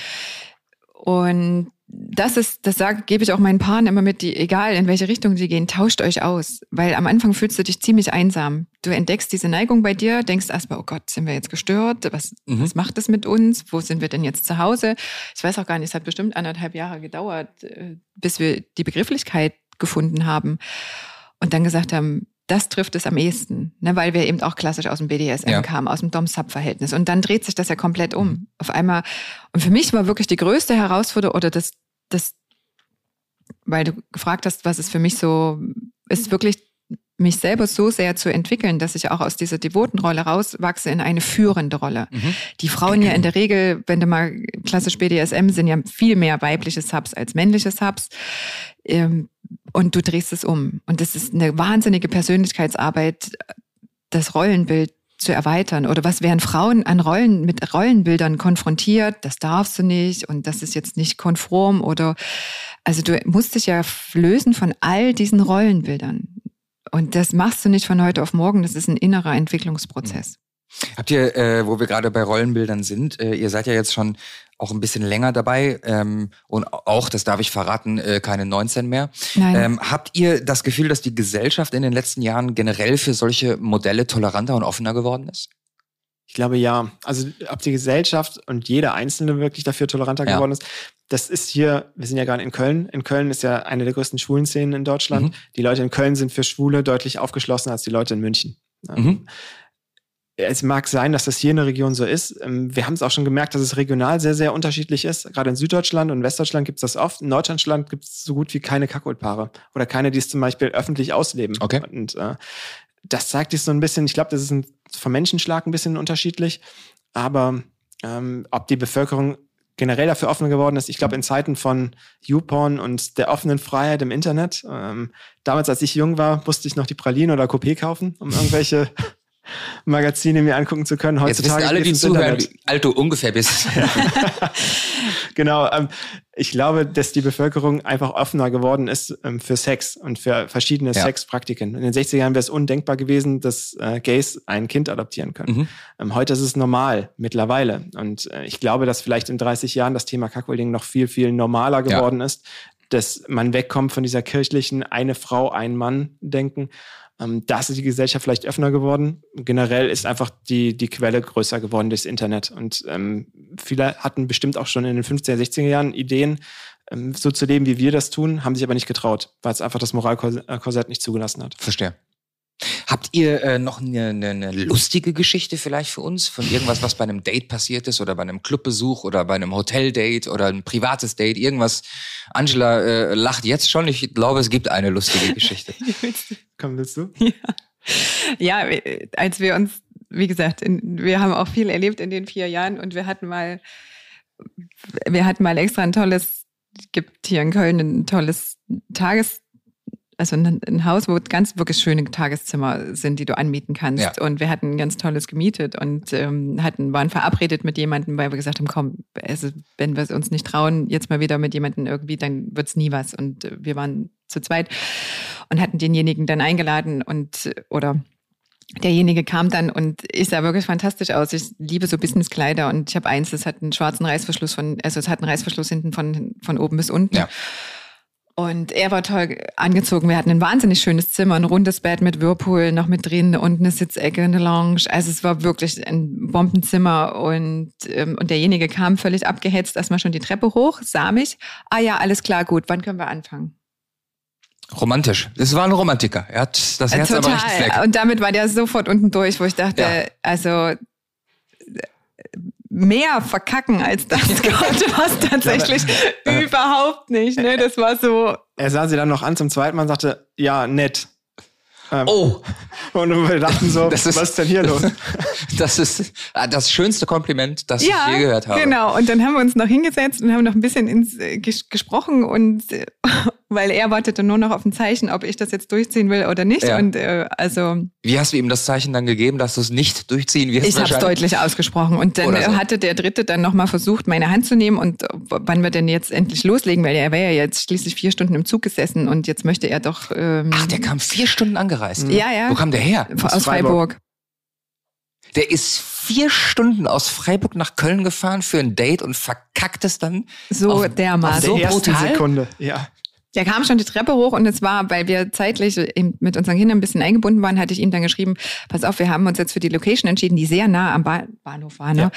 und das ist, das sage, gebe ich auch meinen Paaren immer mit, die, egal in welche Richtung sie gehen, tauscht euch aus. Weil am Anfang fühlst du dich ziemlich einsam. Du entdeckst diese Neigung bei dir, denkst erstmal, oh Gott, sind wir jetzt gestört? Was, Mhm. was macht das mit uns? Wo sind wir denn jetzt zu Hause? Ich weiß auch gar nicht, es hat bestimmt anderthalb Jahre gedauert, äh, bis wir die Begrifflichkeit gefunden haben und dann gesagt haben, das trifft es am ehesten, ne, weil wir eben auch klassisch aus dem BDSM Ja. kamen, aus dem Dom-Sub-Verhältnis. Und dann dreht sich das ja komplett um. Auf einmal, und für mich war wirklich die größte Herausforderung, oder das, das, weil du gefragt hast, was es für mich so ist, wirklich mich selber so sehr zu entwickeln, dass ich auch aus dieser devoten Rolle rauswachse in eine führende Rolle. Mhm. Die Frauen ja in der Regel, wenn du mal klassisch BDSM, sind ja viel mehr weibliche Subs als männliche Subs. Ähm, und du drehst es um. Und das ist eine wahnsinnige Persönlichkeitsarbeit, das Rollenbild zu erweitern. Oder was werden Frauen an Rollen mit Rollenbildern konfrontiert? Das darfst du nicht und das ist jetzt nicht konform oder also du musst dich ja lösen von all diesen Rollenbildern. Und das machst du nicht von heute auf morgen. Das ist ein innerer Entwicklungsprozess. Habt ihr, äh, wo wir gerade bei Rollenbildern sind, äh, ihr seid ja jetzt schon auch ein bisschen länger dabei ähm, und auch, das darf ich verraten, äh, keine 19 mehr. Nein. Ähm, habt ihr das Gefühl, dass die Gesellschaft in den letzten Jahren generell für solche Modelle toleranter und offener geworden ist? Ich glaube ja. Also ob die Gesellschaft und jeder Einzelne wirklich dafür toleranter Ja. geworden ist, das ist hier, wir sind ja gerade in Köln. In Köln ist ja eine der größten schwulen Szenen in Deutschland. Mhm. Die Leute in Köln sind für Schwule deutlich aufgeschlossener als die Leute in München. Ähm, Mhm. Es mag sein, dass das hier in der Region so ist. Ähm, Wir haben es auch schon gemerkt, dass es regional sehr, sehr unterschiedlich ist. Gerade in Süddeutschland und Westdeutschland gibt es das oft. In Norddeutschland gibt es so gut wie keine Kackholpaare oder keine, die es zum Beispiel öffentlich ausleben. Okay. Und äh, das zeigt sich so ein bisschen, ich glaube, das ist ein, vom Menschenschlag ein bisschen unterschiedlich. Aber ähm, ob die Bevölkerung generell dafür offen geworden ist, ich glaube, in Zeiten von YouPorn und der offenen Freiheit im Internet, ähm, damals, als ich jung war, musste ich noch die Praline oder Coupé kaufen, um irgendwelche Magazine mir angucken zu können. Jetzt wissen Heutzutage alle, die zuhören, wie alt du ungefähr bist. Genau. Ähm, ich glaube, dass die Bevölkerung einfach offener geworden ist ähm, für Sex und für verschiedene Ja. Sexpraktiken. In den 60er Jahren wäre es undenkbar gewesen, dass äh, Gays ein Kind adoptieren können. Mhm. Ähm, heute ist es normal, mittlerweile. Und äh, ich glaube, dass vielleicht in 30 Jahren das Thema Cuckolding noch viel, viel normaler Ja. geworden ist, dass man wegkommt von dieser kirchlichen eine Frau, ein Mann denken. Ähm, da ist die Gesellschaft vielleicht offener geworden. Generell ist einfach die, die Quelle größer geworden durchs Internet. Und ähm, viele hatten bestimmt auch schon in den 50er, 60er Jahren Ideen, ähm, so zu leben, wie wir das tun, haben sich aber nicht getraut, weil es einfach das Moralkorsett nicht zugelassen hat. Verstehe. Habt ihr äh, noch eine, eine, eine lustige Geschichte vielleicht für uns? Von irgendwas, was bei einem Date passiert ist oder bei einem Clubbesuch oder bei einem Hoteldate oder ein privates Date? Irgendwas. Angela äh, lacht jetzt schon. Ich glaube, es gibt eine lustige Geschichte. Komm, willst du? Ja, äh, als wir uns, wie gesagt, in, wir haben auch viel erlebt in den vier Jahren und wir hatten mal, wir hatten mal extra ein tolles, es gibt hier in Köln ein tolles Tages, also ein, ein Haus, wo ganz wirklich schöne Tageszimmer sind, die du anmieten kannst. Ja. Und wir hatten ein ganz tolles gemietet und ähm, hatten, waren verabredet mit jemandem, weil wir gesagt haben, komm, also, wenn wir es uns nicht trauen, jetzt mal wieder mit jemandem irgendwie, dann wird's nie was. Und wir waren zu zweit und hatten denjenigen dann eingeladen und oder derjenige kam dann und ich sah wirklich fantastisch aus. Ich liebe so Businesskleider und ich habe eins, das hat einen schwarzen Reißverschluss von, also es hat einen Reißverschluss hinten von, von oben bis unten. Ja. Und er war toll angezogen. Wir hatten ein wahnsinnig schönes Zimmer, ein rundes Bett mit Whirlpool noch mit drin und eine Sitzecke, eine Lounge. Also es war wirklich ein Bombenzimmer und, ähm, und derjenige kam völlig abgehetzt erstmal schon die Treppe hoch, sah mich. Ah ja, alles klar, gut, wann können wir anfangen? Romantisch. Das war ein Romantiker. Er hat das Herz Äh, aber richtig fleck. Und damit war der sofort unten durch, wo ich dachte, Ja. also mehr verkacken als das konnte was tatsächlich überhaupt nicht. Ne? Das war so, Er sah sie dann noch an zum zweiten Mal und sagte, ja, nett. Ähm, Oh, Und wir dachten so, Das ist- was ist denn hier los? das ist äh, das schönste Kompliment, das ja, ich je gehört habe. genau. Und dann haben wir uns noch hingesetzt und haben noch ein bisschen ins, äh, ges gesprochen und, äh, weil er wartete nur noch auf ein Zeichen, ob ich das jetzt durchziehen will oder nicht. Ja. Und äh, also Wie hast du ihm das Zeichen dann gegeben, dass du es nicht durchziehen wirst? ich habe es deutlich ausgesprochen. Und dann so. hatte der Dritte dann nochmal versucht, meine Hand zu nehmen und wann wir denn jetzt endlich loslegen, weil er wäre ja jetzt schließlich vier Stunden im Zug gesessen und jetzt möchte er doch ähm, Ach, der kam vier Stunden angereist. ja, ja, Wo kam der her? aus Freiburg. Der ist vier Stunden aus Freiburg nach Köln gefahren für ein Date und verkackt es dann. So Auf- dermaßen. auf so der brutal? Sekunde. Ja. Der kam schon die Treppe hoch und es war, weil wir zeitlich mit unseren Kindern ein bisschen eingebunden waren, hatte ich ihm dann geschrieben, pass auf, wir haben uns jetzt für die Location entschieden, die sehr nah am ba Bahnhof war. Ne?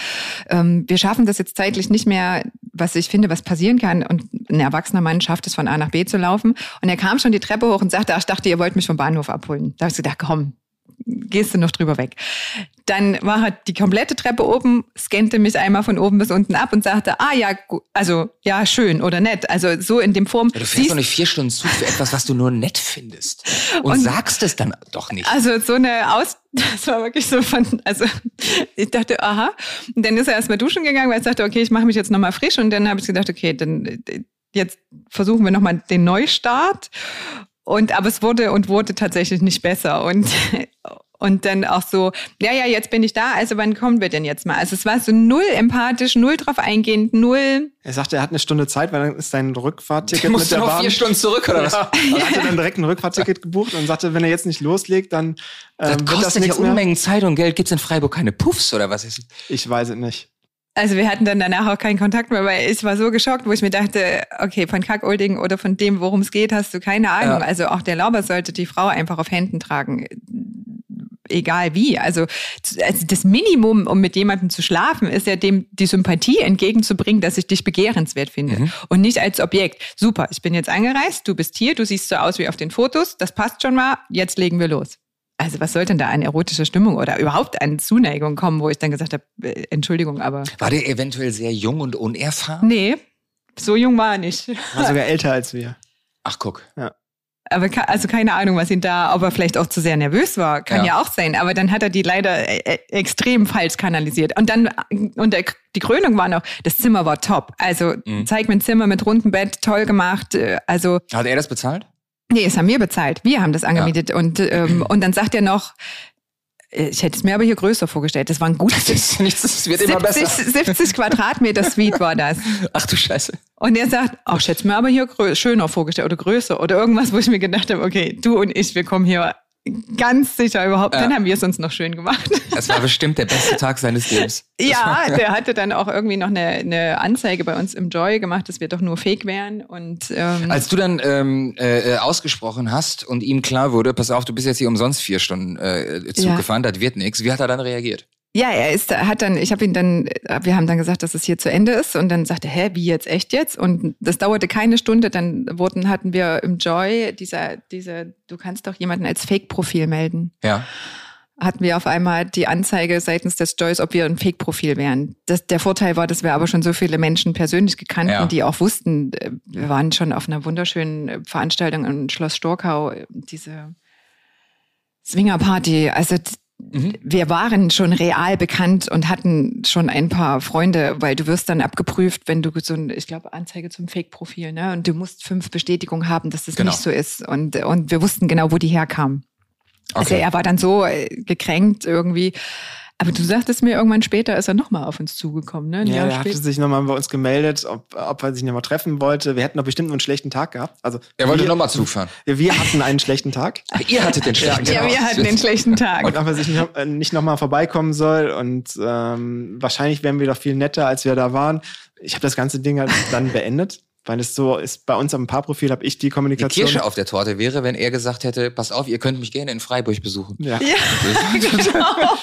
Ähm, wir schaffen das jetzt zeitlich nicht mehr, was ich finde, was passieren kann. Und ein erwachsener Mann schafft es, von A nach B zu laufen. Und er kam schon die Treppe hoch und sagte, ach, ich dachte, ihr wollt mich vom Bahnhof abholen. Da habe ich gedacht, komm, gehst du noch drüber weg. Dann war er die komplette Treppe oben, scannte mich einmal von oben bis unten ab und sagte, ah ja, also ja, schön oder nett. Also so in dem Form. Ja, du fährst Siehst- doch nicht vier Stunden Zug für etwas, was du nur nett findest. Und, Und- sagst es dann doch nicht. Also so eine Aus, das war wirklich so von, also ich dachte, aha. Und dann ist er erstmal duschen gegangen, weil er sagte, okay, ich mache mich jetzt nochmal frisch. Und dann habe ich gedacht, okay, dann äh, jetzt versuchen wir nochmal den Neustart. Und aber es wurde und wurde tatsächlich nicht besser. Und und dann auch so, ja, ja, jetzt bin ich da, also wann kommen wir denn jetzt mal? Also es war so null empathisch, null drauf eingehend, null. Er sagte, er hat eine Stunde Zeit, weil dann ist sein Rückfahrtticket mit musst der noch Bahn. vier Stunden zurück, oder was? Ja, er hatte dann direkt ein Rückfahrtticket gebucht und sagte, wenn er jetzt nicht loslegt, dann Das ähm, wird kostet das ja nichts mehr. Unmengen Zeit und Geld. Gibt's in Freiburg keine Puffs oder was ist es? Ich weiß es nicht. Also wir hatten dann danach auch keinen Kontakt mehr, weil ich war so geschockt, wo ich mir dachte, okay, von Kackolding oder von dem, worum es geht, hast du keine Ahnung. Ja. Also auch der Lauber sollte die Frau einfach auf Händen tragen. Egal wie. Also, also das Minimum, um mit jemandem zu schlafen, ist ja dem die Sympathie entgegenzubringen, dass ich dich begehrenswert finde. Und nicht als Objekt. Super, ich bin jetzt angereist, du bist hier, du siehst so aus wie auf den Fotos, das passt schon mal, jetzt legen wir los. Also was soll denn da an erotischer Stimmung oder überhaupt an Zuneigung kommen, wo ich dann gesagt habe, äh, Entschuldigung, aber War der eventuell sehr jung und unerfahren? Nee, so jung war er nicht. War sogar älter als wir. Ach, guck. Aber ke- also keine Ahnung, was ihn da, ob er vielleicht auch zu sehr nervös war, kann Ja. ja, auch sein. Aber dann hat er die leider äh, äh, extrem falsch kanalisiert. Und dann, und der, die Krönung war noch, das Zimmer war top. Also Mhm. zeig mir ein Zimmer mit rundem Bett, toll gemacht. Also Hat er das bezahlt? Nee, es haben wir bezahlt. Wir haben das angemietet. Und, ähm, und dann sagt er noch, äh, ich hätte es mir aber hier größer vorgestellt. Das war ein gutes Das nichts, es wird immer 70, besser. 70 Quadratmeter Suite war das. Ach du Scheiße. Und er sagt, ach, ich hätte es mir aber hier schöner vorgestellt oder größer oder irgendwas, wo ich mir gedacht habe, okay, du und ich, wir kommen hier ganz sicher überhaupt. Ja. Dann haben wir es uns noch schön gemacht. Das war bestimmt der beste Tag seines Lebens. ja, der hatte dann auch irgendwie noch eine, eine Anzeige bei uns im Joy gemacht, dass wir doch nur fake wären. Und ähm, Als du dann ähm, äh, äh, ausgesprochen hast und ihm klar wurde, pass auf, du bist jetzt hier umsonst vier Stunden äh, Zug Ja. gefahren, das wird nichts. Wie hat er dann reagiert? Ja, er ist, hat dann, ich habe ihn dann, wir haben dann gesagt, dass es hier zu Ende ist und dann sagte hä, wie jetzt, echt jetzt? Und das dauerte keine Stunde, dann wurden, hatten wir im Joy dieser, diese, du kannst doch jemanden als Fake-Profil melden. Ja. Hatten wir auf einmal die Anzeige seitens des Joys, ob wir ein Fake-Profil wären. Das, der Vorteil war, dass wir aber schon so viele Menschen persönlich gekannten, Ja. die auch wussten, wir waren schon auf einer wunderschönen Veranstaltung in Schloss Storkau, diese Swingerparty. Also Mhm. wir waren schon real bekannt und hatten schon ein paar Freunde, weil du wirst dann abgeprüft, wenn du so ein, ich glaube, Anzeige zum Fake-Profil, ne? Und du musst fünf Bestätigungen haben, dass das Genau. nicht so ist. Und, und wir wussten genau, wo die herkamen. Also Okay. er war dann so äh, gekränkt irgendwie. Aber du sagtest mir irgendwann später, ist er nochmal auf uns zugekommen, ne? Ein Ja, Jahr der hatte sich nochmal bei uns gemeldet, ob, ob er sich nochmal treffen wollte. Wir hätten doch bestimmt nur einen schlechten Tag gehabt. Also Er wollte nochmal Zug fahren. wir hatten einen schlechten Tag. Ach, ihr hattet den schlechten Ja, Tag. wir hatten den schlechten Tag. Und ob er sich nicht, äh, nicht nochmal vorbeikommen soll. Und ähm, wahrscheinlich wären wir doch viel netter, als wir da waren. Ich habe das ganze Ding halt dann beendet, weil es so ist, bei uns am Paarprofil habe ich die Die Kommunikation. Kirsche auf der Torte wäre, wenn er gesagt hätte, pass auf, ihr könnt mich gerne in Freiburg besuchen. ja, Ja, genau.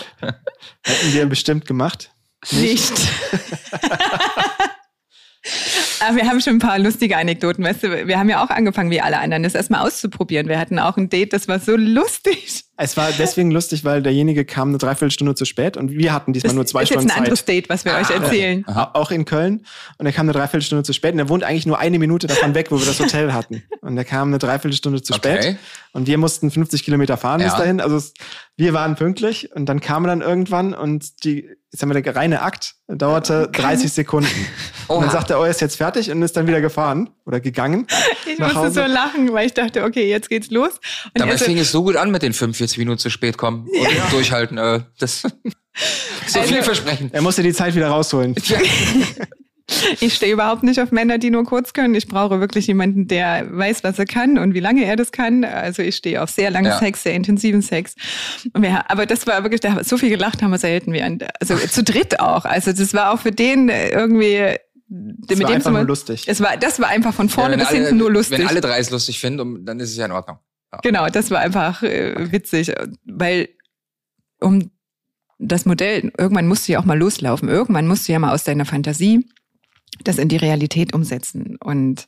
hätten wir bestimmt gemacht. Nicht. Aber wir haben schon ein paar lustige Anekdoten, weißt du, wir haben ja auch angefangen, wie alle anderen, das erstmal auszuprobieren. Wir hatten auch ein Date, das war so lustig. Es war deswegen lustig, weil derjenige kam eine Dreiviertelstunde zu spät und wir hatten diesmal Das nur zwei ist jetzt Stunden ein anderes Zeit. Date, was wir euch erzählen. Au- Auch in Köln. Und er kam eine Dreiviertelstunde zu spät. Und er wohnt eigentlich nur eine Minute davon weg, wo wir das Hotel hatten. Und er kam eine Dreiviertelstunde zu Okay. spät. Und wir mussten 50 Kilometer fahren bis Ja. dahin. Also es, wir waren pünktlich. Und dann kam er dann irgendwann und die, jetzt haben wir der reine Akt dauerte 30 Sekunden. Und dann sagte er, oh, er ist jetzt fertig und ist dann wieder gefahren. Oder gegangen. Ich musste Hause. so lachen, weil ich dachte, okay, jetzt geht's los. Und Dabei fing es so gut an mit den 45 Minuten zu spät kommen und ja. durchhalten. Äh, das so also, vielversprechend. Er musste die Zeit wieder rausholen. Ja. Ich stehe überhaupt nicht auf Männer, die nur kurz können. Ich brauche wirklich jemanden, der weiß, was er kann und wie lange er das kann. Also ich stehe auf sehr langen ja. Sex, sehr intensiven Sex. Wir, aber das war wirklich, da so viel gelacht haben wir selten wie an, also zu dritt auch. Also das war auch für den irgendwie das mit war einfach nur lustig. Es war, das war einfach von vorne ja, bis alle, hinten nur lustig. Wenn alle drei es lustig finden, dann ist es ja in Ordnung. Ja. Genau, das war einfach äh, okay. witzig, weil um das Modell, irgendwann musst du ja auch mal loslaufen. Irgendwann musst du ja mal aus deiner Fantasie das in die Realität umsetzen. Und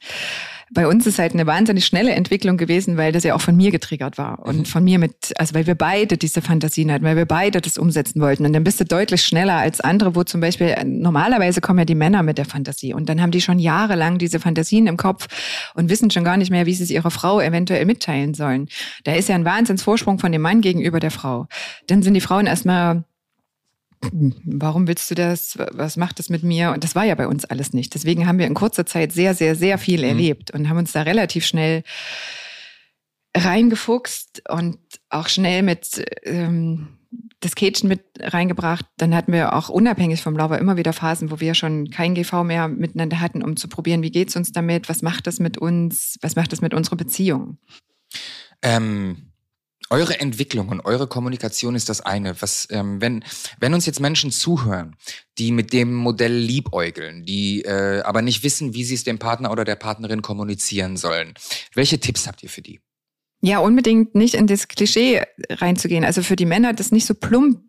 bei uns ist halt eine wahnsinnig schnelle Entwicklung gewesen, weil das ja auch von mir getriggert war und mhm. von mir mit, also weil wir beide diese Fantasien hatten, weil wir beide das umsetzen wollten. Und dann bist du deutlich schneller als andere, wo zum Beispiel normalerweise kommen ja die Männer mit der Fantasie und dann haben die schon jahrelang diese Fantasien im Kopf und wissen schon gar nicht mehr, wie sie es ihrer Frau eventuell mitteilen sollen. Da ist ja ein Wahnsinnsvorsprung von dem Mann gegenüber der Frau. Dann sind die Frauen erstmal warum willst du das? Was macht das mit mir? Und das war ja bei uns alles nicht. Deswegen haben wir in kurzer Zeit sehr, sehr, sehr viel mhm. erlebt und haben uns da relativ schnell reingefuchst und auch schnell mit ähm, das Kätchen mit reingebracht. Dann hatten wir auch unabhängig vom Lauber immer wieder Phasen, wo wir schon kein GV mehr miteinander hatten, um zu probieren, wie geht's uns damit? Was macht das mit uns? Was macht das mit unserer Beziehung? Ähm eure Entwicklung und eure Kommunikation ist das eine. Was, ähm, wenn, wenn uns jetzt Menschen zuhören, die mit dem Modell liebäugeln, die äh, aber nicht wissen, wie sie es dem Partner oder der Partnerin kommunizieren sollen, welche Tipps habt ihr für die? Ja, unbedingt nicht in das Klischee reinzugehen. Also für die Männer das nicht so plump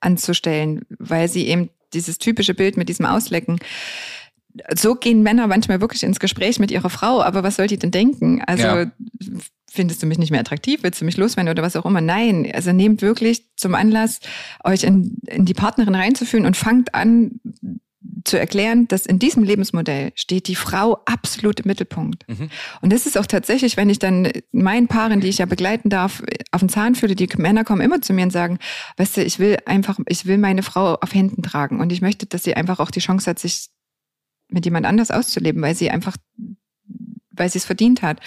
anzustellen, weil sie eben dieses typische Bild mit diesem Auslecken so gehen Männer manchmal wirklich ins Gespräch mit ihrer Frau, aber was soll die denn denken? Also ja findest du mich nicht mehr attraktiv, willst du mich loswerden oder was auch immer. Nein, also nehmt wirklich zum Anlass, euch in, in die Partnerin reinzufühlen und fangt an zu erklären, dass in diesem Lebensmodell steht die Frau absolut im Mittelpunkt. Mhm. Und das ist auch tatsächlich, wenn ich dann meinen Paaren, die ich ja begleiten darf, auf den Zahn fühle, die Männer kommen immer zu mir und sagen, weißt du, ich will einfach, ich will meine Frau auf Händen tragen und ich möchte, dass sie einfach auch die Chance hat, sich mit jemand anders auszuleben, weil sie einfach, weil sie es verdient hat.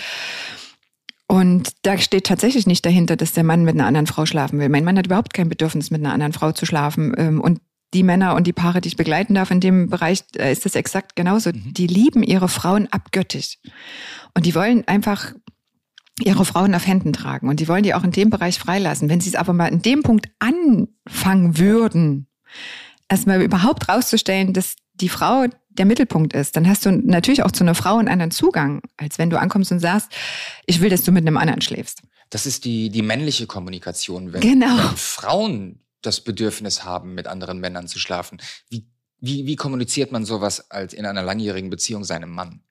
Und da steht tatsächlich nicht dahinter, dass der Mann mit einer anderen Frau schlafen will. Mein Mann hat überhaupt kein Bedürfnis, mit einer anderen Frau zu schlafen. Ähm, und die Männer und die Paare, die ich begleiten darf in dem Bereich, ist das exakt genauso. Mhm. Die lieben ihre Frauen abgöttisch. Und die wollen einfach ihre Frauen auf Händen tragen. Und die wollen die auch in dem Bereich freilassen. Wenn sie es aber mal in dem Punkt anfangen würden, erstmal überhaupt rauszustellen, dass die Frau der Mittelpunkt ist, dann hast du natürlich auch zu einer Frau einen anderen Zugang, als wenn du ankommst und sagst, ich will, dass du mit einem anderen schläfst. Das ist die, die männliche Kommunikation, wenn, genau. wenn Frauen das Bedürfnis haben, mit anderen Männern zu schlafen. Wie, wie, wie kommuniziert man sowas als in einer langjährigen Beziehung seinem Mann?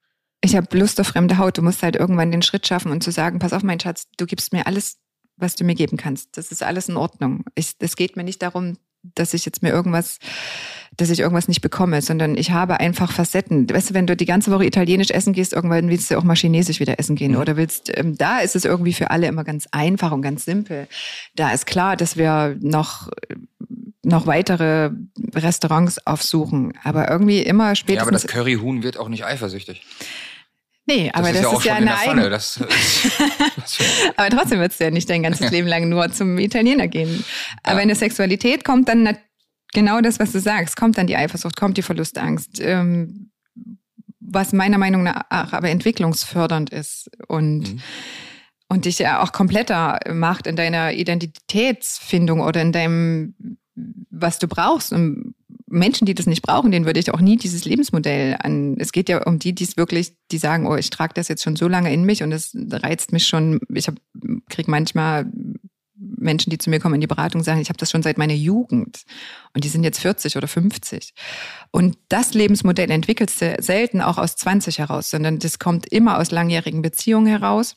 Ich habe Lust auf fremde Haut. Du musst halt irgendwann den Schritt schaffen und zu sagen, pass auf, mein Schatz, du gibst mir alles, was du mir geben kannst. Das ist alles in Ordnung. Es geht mir nicht darum, dass ich jetzt mir irgendwas, dass ich irgendwas nicht bekomme, sondern ich habe einfach Facetten. Weißt du, wenn du die ganze Woche italienisch essen gehst, irgendwann willst du auch mal chinesisch wieder essen gehen mhm. oder willst, ähm, da ist es irgendwie für alle immer ganz einfach und ganz simpel. Da ist klar, dass wir noch noch weitere Restaurants aufsuchen, aber irgendwie immer spätestens. Ja, aber das Curryhuhn wird auch nicht eifersüchtig. Nee, aber das ist, das ja, ist ja eine eigene. Das, aber trotzdem würdest du ja nicht dein ganzes Leben lang nur zum Italiener gehen. Aber ja. in der Sexualität kommt dann genau das, was du sagst. Kommt dann die Eifersucht, kommt die Verlustangst. Ähm, was meiner Meinung nach aber entwicklungsfördernd ist und, mhm. und dich ja auch kompletter macht in deiner Identitätsfindung oder in deinem, was du brauchst, um Menschen, die das nicht brauchen, denen würde ich auch nie dieses Lebensmodell an. Es geht ja um die, die es wirklich, die sagen, oh, ich trage das jetzt schon so lange in mich und es reizt mich schon. Ich kriege manchmal Menschen, die zu mir kommen in die Beratung, sagen, ich habe das schon seit meiner Jugend und die sind jetzt 40 oder 50. Und das Lebensmodell entwickelst du selten auch aus 20 heraus, sondern das kommt immer aus langjährigen Beziehungen heraus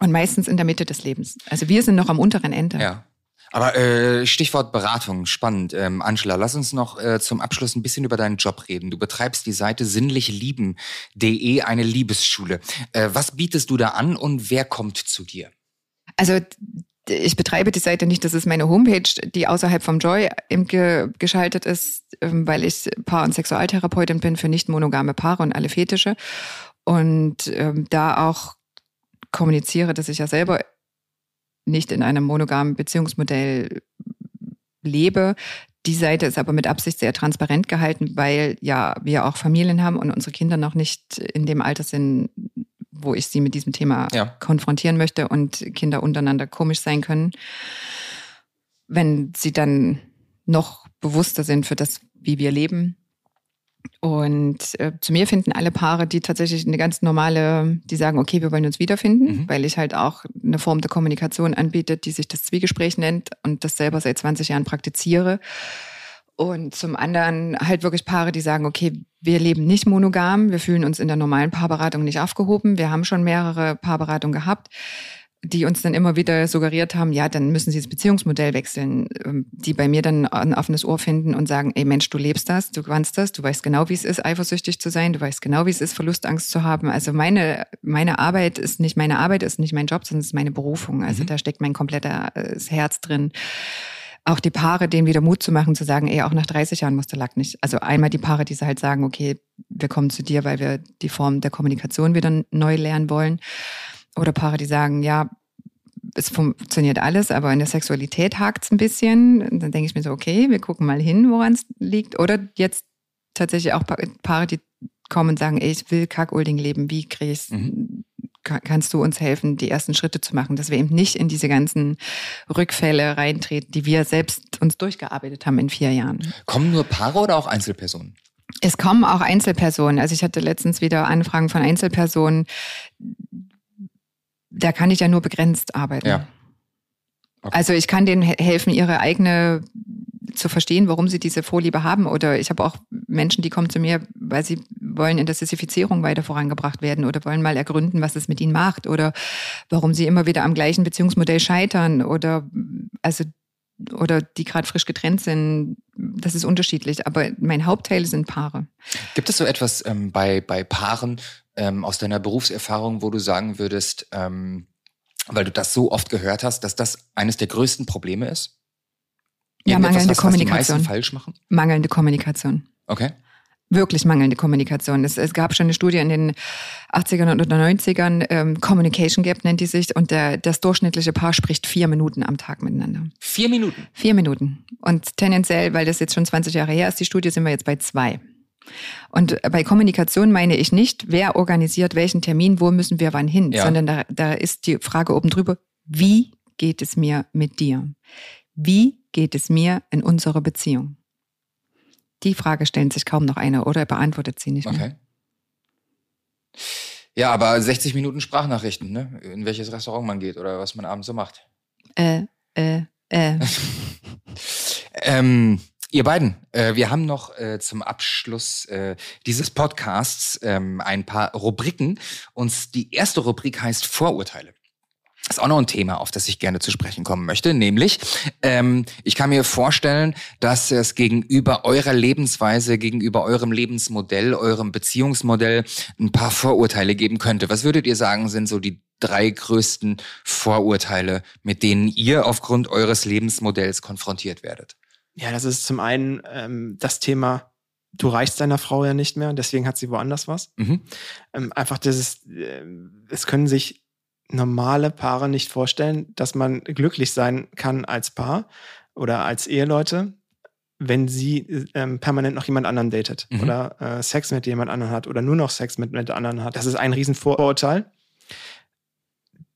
und meistens in der Mitte des Lebens. Also wir sind noch am unteren Ende. Ja. Aber äh, Stichwort Beratung, spannend. Ähm, Angela, lass uns noch äh, zum Abschluss ein bisschen über deinen Job reden. Du betreibst die Seite sinnlichlieben.de, eine Liebesschule. Äh, was bietest du da an und wer kommt zu dir? Also ich betreibe die Seite nicht, das ist meine Homepage, die außerhalb vom Joy ge geschaltet ist, ähm, weil ich Paar- und Sexualtherapeutin bin für nicht monogame Paare und alle Fetische. Und ähm, da auch kommuniziere, dass ich ja selber nicht in einem monogamen Beziehungsmodell lebe. Die Seite ist aber mit Absicht sehr transparent gehalten, weil ja wir auch Familien haben und unsere Kinder noch nicht in dem Alter sind, wo ich sie mit diesem Thema ja. konfrontieren möchte und Kinder untereinander komisch sein können, wenn sie dann noch bewusster sind für das, wie wir leben. Und äh, zu mir finden alle Paare, die tatsächlich eine ganz normale, die sagen, okay, wir wollen uns wiederfinden, mhm. weil ich halt auch eine Form der Kommunikation anbiete, die sich das Zwiegespräch nennt und das selber seit 20 Jahren praktiziere. Und zum anderen halt wirklich Paare, die sagen, okay, wir leben nicht monogam, wir fühlen uns in der normalen Paarberatung nicht aufgehoben. Wir haben schon mehrere Paarberatungen gehabt, die uns dann immer wieder suggeriert haben, ja, dann müssen sie das Beziehungsmodell wechseln, ähm, die bei mir dann ein offenes Ohr finden und sagen, ey Mensch, du lebst das, du kannst das, du weißt genau, wie es ist, eifersüchtig zu sein, du weißt genau, wie es ist, Verlustangst zu haben. Also meine, meine Arbeit ist nicht meine Arbeit, ist nicht mein Job, sondern es ist meine Berufung. Also mhm. da steckt mein komplettes Herz drin auch die Paare, denen wieder Mut zu machen, zu sagen, ey, auch nach 30 Jahren muss der Lack nicht. Also einmal die Paare, die halt sagen, okay, wir kommen zu dir, weil wir die Form der Kommunikation wieder neu lernen wollen. Oder Paare, die sagen, ja, es funktioniert alles, aber in der Sexualität hakt es ein bisschen. Dann denke ich mir so, okay, wir gucken mal hin, woran es liegt. Oder jetzt tatsächlich auch Paare, die kommen und sagen, ey, ich will Kackulding leben, wie kriege ich mhm kannst du uns helfen, die ersten Schritte zu machen, dass wir eben nicht in diese ganzen Rückfälle reintreten, die wir selbst uns durchgearbeitet haben in vier Jahren. Kommen nur Paare oder auch Einzelpersonen? Es kommen auch Einzelpersonen. Also ich hatte letztens wieder Anfragen von Einzelpersonen. Da kann ich ja nur begrenzt arbeiten. Ja. Okay. Also ich kann denen helfen, ihre eigene zu verstehen, warum sie diese Vorliebe haben. Oder ich habe auch Menschen, die kommen zu mir, weil sie wollen in der Sisyphizierung weiter vorangebracht werden oder wollen mal ergründen, was es mit ihnen macht oder warum sie immer wieder am gleichen Beziehungsmodell scheitern oder also oder die gerade frisch getrennt sind. Das ist unterschiedlich, aber mein Hauptteil sind Paare. Gibt es so etwas ähm, bei, bei Paaren ähm, aus deiner Berufserfahrung, wo du sagen würdest, ähm, weil du das so oft gehört hast, dass das eines der größten Probleme ist? Ja, mangelnde was, Kommunikation. Was die falsch machen? Mangelnde Kommunikation. Okay. Wirklich mangelnde Kommunikation. Es, es gab schon eine Studie in den 80ern oder 90ern, ähm, Communication Gap nennt die sich, und der, das durchschnittliche Paar spricht vier Minuten am Tag miteinander. Vier Minuten? Vier Minuten. Und tendenziell, weil das jetzt schon 20 Jahre her ist, die Studie, sind wir jetzt bei zwei. Und bei Kommunikation meine ich nicht, wer organisiert welchen Termin, wo müssen wir wann hin, ja. sondern da, da ist die Frage oben drüber, wie geht es mir mit dir? Wie geht es mir in unserer Beziehung? Die Frage stellen sich kaum noch einer oder beantwortet sie nicht mehr. Okay. Ja, aber 60 Minuten Sprachnachrichten, ne? In welches Restaurant man geht oder was man abends so macht. Äh, äh, äh. ähm, ihr beiden, äh, wir haben noch äh, zum Abschluss äh, dieses Podcasts ähm, ein paar Rubriken. Und die erste Rubrik heißt Vorurteile ist auch noch ein Thema, auf das ich gerne zu sprechen kommen möchte, nämlich ähm, ich kann mir vorstellen, dass es gegenüber eurer Lebensweise, gegenüber eurem Lebensmodell, eurem Beziehungsmodell ein paar Vorurteile geben könnte. Was würdet ihr sagen, sind so die drei größten Vorurteile, mit denen ihr aufgrund eures Lebensmodells konfrontiert werdet? Ja, das ist zum einen ähm, das Thema, du reichst deiner Frau ja nicht mehr, deswegen hat sie woanders was. Mhm. Ähm, einfach dieses, äh, es können sich normale Paare nicht vorstellen, dass man glücklich sein kann als Paar oder als Eheleute, wenn sie ähm, permanent noch jemand anderen datet mhm. oder äh, Sex mit jemand anderen hat oder nur noch Sex mit, mit anderen hat. Das ist ein Riesenvorurteil.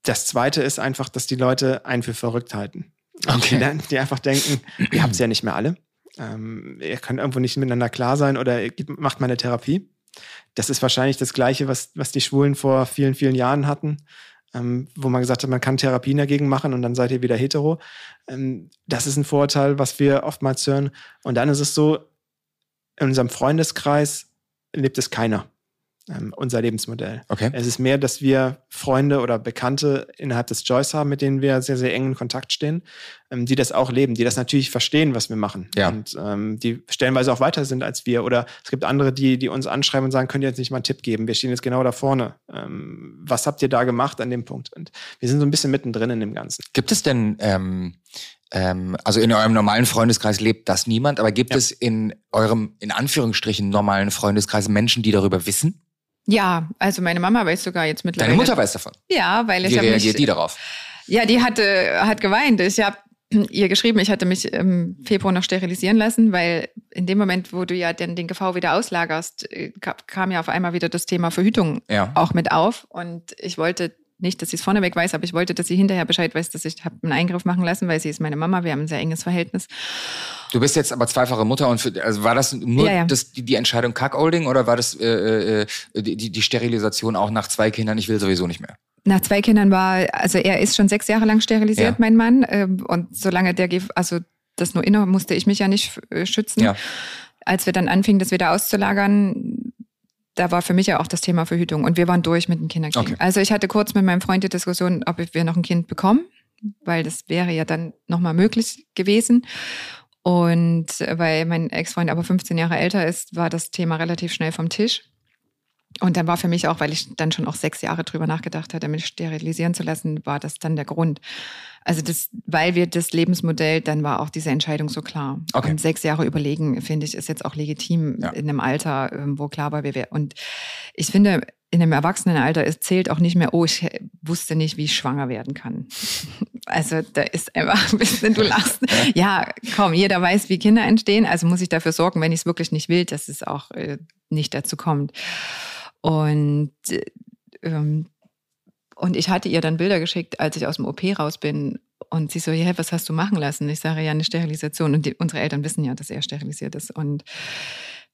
Das zweite ist einfach, dass die Leute einen für verrückt halten. Okay. Die, die einfach denken, ihr habt es ja nicht mehr alle. Ähm, ihr könnt irgendwo nicht miteinander klar sein oder ihr macht mal eine Therapie. Das ist wahrscheinlich das Gleiche, was, was die Schwulen vor vielen, vielen Jahren hatten ähm, wo man gesagt hat, man kann Therapien dagegen machen und dann seid ihr wieder hetero. Ähm, das ist ein Vorurteil, was wir oftmals hören. Und dann ist es so, in unserem Freundeskreis lebt es keiner. Ähm, unser Lebensmodell. Okay. Es ist mehr, dass wir Freunde oder Bekannte innerhalb des Joyce haben, mit denen wir sehr, sehr eng in Kontakt stehen, ähm, die das auch leben, die das natürlich verstehen, was wir machen. Ja. Und ähm, die stellenweise auch weiter sind als wir. Oder es gibt andere, die, die uns anschreiben und sagen, könnt ihr jetzt nicht mal einen Tipp geben? Wir stehen jetzt genau da vorne. Ähm, was habt ihr da gemacht an dem Punkt? Und wir sind so ein bisschen mittendrin in dem Ganzen. Gibt es denn, ähm, ähm, also in eurem normalen Freundeskreis lebt das niemand, aber gibt Ja. es in eurem, in Anführungsstrichen, normalen Freundeskreis Menschen, die darüber wissen? Ja, also meine Mama weiß sogar jetzt mittlerweile. Deine Mutter weiß davon. Ja, weil ich Wie reagiert mich, die darauf? Ja, die hatte, hat geweint. Ich habe ihr geschrieben, ich hatte mich im Februar noch sterilisieren lassen, weil in dem Moment, wo du ja den, den GV wieder auslagerst, äh, ka- kam ja auf einmal wieder das Thema Verhütung Ja. auch mit auf. Und ich wollte nicht, dass sie es vorneweg weiß, aber ich wollte, dass sie hinterher Bescheid weiß, dass ich habe einen Eingriff machen lassen, weil sie ist meine Mama, wir haben ein sehr enges Verhältnis. Du bist jetzt aber zweifache Mutter und für, also war das nur Ja, ja. Das, die, die Entscheidung Cuckolding oder war das äh, äh, die, die die Sterilisation auch nach zwei Kindern? Ich will sowieso nicht mehr. Nach zwei Kindern war, also er ist schon sechs Jahre lang sterilisiert, Ja. mein Mann. ähm, Und solange der, also das nur inne, musste ich mich ja nicht äh, schützen. Ja. Als wir dann anfingen, das wieder auszulagern, da war für mich ja auch das Thema Verhütung. Und wir waren durch mit dem Kinderkriegen. Okay. Also ich hatte kurz mit meinem Freund die Diskussion, ob wir noch ein Kind bekommen, weil das wäre ja dann nochmal möglich gewesen. Und weil mein Ex-Freund aber 15 Jahre älter ist, war das Thema relativ schnell vom Tisch. Und dann war für mich auch, weil ich dann schon auch sechs Jahre drüber nachgedacht hatte, mich sterilisieren zu lassen, war das dann der Grund. Also das, weil wir das Lebensmodell, dann war auch diese Entscheidung so klar. Okay. Und sechs Jahre überlegen, finde ich, ist jetzt auch legitim Ja. in einem Alter, ähm, wo klar war, wir Und ich finde, in einem Erwachsenenalter es zählt auch nicht mehr, oh, ich wusste nicht, wie ich schwanger werden kann. Also da ist einfach ein bisschen, du lachst. Ja, komm, jeder weiß, wie Kinder entstehen. Also muss ich dafür sorgen, wenn ich es wirklich nicht will, dass es auch äh, nicht dazu kommt. Und, äh, ähm, und ich hatte ihr dann Bilder geschickt, als ich aus dem OP raus bin. Und sie so, ja, was hast du machen lassen? Ich sage, ja, eine Sterilisation. Und die, unsere Eltern wissen ja, dass er sterilisiert ist. Und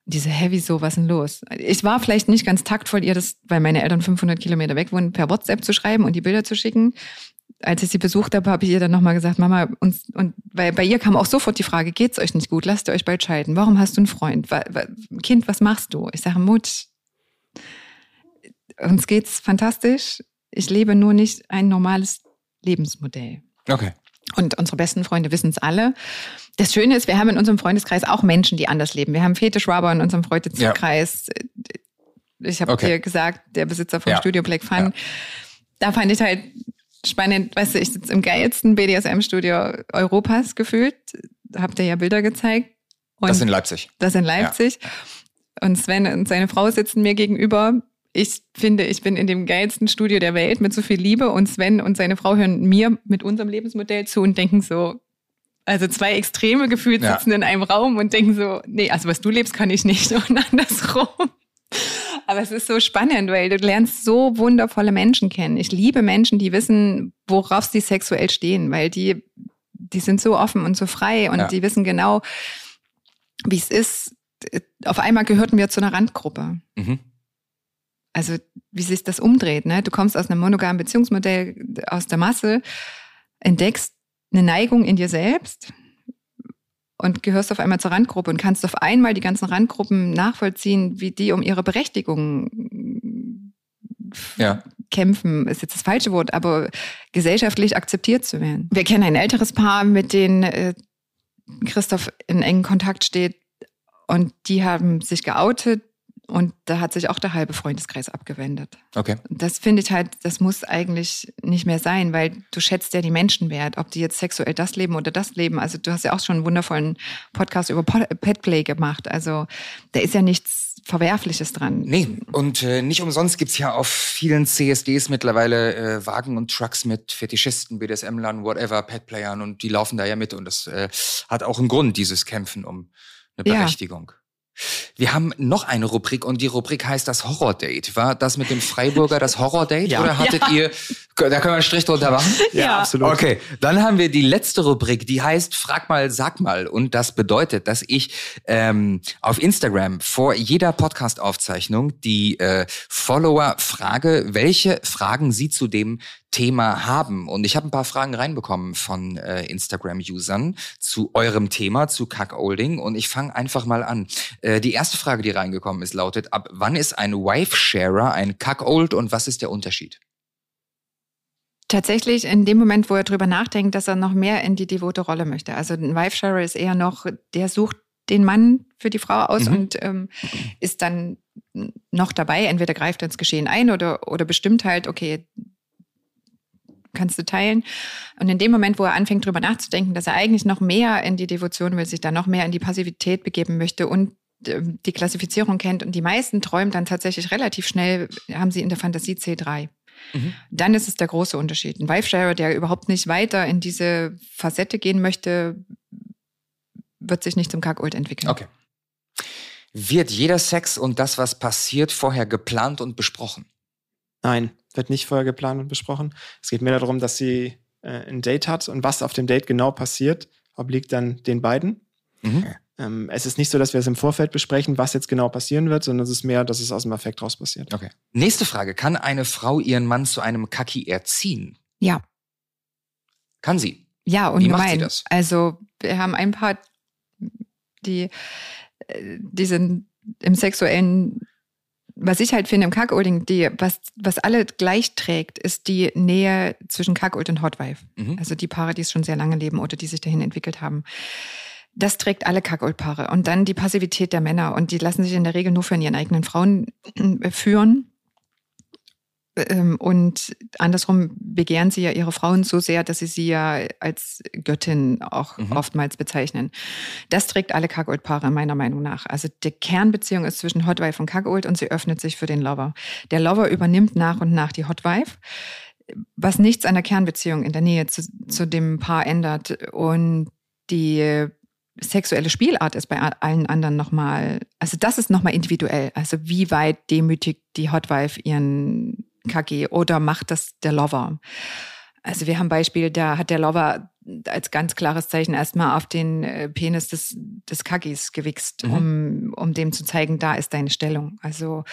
diese Heavy, so, was denn los? Ich war vielleicht nicht ganz taktvoll, ihr das, weil meine Eltern 500 Kilometer weg wohnen, per WhatsApp zu schreiben und die Bilder zu schicken. Als ich sie besucht habe, habe ich ihr dann nochmal gesagt, Mama, uns, und weil bei ihr kam auch sofort die Frage, geht's euch nicht gut? Lasst ihr euch bald scheiden? Warum hast du einen Freund? Kind, was machst du? Ich sage, Mut, uns geht's fantastisch. Ich lebe nur nicht ein normales Lebensmodell. Okay. Und unsere besten Freunde wissen es alle. Das Schöne ist, wir haben in unserem Freundeskreis auch Menschen, die anders leben. Wir haben Fetischwaber in unserem Freundeskreis. Ich habe Okay. dir gesagt, der Besitzer vom Ja. Studio Black Fun. Ja. Da fand ich halt spannend, weißt du, ich sitze im geilsten BDSM-Studio Europas gefühlt. Habt ihr ja Bilder gezeigt. Und Das in Leipzig. das in Leipzig. Und Sven und seine Frau sitzen mir gegenüber. Ich finde, ich bin in dem geilsten Studio der Welt mit so viel Liebe. Und Sven und seine Frau hören mir mit unserem Lebensmodell zu und denken so, also zwei Extreme gefühlt Ja. sitzen in einem Raum und denken so, nee, also was du lebst, kann ich nicht. Und andersrum. Aber es ist so spannend, weil du lernst so wundervolle Menschen kennen. Ich liebe Menschen, die wissen, worauf sie sexuell stehen, weil die, die sind so offen und so frei und Ja. die wissen genau, wie es ist. Auf einmal gehörten wir zu einer Randgruppe. Mhm. Also wie sich das umdreht. Ne? Du kommst aus einem monogamen Beziehungsmodell, aus der Masse, entdeckst eine Neigung in dir selbst und gehörst auf einmal zur Randgruppe und kannst auf einmal die ganzen Randgruppen nachvollziehen, wie die um ihre Berechtigung Ja. kämpfen, ist jetzt das falsche Wort, aber gesellschaftlich akzeptiert zu werden. Wir kennen ein älteres Paar, mit denen äh, Christoph in engen Kontakt steht und die haben sich geoutet und da hat sich auch der halbe Freundeskreis abgewendet. Okay. Das finde ich halt, das muss eigentlich nicht mehr sein, weil du schätzt ja die Menschen wert, ob die jetzt sexuell das leben oder das leben. Also du hast ja auch schon einen wundervollen Podcast über Petplay gemacht. Also da ist ja nichts Verwerfliches dran. Nee, und äh, nicht umsonst gibt's ja auf vielen CSDs mittlerweile äh, Wagen und Trucks mit Fetischisten, BDSM-Lern, whatever, Petplayern und die laufen da ja mit und das äh, hat auch einen Grund, dieses Kämpfen um eine Ja. Wir haben noch eine Rubrik und die Rubrik heißt das Horror-Date. War das mit dem Freiburger das Horror-Date Ja. oder hattet ihr, da können wir einen Strich drunter machen? Ja. absolut. Okay, dann haben wir die letzte Rubrik, die heißt Frag mal, sag mal. Und das bedeutet, dass ich ähm, auf Instagram vor jeder Podcast-Aufzeichnung die äh, Follower frage, welche Fragen sie zu dem Thema haben. Und ich habe ein paar Fragen reinbekommen von äh, Instagram-Usern zu eurem Thema, zu Cuckolding. Und ich fange einfach mal an. Äh, die erste Frage, die reingekommen ist, lautet, ab wann ist ein Wife-Sharer ein Cuckold und was ist der Unterschied? Tatsächlich in dem Moment, wo er drüber nachdenkt, dass er noch mehr in die devote Rolle möchte. Also ein Wife-Sharer ist eher noch, der sucht den Mann für die Frau aus mhm. und ähm, ist dann noch dabei. Entweder greift er ins Geschehen ein oder, oder bestimmt halt, okay, kannst du teilen. Und in dem Moment, wo er anfängt, drüber nachzudenken, dass er eigentlich noch mehr in die Devotion will, sich da noch mehr in die Passivität begeben möchte und ähm, die Klassifizierung kennt und die meisten träumen dann tatsächlich relativ schnell, haben sie in der Fantasie C3. Mhm. Dann ist es der große Unterschied. Ein Wife-Sharer, der überhaupt nicht weiter in diese Facette gehen möchte, wird sich nicht zum Kackold entwickeln. Okay. Wird jeder Sex und das, was passiert, vorher geplant und besprochen? Nein, wird nicht vorher geplant und besprochen. Es geht mehr darum, dass sie äh, ein Date hat und was auf dem Date genau passiert, obliegt dann den beiden. Mhm. Ähm, es ist nicht so, dass wir es im Vorfeld besprechen, was jetzt genau passieren wird, sondern es ist mehr, dass es aus dem Affekt raus passiert. Okay. Nächste Frage. Kann eine Frau ihren Mann zu einem Kaki erziehen? Ja. Kann sie? Ja, und Wie macht sie das? Also, wir haben ein paar, die, äh, die sind im sexuellen was ich halt finde im Cuckolding, die, was, was alle gleich trägt, ist die Nähe zwischen Cuckold und Hotwife. Mhm. Also die Paare, die es schon sehr lange leben oder die sich dahin entwickelt haben. Das trägt alle Cuckold-Paare. Und dann die Passivität der Männer. Und die lassen sich in der Regel nur von ihren eigenen Frauen äh, führen. Ähm, und andersrum begehren sie ja ihre Frauen so sehr, dass sie sie ja als Göttin auch mhm. oftmals bezeichnen. Das trägt alle Cuckold-Paare meiner Meinung nach. Also die Kernbeziehung ist zwischen Hotwife und Cuckold und sie öffnet sich für den Lover. Der Lover übernimmt nach und nach die Hotwife was nichts an der Kernbeziehung in der Nähe zu, zu dem Paar ändert. Und die sexuelle Spielart ist bei allen anderen nochmal, also das ist nochmal individuell. Also wie weit demütigt die Hotwife ihren KG oder macht das der Lover? Also wir haben Beispiel, da hat der Lover als ganz klares Zeichen erstmal auf den äh, Penis des, des Kaggis gewichst, mhm. um, um dem zu zeigen, da ist deine Stellung. Also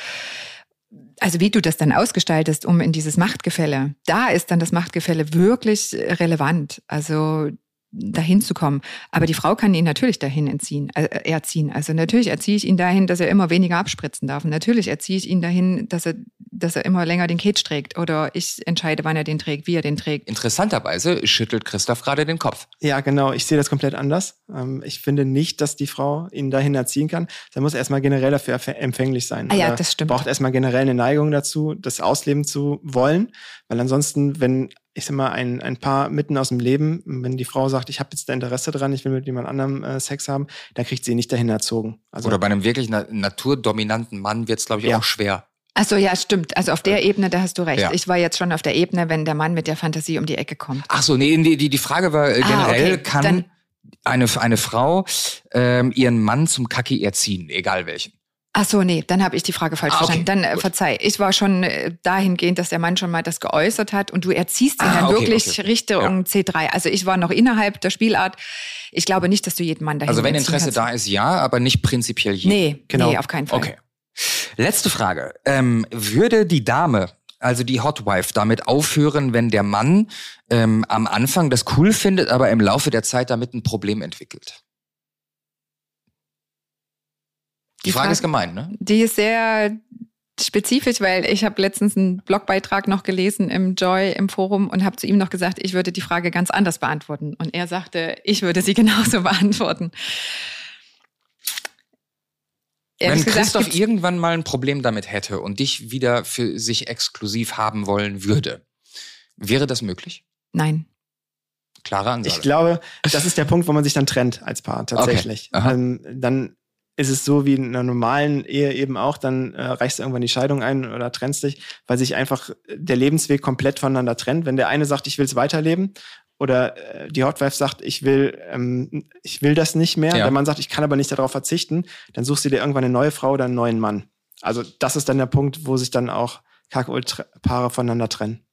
also wie du das dann ausgestaltest, um in dieses Machtgefälle, da ist dann das Machtgefälle wirklich relevant. Also dahin zu kommen. Aber die Frau kann ihn natürlich dahin entziehen, äh, erziehen. Also natürlich erziehe ich ihn dahin, dass er immer weniger abspritzen darf. Und natürlich erziehe ich ihn dahin, dass er, dass er immer länger den Cage trägt. Oder ich entscheide, wann er den trägt, wie er den trägt. Interessanterweise schüttelt Christoph gerade den Kopf. Ja, genau. Ich sehe das komplett anders. Ähm, ich finde nicht, dass die Frau ihn dahin erziehen kann. Da muss erstmal generell dafür empfänglich sein. Ah ja, das stimmt. Braucht erstmal generell eine Neigung dazu, das ausleben zu wollen. Weil ansonsten, wenn ich sag mal, ein, ein Paar mitten aus dem Leben, wenn die Frau sagt, ich habe jetzt da Interesse dran, ich will mit jemand anderem äh, Sex haben, dann kriegt sie ihn nicht dahin erzogen. Also, Oder bei einem wirklich na naturdominanten Mann wird es, glaube ich, ja. auch schwer. Achso, ja, stimmt. Also auf der Ebene, da hast du recht. Ja. Ich war jetzt schon auf der Ebene, wenn der Mann mit der Fantasie um die Ecke kommt. Ach so, nee, die, die, Frage war äh, ah, generell, okay. kann Dann, eine, eine Frau ähm, ihren Mann zum Kacki erziehen, egal welchen? Ach so, nee, dann habe ich die Frage falsch ah, okay, verstanden. Dann äh, verzeih. Ich war schon äh, dahingehend, dass der Mann schon mal das geäußert hat und du erziehst ihn ah, dann okay, wirklich okay, Richtung ja. C3. Also ich war noch innerhalb der Spielart. Ich glaube nicht, dass du jeden Mann dahin Also wenn Interesse da ist, ja, aber nicht prinzipiell jeden. Nee, genau. nee, auf keinen Fall. Okay. Letzte Frage. Ähm, würde die Dame, also die Hotwife, damit aufhören, wenn der Mann ähm, am Anfang das cool findet, aber im Laufe der Zeit damit ein Problem entwickelt? Die Frage, Frage ist gemein, ne? Die ist sehr spezifisch, weil ich habe letztens einen Blogbeitrag noch gelesen im Joy im Forum und habe zu ihm noch gesagt, ich würde die Frage ganz anders beantworten. Und er sagte, ich würde sie genauso beantworten. Ehrlich Wenn Christoph gesagt, irgendwann mal ein Problem damit hätte und dich wieder für sich exklusiv haben wollen würde, wäre das möglich? Nein. Klare Ansage. Ich glaube, das ist der Punkt, wo man sich dann trennt als Paar tatsächlich. Okay. Ähm, dann ist es so wie in einer normalen Ehe eben auch, dann äh, reichst du irgendwann die Scheidung ein oder trennst dich, weil sich einfach der Lebensweg komplett voneinander trennt. Wenn der eine sagt, ich will es weiterleben oder äh, die Hotwife sagt, ich will, ähm, ich will das nicht mehr, ja. der Mann sagt, ich kann aber nicht darauf verzichten, dann suchst du dir irgendwann eine neue Frau oder einen neuen Mann. Also das ist dann der Punkt, wo sich dann auch Kakaopaare voneinander trennen.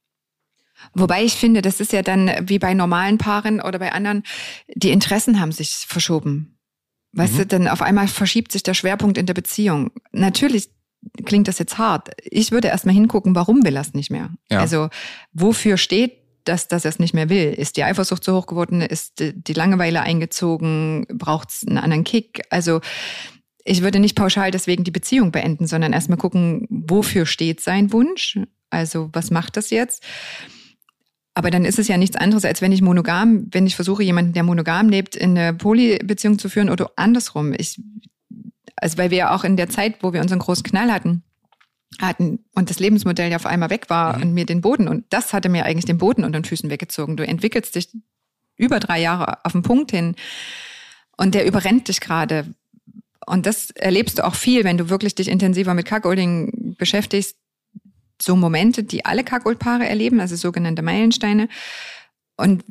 Wobei ich finde, das ist ja dann wie bei normalen Paaren oder bei anderen, die Interessen haben sich verschoben. Weißt mhm. du, denn auf einmal verschiebt sich der Schwerpunkt in der Beziehung. Natürlich klingt das jetzt hart. Ich würde erstmal hingucken, warum will er es nicht mehr? Ja. Also wofür steht dass, dass er es nicht mehr will? Ist die Eifersucht so hoch geworden? Ist die Langeweile eingezogen? Braucht es einen anderen Kick? Also ich würde nicht pauschal deswegen die Beziehung beenden, sondern erstmal gucken, wofür steht sein Wunsch? Also was macht das jetzt? Aber dann ist es ja nichts anderes, als wenn ich monogam, wenn ich versuche, jemanden, der monogam lebt, in eine Polybeziehung zu führen oder andersrum. Ich, also weil wir ja auch in der Zeit, wo wir unseren großen Knall hatten, hatten und das Lebensmodell ja auf einmal weg war mhm. und mir den Boden und das hatte mir eigentlich den Boden unter den Füßen weggezogen. Du entwickelst dich über drei Jahre auf den Punkt hin und der überrennt dich gerade. Und das erlebst du auch viel, wenn du wirklich dich intensiver mit Cuckolding beschäftigst. So Momente, die alle Cuckold-Paare erleben, also sogenannte Meilensteine. Und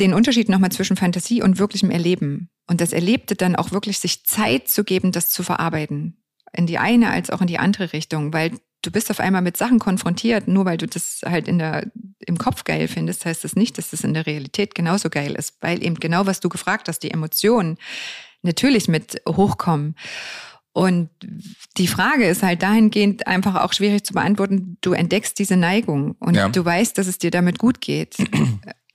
den Unterschied nochmal zwischen Fantasie und wirklichem Erleben. Und das Erlebte dann auch wirklich sich Zeit zu geben, das zu verarbeiten in die eine als auch in die andere Richtung, weil du bist auf einmal mit Sachen konfrontiert, nur weil du das halt in der, im Kopf geil findest, heißt das nicht, dass das in der Realität genauso geil ist, weil eben genau, was du gefragt hast, die Emotionen natürlich mit hochkommen. Und die Frage ist halt dahingehend einfach auch schwierig zu beantworten. Du entdeckst diese Neigung und ja. du weißt, dass es dir damit gut geht.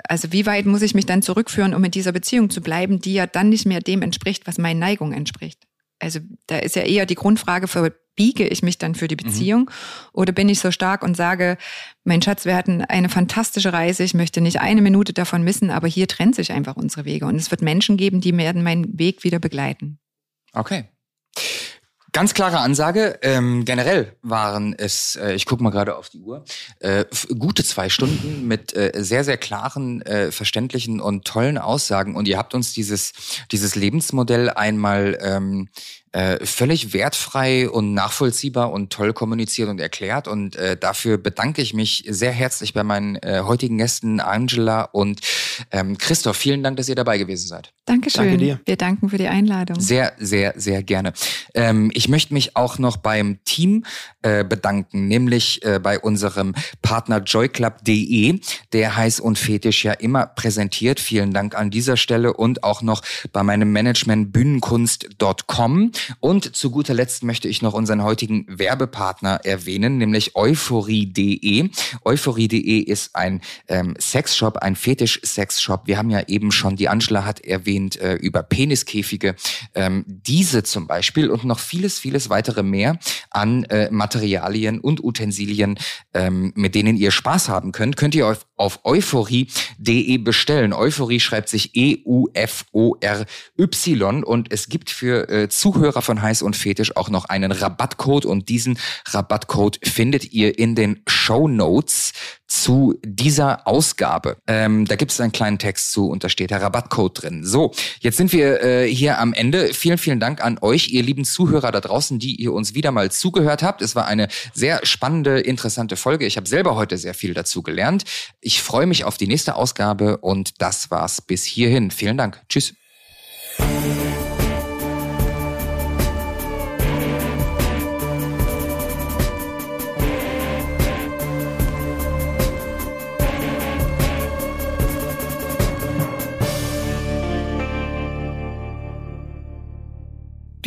Also wie weit muss ich mich dann zurückführen, um in dieser Beziehung zu bleiben, die ja dann nicht mehr dem entspricht, was meinen Neigung entspricht? also da ist ja eher die Grundfrage, verbiege ich mich dann für die mhm. Beziehung mhm. oder bin ich so stark und sage, mein Schatz, wir hatten eine fantastische Reise, ich möchte nicht eine Minute davon missen, aber hier trennt sich einfach unsere Wege und es wird Menschen geben, die werden meinen Weg wieder begleiten. Okay. Ganz klare Ansage. Ähm, generell waren es, äh, ich gucke mal gerade auf die Uhr, äh, gute zwei Stunden mit äh, sehr, sehr klaren, äh, verständlichen und tollen Aussagen. Und ihr habt uns dieses, dieses Lebensmodell einmal ähm, äh, völlig wertfrei und nachvollziehbar und toll kommuniziert und erklärt. Und äh, dafür bedanke ich mich sehr herzlich bei meinen äh, heutigen Gästen Angela und ähm, Christoph. Vielen Dank, dass ihr dabei gewesen seid. Dankeschön. Danke dir. Wir danken für die Einladung. Sehr, sehr, sehr gerne. Ähm, ich möchte mich auch noch beim Team äh, bedanken, nämlich äh, bei unserem Partner joyclub.de, der heiß und fetisch ja immer präsentiert. Vielen Dank an dieser Stelle und auch noch bei meinem Management bühnenkunst.com. Und zu guter Letzt möchte ich noch unseren heutigen Werbepartner erwähnen, nämlich euphorie.de. Euphorie.de ist ein ähm, Sexshop, ein Fetisch-Sexshop. Wir haben ja eben schon, die Angela hat erwähnt, äh, über Peniskäfige. Ähm, diese zum Beispiel und noch vieles, vieles weitere mehr an äh, Materialien und Utensilien, ähm, mit denen ihr Spaß haben könnt, könnt ihr auf, auf euphorie.de bestellen. Euphorie schreibt sich E-U-F-O-R-Y und es gibt für äh, Zuhörer Zuhörer von Heiß und Fetisch auch noch einen Rabattcode und diesen Rabattcode findet ihr in den Show Notes zu dieser Ausgabe. Ähm, da gibt es einen kleinen Text zu und da steht der Rabattcode drin. So, jetzt sind wir äh, hier am Ende. Vielen, vielen Dank an euch, ihr lieben Zuhörer da draußen, die ihr uns wieder mal zugehört habt. Es war eine sehr spannende, interessante Folge. Ich habe selber heute sehr viel dazu gelernt. Ich freue mich auf die nächste Ausgabe und das war's bis hierhin. Vielen Dank. Tschüss.